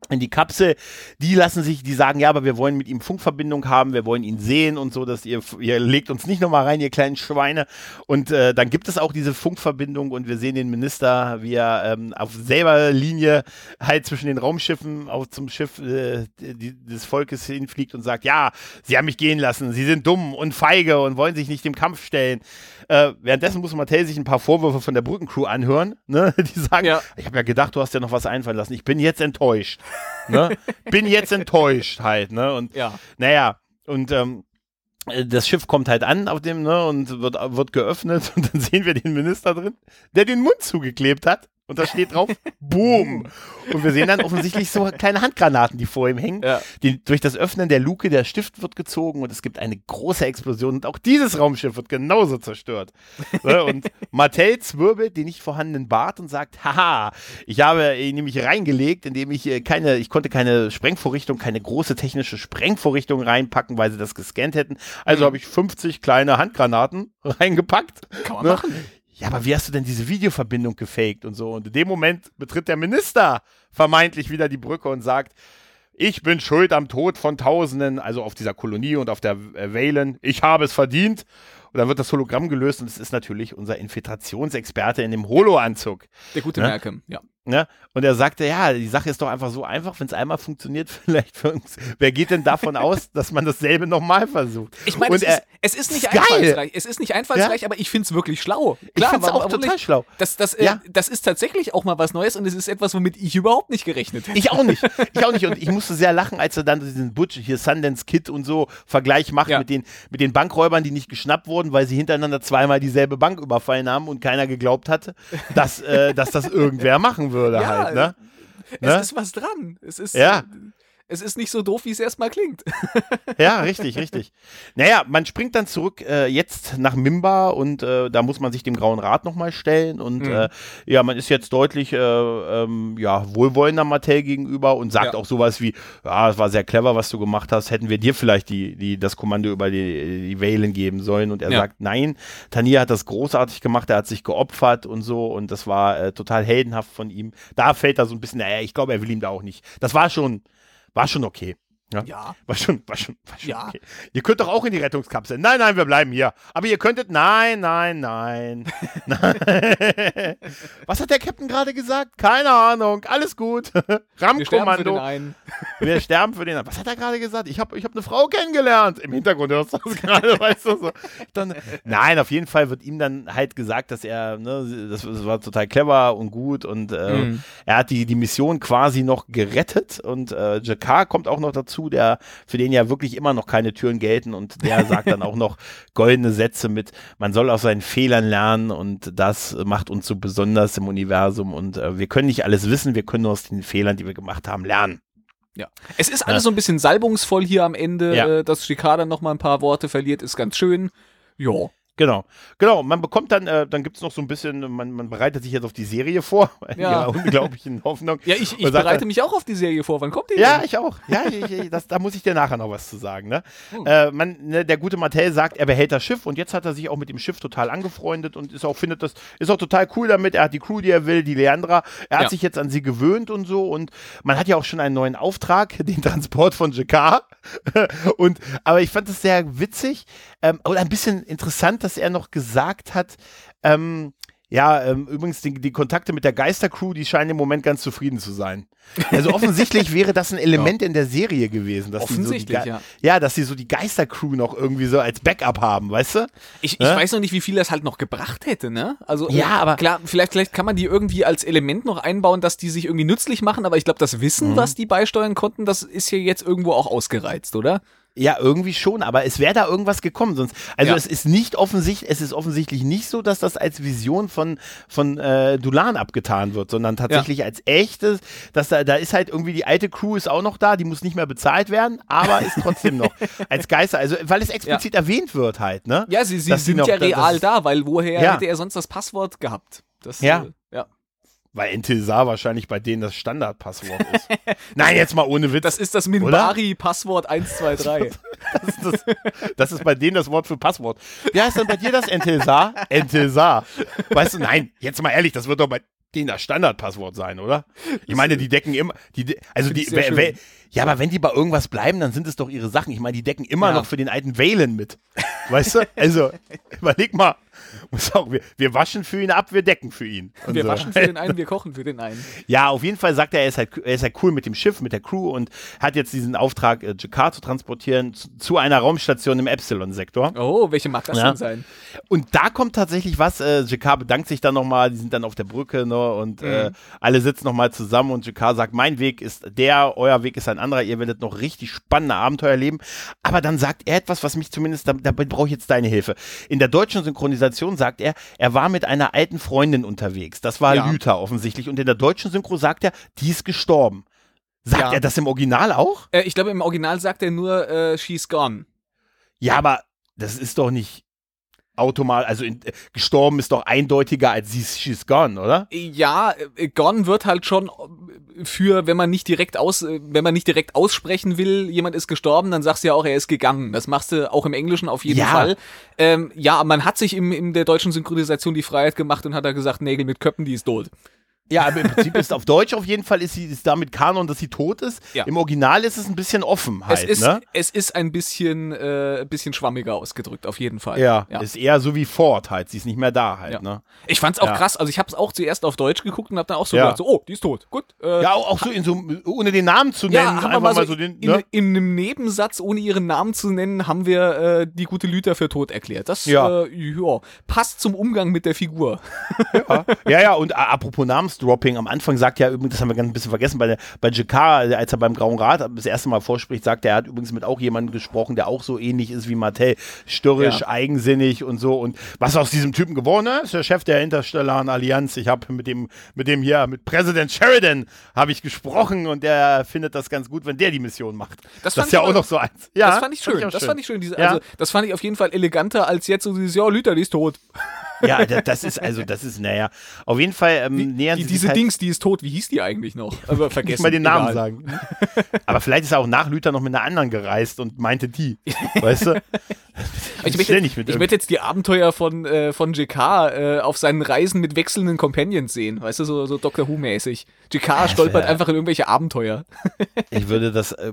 in die Kapsel, die lassen sich, die sagen, ja, aber wir wollen mit ihm Funkverbindung haben, wir wollen ihn sehen und so, dass ihr, ihr legt uns nicht nochmal rein, ihr kleinen Schweine. Und äh, dann gibt es auch diese Funkverbindung und wir sehen den Minister, wie er ähm, auf selber Linie halt zwischen den Raumschiffen auch zum Schiff äh, die, des Volkes hinfliegt und sagt, ja, sie haben mich gehen lassen, sie sind dumm und feige und wollen sich nicht dem Kampf stellen. Äh, währenddessen muss Mattel sich ein paar Vorwürfe von der Brückencrew anhören, ne? die sagen, Ja. ich habe ja gedacht, du hast ja noch was einfallen lassen. Ich bin jetzt enttäuscht. Ne? bin jetzt enttäuscht halt. Ne? Und Ja. naja, und ähm, äh, das Schiff kommt halt an auf dem, ne, und wird, wird geöffnet und dann sehen wir den Minister drin, der den Mund zugeklebt hat. Und da steht drauf, Boom. Und wir sehen dann offensichtlich so kleine Handgranaten, die vor ihm hängen. Ja. Die, durch das Öffnen der Luke, der Stift wird gezogen und es gibt eine große Explosion und auch dieses Raumschiff wird genauso zerstört. Und Mattel zwirbelt den nicht vorhandenen Bart und sagt, haha, ich habe ihn nämlich reingelegt, indem ich äh, keine, ich konnte keine Sprengvorrichtung, keine große technische Sprengvorrichtung reinpacken, weil sie das gescannt hätten. Also Mhm. habe ich 50 kleine Handgranaten reingepackt. Kann man Ne? machen. Ja, aber wie hast du denn diese Videoverbindung gefaked und so? Und in dem Moment betritt der Minister vermeintlich wieder die Brücke und sagt, ich bin schuld am Tod von Tausenden, also auf dieser Kolonie und auf der äh, Valen. Ich habe es verdient. Und dann wird das Hologramm gelöst und es ist natürlich unser Infiltrationsexperte in dem Holo-Anzug. Der gute Ne? Malcolm, ja. Ne? Und er sagte, ja, die Sache ist doch einfach so einfach, wenn es einmal funktioniert, vielleicht für uns. Wer geht denn davon aus, dass man dasselbe nochmal versucht? Ich meine, es, ist, es ist nicht geil. einfallsreich. Es ist nicht einfallsreich, aber ich finde es wirklich schlau. Klar, find's warum- auch warum total nicht? schlau. Das, das, äh, Ja. das ist tatsächlich auch mal was Neues und es ist etwas, womit ich überhaupt nicht gerechnet hätte. Ich auch nicht. Ich auch nicht. Und ich musste sehr lachen, als er dann diesen Butch, hier Sundance Kid und so Vergleich macht Ja. mit, den, mit den Bankräubern, die nicht geschnappt wurden, weil sie hintereinander zweimal dieselbe Bank überfallen haben und keiner geglaubt hatte, dass, äh, dass das irgendwer machen würde Ja, halt. Ne? Es Ne? ist was dran. Es ist, Ja. Es ist nicht so doof, wie es erstmal klingt. Ja, richtig, richtig. Naja, man springt dann zurück äh, jetzt nach Mimba und äh, da muss man sich dem Grauen Rat nochmal stellen und Mhm. äh, ja, man ist jetzt deutlich äh, ähm, ja, wohlwollender Mattel gegenüber und sagt Ja. auch sowas wie, ja, es war sehr clever, was du gemacht hast, hätten wir dir vielleicht die, die, das Kommando über die, die Valen geben sollen und er Ja. sagt, nein, Tania hat das großartig gemacht, er hat sich geopfert und so und das war äh, total heldenhaft von ihm. Da fällt er so ein bisschen, naja, ich glaube, er will ihm da auch nicht. Das war schon, war schon okay. Ja. Ja. War schon, war schon, war schon Ja. okay. Ihr könnt doch auch in die Rettungskapsel. Nein, nein, wir bleiben hier. Aber ihr könntet, nein, nein, nein. nein. Was hat der Captain gerade gesagt? Keine Ahnung. Alles gut. Wir sterben für den RAM-Kommando. einen. Wir sterben für den. Was hat er gerade gesagt? Ich habe ich hab eine Frau kennengelernt. Im Hintergrund hörst du das gerade, weißt du so. Dann, nein, auf jeden Fall wird ihm dann halt gesagt, dass er, ne, das, das war total clever und gut und äh, Mhm. er hat die, die Mission quasi noch gerettet und äh, Jakar kommt auch noch dazu dazu, der, für den ja wirklich immer noch keine Türen gelten und der sagt dann auch noch goldene Sätze mit, man soll aus seinen Fehlern lernen und das macht uns so besonders im Universum und äh, wir können nicht alles wissen, wir können nur aus den Fehlern, die wir gemacht haben, lernen. Ja. Es ist alles so ein bisschen salbungsvoll hier am Ende, Ja. äh, dass Shikada noch mal ein paar Worte verliert, ist ganz schön. Ja. Genau, genau. Man bekommt dann, äh, dann gibt es noch so ein bisschen, man, man bereitet sich jetzt auf die Serie vor, in Ja. unglaublichen Hoffnung. Ja, ich, ich sagt bereite mich auch auf die Serie vor. Wann kommt die Ja, denn? ich auch. Ja, ich, ich, das, da muss ich dir nachher noch was zu sagen. Ne? Hm. Äh, man, ne, der gute Mattel sagt, er behält das Schiff und jetzt hat er sich auch mit dem Schiff total angefreundet und ist auch, findet das, ist auch total cool damit. Er hat die Crew, die er will, die Leandra. Er hat Ja. sich jetzt an sie gewöhnt und so und man hat ja auch schon einen neuen Auftrag, den Transport von Jakar. und, aber ich fand es sehr witzig ähm, und ein bisschen interessant, dass er noch gesagt hat, ähm, ja, ähm, übrigens, die, die Kontakte mit der Geistercrew, die scheinen im Moment ganz zufrieden zu sein. Also offensichtlich wäre das ein Element in der Serie gewesen. Dass Offensichtlich, so ja. Ja, dass sie so die Geistercrew noch irgendwie so als Backup haben, weißt du? Ich, ich Ne? weiß noch nicht, wie viel das halt noch gebracht hätte, ne? Also Ja, äh, aber- klar, vielleicht, vielleicht kann man die irgendwie als Element noch einbauen, dass die sich irgendwie nützlich machen, aber ich glaube, das Mhm. Wissen, was die beisteuern konnten, das ist hier jetzt irgendwo auch ausgereizt, oder? Ja, irgendwie schon, aber es wäre da irgendwas gekommen. Sonst, also Ja. es ist nicht offensichtlich, es ist offensichtlich nicht so, dass das als Vision von, von äh, Dulan abgetan wird, sondern tatsächlich als echtes, dass da, da ist halt irgendwie die alte Crew ist auch noch da, die muss nicht mehr bezahlt werden, aber ist trotzdem noch als Geister, also weil es explizit erwähnt wird halt, ne? Ja, sie, sie sind noch- ja real da, weil woher Ja. hätte er sonst das Passwort gehabt? Das, Ja. Äh, Weil Intilsar wahrscheinlich bei denen das Standardpasswort ist. Nein, jetzt mal ohne Witz. Das ist das Minbari-Passwort 123. Das ist, das, das ist bei denen das Wort für Passwort. Wie heißt denn bei dir das Entilsar? Entilsar. Weißt du, nein, jetzt mal ehrlich, das wird doch bei denen das Standardpasswort sein, oder? Ich meine, die decken immer, die, de- also die, ja, aber wenn die bei irgendwas bleiben, dann sind es doch ihre Sachen. Ich meine, die decken immer Ja. noch für den alten Valen mit. Weißt du? Also, überleg mal. Muss auch, wir, wir waschen für ihn ab, wir decken für ihn. Und Wir so. waschen für den einen, wir kochen für den einen. Ja, auf jeden Fall sagt er, er ist, halt, er ist halt cool mit dem Schiff, mit der Crew und hat jetzt diesen Auftrag, äh, Jakar zu transportieren zu, zu einer Raumstation im Epsilon-Sektor. Oh, welche mag das Ja. denn sein? Und da kommt tatsächlich was. Äh, Jakar bedankt sich dann nochmal, die sind dann auf der Brücke ne, und Mhm. äh, alle sitzen nochmal zusammen und Jakar sagt, mein Weg ist der, euer Weg ist ein anderer, ihr werdet noch richtig spannende Abenteuer erleben. Aber dann sagt er etwas, was mich zumindest, da, dabei brauche ich jetzt deine Hilfe. In der deutschen Synchronisation sagt er, er war mit einer alten Freundin unterwegs. Das war Ja. Lüther offensichtlich. Und in der deutschen Synchro sagt er, die ist gestorben. Sagt Ja. er das im Original auch? Äh, ich glaube, im Original sagt er nur, äh, she's gone. Ja, aber das ist doch nicht automatisch, also in, äh, gestorben ist doch eindeutiger als sie she's gone, oder? Ja, äh, gone wird halt schon äh, für, wenn man nicht direkt aus, äh, wenn man nicht direkt aussprechen will, jemand ist gestorben, dann sagst du ja auch, er ist gegangen. Das machst du auch im Englischen auf jeden Ja. Fall. Ähm, ja, man hat sich im, in der deutschen Synchronisation die Freiheit gemacht und hat da gesagt, Nägel mit Köppen, die ist tot. Ja, aber im Prinzip ist auf Deutsch auf jeden Fall ist sie ist damit Kanon, dass sie tot ist. Ja. Im Original ist es ein bisschen offen halt, es ist, ne? es ist ein bisschen, äh, ein bisschen schwammiger ausgedrückt, auf jeden Fall. Ja, ja. ist eher so wie Ford halt. Sie ist nicht mehr da halt, Ja. ne? Ich fand's auch Ja. krass. Also ich habe es auch zuerst auf Deutsch geguckt und habe dann auch so gedacht, so, oh, die ist tot. Gut. Äh, Ja, auch, so in so ohne den Namen zu nennen, Ja, haben wir mal so, mal so den, in, ne? in einem Nebensatz, ohne ihren Namen zu nennen, haben wir äh, die gute Lüther für tot erklärt. Das Ja. Äh, passt zum Umgang mit der Figur. Ja, ja, und apropos Namensdropping, am Anfang sagt er übrigens, das haben wir ganz ein bisschen vergessen, bei, der, bei Jakar, als er beim Grauen Rat das erste Mal vorspricht, sagt er, er hat übrigens mit auch jemandem gesprochen, der auch so ähnlich ist wie Mattel. Störrisch, Ja. eigensinnig und so. Und was aus diesem Typen geworden ist, ist der Chef der Interstellaren Allianz. Ich habe mit dem, mit dem hier, mit Präsident Sheridan, habe ich gesprochen und der findet das ganz gut, wenn der die Mission macht. Das Das, fand ist ja ich auch noch so eins. Ja, das fand ich schön. auch das fand ich schön. Diese, Ja. Also, das fand ich auf jeden Fall eleganter als jetzt so dieses, ja, Lüther, die ist tot. Ja, da- das ist, also, das ist, naja, auf jeden Fall ähm, nähern Die, sie diese halt Dings, die ist tot. Wie hieß die eigentlich noch? Aber vergessen. nicht mal den Namen Egal. sagen. Aber vielleicht ist er auch nach Luther noch mit einer anderen gereist und meinte die. Weißt du? Ich möchte, Ständig mit ich möchte jetzt die Abenteuer von, äh, von JK äh, auf seinen Reisen mit wechselnden Companions sehen. Weißt du, so, so Doctor Who-mäßig. JK stolpert wär- einfach in irgendwelche Abenteuer. Ich würde das äh,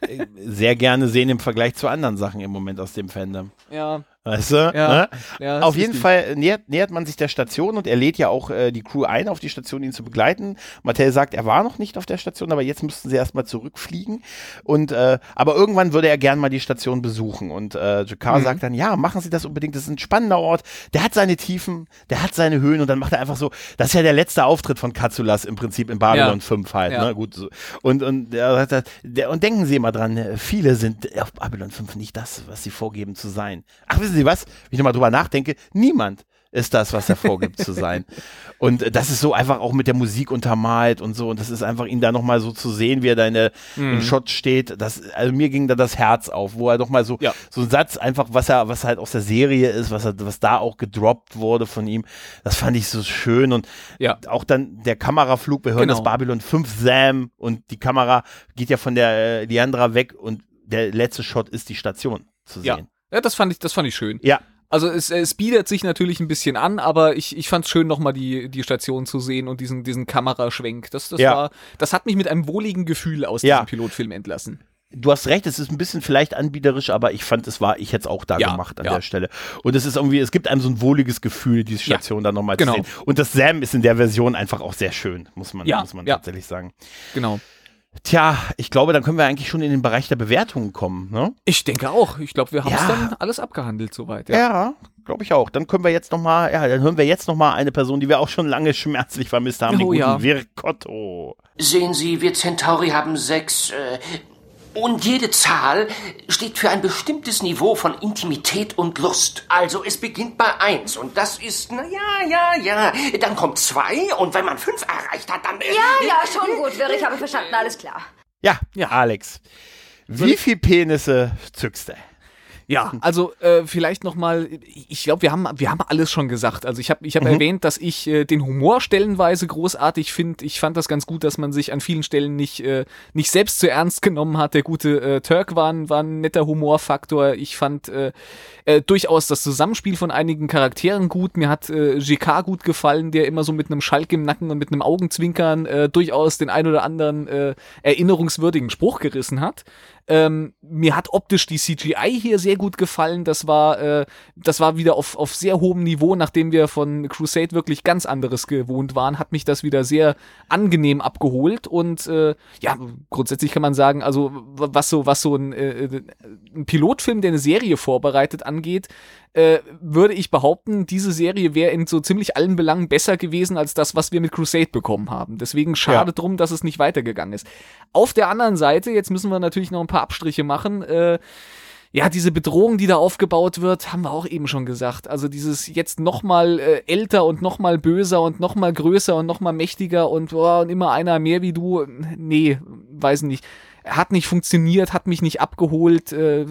äh, sehr gerne sehen im Vergleich zu anderen Sachen im Moment aus dem Fandom. Ja. Weißt du? Ja, ne? ja, auf jeden. Fall nähert, nähert man sich der Station und er lädt ja auch äh, die Crew ein, auf die Station ihn zu begleiten. Mattel sagt, er war noch nicht auf der Station, aber jetzt müssten sie erstmal zurückfliegen. Und äh, aber irgendwann würde er gern mal die Station besuchen. Und äh, Jakar Mhm. sagt dann, ja, machen Sie das unbedingt. Das ist ein spannender Ort. Der hat seine Tiefen, der hat seine Höhen und dann macht er einfach so. Das ist ja der letzte Auftritt von Katsulas im Prinzip in Babylon Ja. 5 halt, Ja. ne? Gut. So. Und, und, der, der, der, und denken Sie immer dran, viele sind auf Babylon 5 nicht das, was sie vorgeben zu sein. Ach, wissen Sie was? Wenn ich nochmal drüber nachdenke, niemand ist das, was er vorgibt zu sein. Und äh, das ist so einfach auch mit der Musik untermalt und so. Und das ist einfach ihn da nochmal so zu sehen, wie er da in der, Mhm. im Shot steht. Das, also mir ging da das Herz auf, wo er nochmal so, Ja. so ein Satz einfach, was er, was halt aus der Serie ist, was, er, was da auch gedroppt wurde von ihm. Das fand ich so schön. Und Ja. auch dann der Kameraflug, wir hören Genau. das Babylon 5 Sam und die Kamera geht ja von der äh, Leandra weg und der letzte Shot ist die Station zu Ja. sehen. Ja, das fand ich, das fand ich schön. Ja, Also es, es bietet sich natürlich ein bisschen an, aber ich, ich fand es schön, nochmal die, die Station zu sehen und diesen, diesen Kameraschwenk. Das, das Ja. war, das hat mich mit einem wohligen Gefühl aus Ja. diesem Pilotfilm entlassen. du hast recht, es ist ein bisschen vielleicht anbieterisch, aber ich fand, es war, ich hätte es auch da Ja, gemacht an ja. der Stelle. Und es ist irgendwie, es gibt einem so ein wohliges Gefühl, diese Ja, Station dann nochmal genau. zu sehen. Und das Sam ist in der Version einfach auch sehr schön, muss man, Ja, muss man ja. tatsächlich sagen. Genau. Tja, ich glaube, dann können wir eigentlich schon in den Bereich der Bewertungen kommen, ne? Ich denke auch. Ich glaube, wir haben es Ja. dann alles abgehandelt soweit. Ja. Ja, glaube ich auch. Dann können wir jetzt noch mal, ja, dann hören wir jetzt noch mal eine Person, die wir auch schon lange schmerzlich vermisst haben, den Oh, guten ja. Virkotto. Sehen Sie, wir Centauri haben sechs. Äh, und jede Zahl steht für ein bestimmtes Niveau von Intimität und Lust. Also es beginnt bei eins und das ist, na ja, ja, ja. Dann kommt zwei und wenn man fünf erreicht hat, dann. Ja, ja, schon gut, Wirr, ich habe verstanden, alles klar. Ja, ja, Alex. Wie viel Penisse zückst du? Ja, also äh, vielleicht noch mal. Ich glaube, wir haben wir haben alles schon gesagt. Also ich habe ich habe erwähnt, dass ich äh, den Humor stellenweise großartig finde. Ich fand das ganz gut, dass man sich an vielen Stellen nicht äh, nicht selbst zu ernst genommen hat. Der gute äh, Turk war ein, war ein netter Humorfaktor. Ich fand äh, äh, durchaus das Zusammenspiel von einigen Charakteren gut. Mir hat äh, GK gut gefallen, der immer so mit einem Schalk im Nacken und mit einem Augenzwinkern äh, durchaus den ein oder anderen äh, erinnerungswürdigen Spruch gerissen hat. Ähm, mir hat optisch die CGI hier sehr gut gefallen. Das war, äh, das war wieder auf, auf sehr hohem Niveau, nachdem wir von Crusade wirklich ganz anderes gewohnt waren, hat mich das wieder sehr angenehm abgeholt. Und äh, ja, grundsätzlich kann man sagen, also was so, was so ein, äh, ein Pilotfilm, der eine Serie vorbereitet, angeht, äh, würde ich behaupten, diese Serie wäre in so ziemlich allen Belangen besser gewesen als das, was wir mit Crusade bekommen haben. Deswegen schade Ja. drum, dass es nicht weitergegangen ist. Auf der anderen Seite, jetzt müssen wir natürlich noch ein paar Abstriche machen. Äh, ja, diese Bedrohung, die da aufgebaut wird, haben wir auch eben schon gesagt. Also dieses jetzt noch mal äh, älter und noch mal böser und noch mal größer und noch mal mächtiger und, boah, und immer einer mehr wie du. Nee, weiß nicht. Hat nicht funktioniert, hat mich nicht abgeholt. Äh,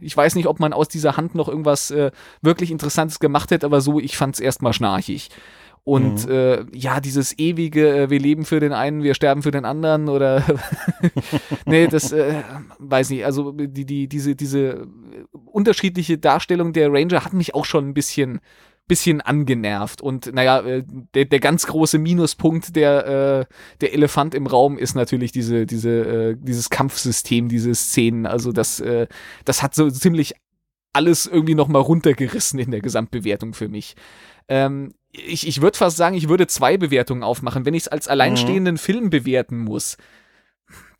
ich weiß nicht, ob man aus dieser Hand noch irgendwas äh, wirklich Interessantes gemacht hätte, aber so, ich fand's erstmal schnarchig. Und äh, ja, dieses ewige, äh, wir leben für den einen, wir sterben für den anderen oder nee, das äh, weiß nicht. Also die, die, diese, diese unterschiedliche Darstellung der Ranger hat mich auch schon ein bisschen, bisschen angenervt. Und naja, äh, der, der ganz große Minuspunkt, der, äh, der Elefant im Raum ist natürlich diese, diese, äh, dieses Kampfsystem, diese Szenen. Also das, äh, das hat so ziemlich alles irgendwie nochmal runtergerissen in der Gesamtbewertung für mich. Ähm, ich ich würde fast sagen, ich würde zwei Bewertungen aufmachen. Wenn ich es als alleinstehenden Film bewerten muss,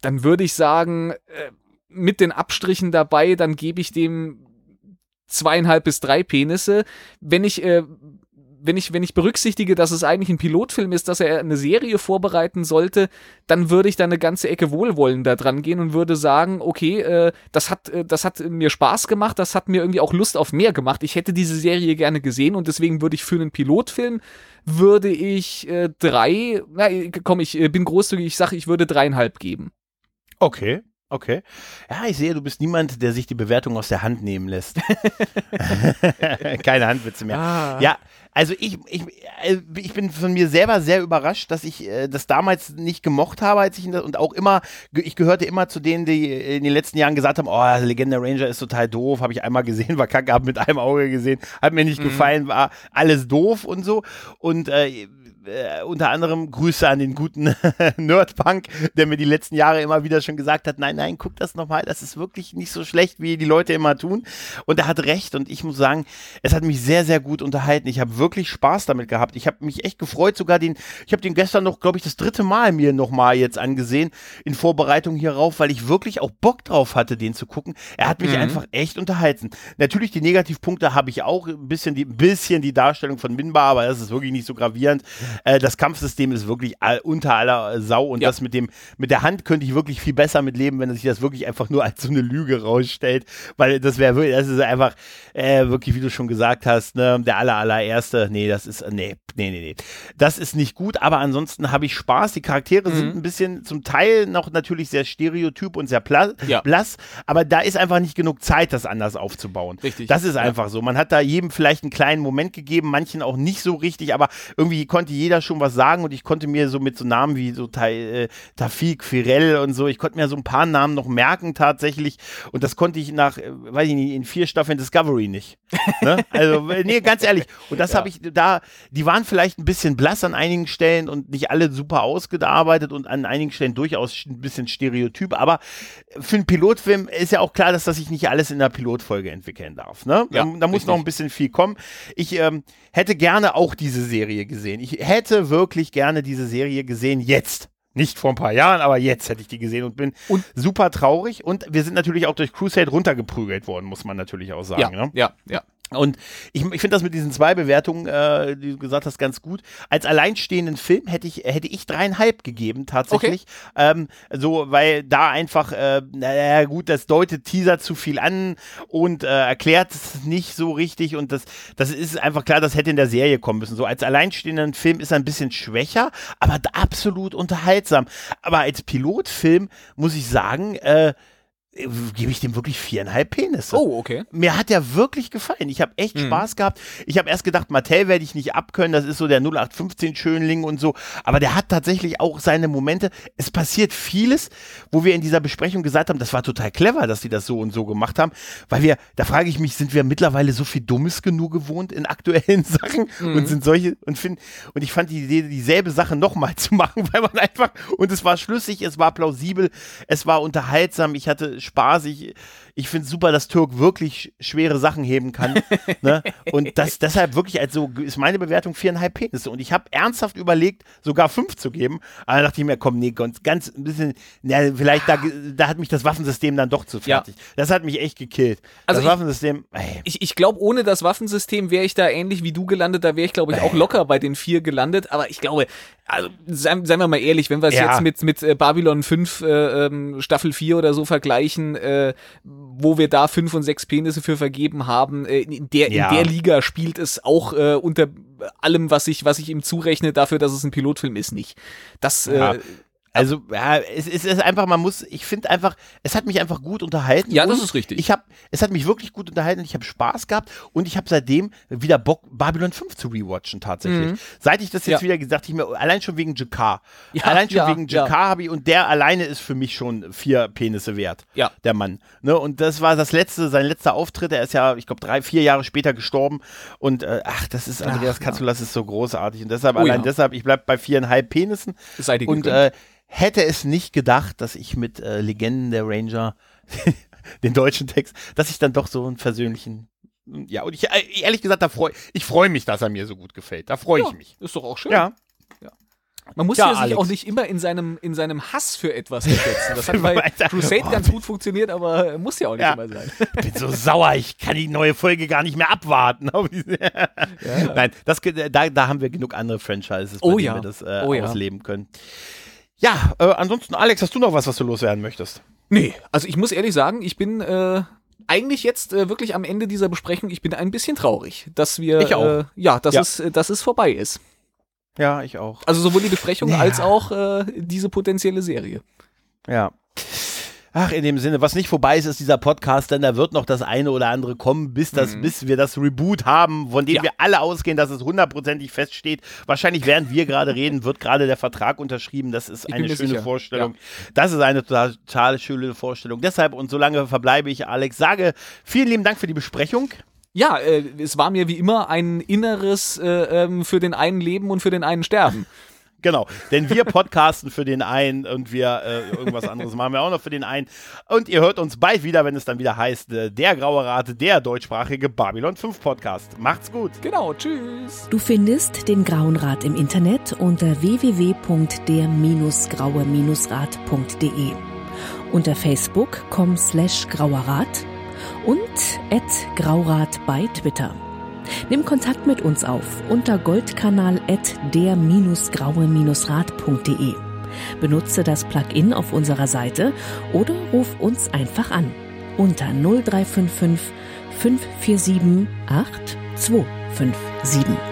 dann würde ich sagen, äh, mit den Abstrichen dabei, dann gebe ich dem zweieinhalb bis drei Penisse. Wenn ich, äh, wenn ich, wenn ich berücksichtige, dass es eigentlich ein Pilotfilm ist, dass er eine Serie vorbereiten sollte, dann würde ich da eine ganze Ecke wohlwollender dran gehen und würde sagen, okay, äh, das hat, äh, das hat mir Spaß gemacht, das hat mir irgendwie auch Lust auf mehr gemacht. Ich hätte diese Serie gerne gesehen und deswegen würde ich für einen Pilotfilm würde ich äh, drei, na komm, ich äh, bin großzügig, ich sage, ich würde dreieinhalb geben. Okay. Okay. Ja, ich sehe, du bist niemand, der sich die Bewertung aus der Hand nehmen lässt. Keine Handwitze mehr. Ah. Ja, also ich, ich, äh, ich bin von mir selber sehr überrascht, dass ich äh, das damals nicht gemocht habe, als ich das, und auch immer, ich gehörte immer zu denen, die in den letzten Jahren gesagt haben, oh, Legende Ranger ist total doof, habe ich einmal gesehen, war kacke, habe mit einem Auge gesehen, hat mir nicht gefallen, war alles doof und so. Und äh, äh, unter anderem Grüße an den guten Nerdpunk, der mir die letzten Jahre immer wieder schon gesagt hat, nein, nein, guck das nochmal, das ist wirklich nicht so schlecht, wie die Leute immer tun. Und er hat recht und ich muss sagen, es hat mich sehr, sehr gut unterhalten. Ich habe wirklich Spaß damit gehabt. Ich habe mich echt gefreut, sogar den, ich habe den gestern noch, glaube ich, das dritte Mal mir nochmal jetzt angesehen, in Vorbereitung hierauf, weil ich wirklich auch Bock drauf hatte, den zu gucken. Er hat mich einfach echt unterhalten. Natürlich die Negativpunkte habe ich auch, ein bisschen die, ein bisschen die Darstellung von Minbar, aber das ist wirklich nicht so gravierend. Äh, das Kampfsystem ist wirklich all, unter aller Sau und Ja. das mit dem, mit der Hand könnte ich wirklich viel besser mit leben, wenn sich das wirklich einfach nur als so eine Lüge rausstellt, weil das wäre wirklich, das ist einfach, äh, wirklich, wie du schon gesagt hast, ne, der aller, allererste, nee, das ist, nee, nee, nee, nee. Das ist nicht gut, aber ansonsten habe ich Spaß. Die Charaktere Mhm. sind ein bisschen zum Teil noch natürlich sehr stereotyp und sehr pla Ja. blass, aber da ist einfach nicht genug Zeit, das anders aufzubauen. Richtig. Das ist Ja. einfach so. Man hat da jedem vielleicht einen kleinen Moment gegeben, manchen auch nicht so richtig, aber irgendwie konnte jeder schon was sagen und ich konnte mir so mit so Namen wie so äh, Tafik, Firel und so, ich konnte mir so ein paar Namen noch merken tatsächlich und das konnte ich nach, äh, weiß ich nicht, in vier Staffeln Discovery nicht. ne? Also, äh, nee, ganz ehrlich. Und das habe ich da, die waren vielleicht ein bisschen blass an einigen Stellen und nicht alle super ausgearbeitet und an einigen Stellen durchaus ein bisschen stereotyp, aber für einen Pilotfilm ist ja auch klar, dass das sich nicht alles in der Pilotfolge entwickeln darf. Ne? Ja, da, da muss noch ein bisschen viel kommen. Ich ähm, hätte gerne auch diese Serie gesehen. Ich hätte wirklich gerne diese Serie gesehen jetzt. Nicht vor ein paar Jahren, aber jetzt hätte ich die gesehen und bin Und- super traurig. Und wir sind natürlich auch durch Crusade runtergeprügelt worden, muss man natürlich auch sagen. Ja, ne? ja, ja. Und ich, ich finde das mit diesen zwei Bewertungen, äh, die du gesagt hast, ganz gut. Als alleinstehenden Film hätte ich, hätte ich dreieinhalb gegeben, tatsächlich. Ähm, so, weil da einfach, äh, naja, gut, das deutet Teaser zu viel an und äh, erklärt es nicht so richtig. Und das, das ist einfach klar, das hätte in der Serie kommen müssen. So, als alleinstehenden Film ist er ein bisschen schwächer, aber absolut unterhaltsam. Aber als Pilotfilm muss ich sagen, äh, gebe ich dem wirklich viereinhalb Penisse. Oh, okay. Mir hat der wirklich gefallen. Ich habe echt Spaß gehabt. Ich habe erst gedacht, Mattel werde ich nicht abkönnen. Das ist so der 0815 Schönling und so. Aber der hat tatsächlich auch seine Momente. Es passiert vieles, wo wir in dieser Besprechung gesagt haben, das war total clever, dass die das so und so gemacht haben. Weil wir, da frage ich mich, sind wir mittlerweile so viel Dummes genug gewohnt in aktuellen Sachen und sind solche und finden, und ich fand die Idee, dieselbe Sache nochmal zu machen, weil man einfach, und es war schlüssig, es war plausibel, es war unterhaltsam, ich hatte Spaß, ich, finde super, dass Türk wirklich schwere Sachen heben kann. ne? Und das deshalb wirklich, also ist meine Bewertung viereinhalb Penisse. Und ich habe ernsthaft überlegt, sogar fünf zu geben. Aber da dachte ich mir, komm, nee, ganz, ganz ein bisschen, na, vielleicht da, da hat mich das Waffensystem dann doch zu Ja. fertig. Das hat mich echt gekillt. Also das ich- Waffensystem, ey, Ich, ich glaube, ohne das Waffensystem wäre ich da ähnlich wie du gelandet. Da wäre ich, glaube ich, auch locker bei den vier gelandet. Aber ich glaube, also seien, seien wir mal ehrlich, wenn wir es Ja. jetzt mit, mit äh, Babylon 5 äh, ähm, Staffel 4 oder so vergleichen, äh, wo wir da fünf und sechs Penisse für vergeben haben, äh, in, der, Ja. in der Liga spielt es auch äh, unter allem, was ich, was ich ihm zurechne, dafür, dass es ein Pilotfilm ist, nicht. Das, Ja. äh, Also, ja, es, es ist einfach, man muss, ich finde einfach, es hat mich einfach gut unterhalten. Ja, das und ist richtig. Ich habe, es hat mich wirklich gut unterhalten, ich habe Spaß gehabt und ich habe seitdem wieder Bock, Babylon 5 zu rewatchen tatsächlich. Seit ich das jetzt Mhm. Ja. wieder gesagt ich mir, allein schon wegen Jakar. Ja, allein schon wegen. Jakar habe ich, und der alleine ist für mich schon vier Penisse wert. Ja. Der Mann. Ne? Und das war das letzte, sein letzter Auftritt. Er ist ja, ich glaube, drei, vier Jahre später gestorben. Und äh, ach, das ist, Andreas Katzulas ist so großartig. Und deshalb, Oh allein deshalb, ich bleib bei viereinhalb Penissen. Sei dir Und äh, hätte es nicht gedacht, dass ich mit äh, Legenden der Ranger, den deutschen Text, dass ich dann doch so einen versöhnlichen, ja, und ich, äh, ehrlich gesagt, da freu, ich freue mich, dass er mir so gut gefällt. Da freue ich mich. ist doch auch schön. Ja. Man muss Ja, ja, sich Alex. auch nicht immer in seinem, in seinem Hass für etwas ersetzen. Das hat bei Alter. Crusade Oh, ganz gut funktioniert, aber muss ja auch nicht Ja. immer sein. bin so sauer, ich kann die neue Folge gar nicht mehr abwarten. Nein, das, da, da haben wir genug andere Franchises, bei Oh denen ja. wir das äh, Oh ja. ausleben können. Ja, äh, ansonsten, Alex, hast du noch was, was du loswerden möchtest? Nee, also ich muss ehrlich sagen, ich bin äh, eigentlich jetzt äh, wirklich am Ende dieser Besprechung, ich bin ein bisschen traurig, dass wir, Ich auch. Äh, ja, dass, Ja. Es, dass es vorbei ist. Ja, ich auch. Also sowohl die Besprechung Ja. als auch äh, diese potenzielle Serie. Ja. Ach, in dem Sinne, was nicht vorbei ist, ist dieser Podcast, denn da wird noch das eine oder andere kommen, bis, das, bis wir das Reboot haben, von dem Ja. wir alle ausgehen, dass es hundertprozentig feststeht. Wahrscheinlich, während wir gerade reden, wird gerade der Vertrag unterschrieben. Das ist eine schöne sicher. Vorstellung. Das ist eine total, total schöne Vorstellung. Deshalb und solange verbleibe ich, Alex, sage vielen lieben Dank für die Besprechung. Ja, äh, es war mir wie immer ein inneres äh, ähm, für den einen Leben und für den einen Sterben. Genau, denn wir podcasten für den einen und wir äh, irgendwas anderes machen wir auch noch für den einen. Und ihr hört uns bald wieder, wenn es dann wieder heißt, äh, der Graue Rat, der deutschsprachige Babylon 5 Podcast. Macht's gut. Genau, tschüss. Du findest den Grauen Rat im Internet unter www.der-graue-rat.de, unter facebook.com slash grauerrat und at graurat bei Twitter. Nimm Kontakt mit uns auf unter goldkanal.der-graue-rat.de. Benutze das Plugin auf unserer Seite oder ruf uns einfach an unter 0355 547 8257.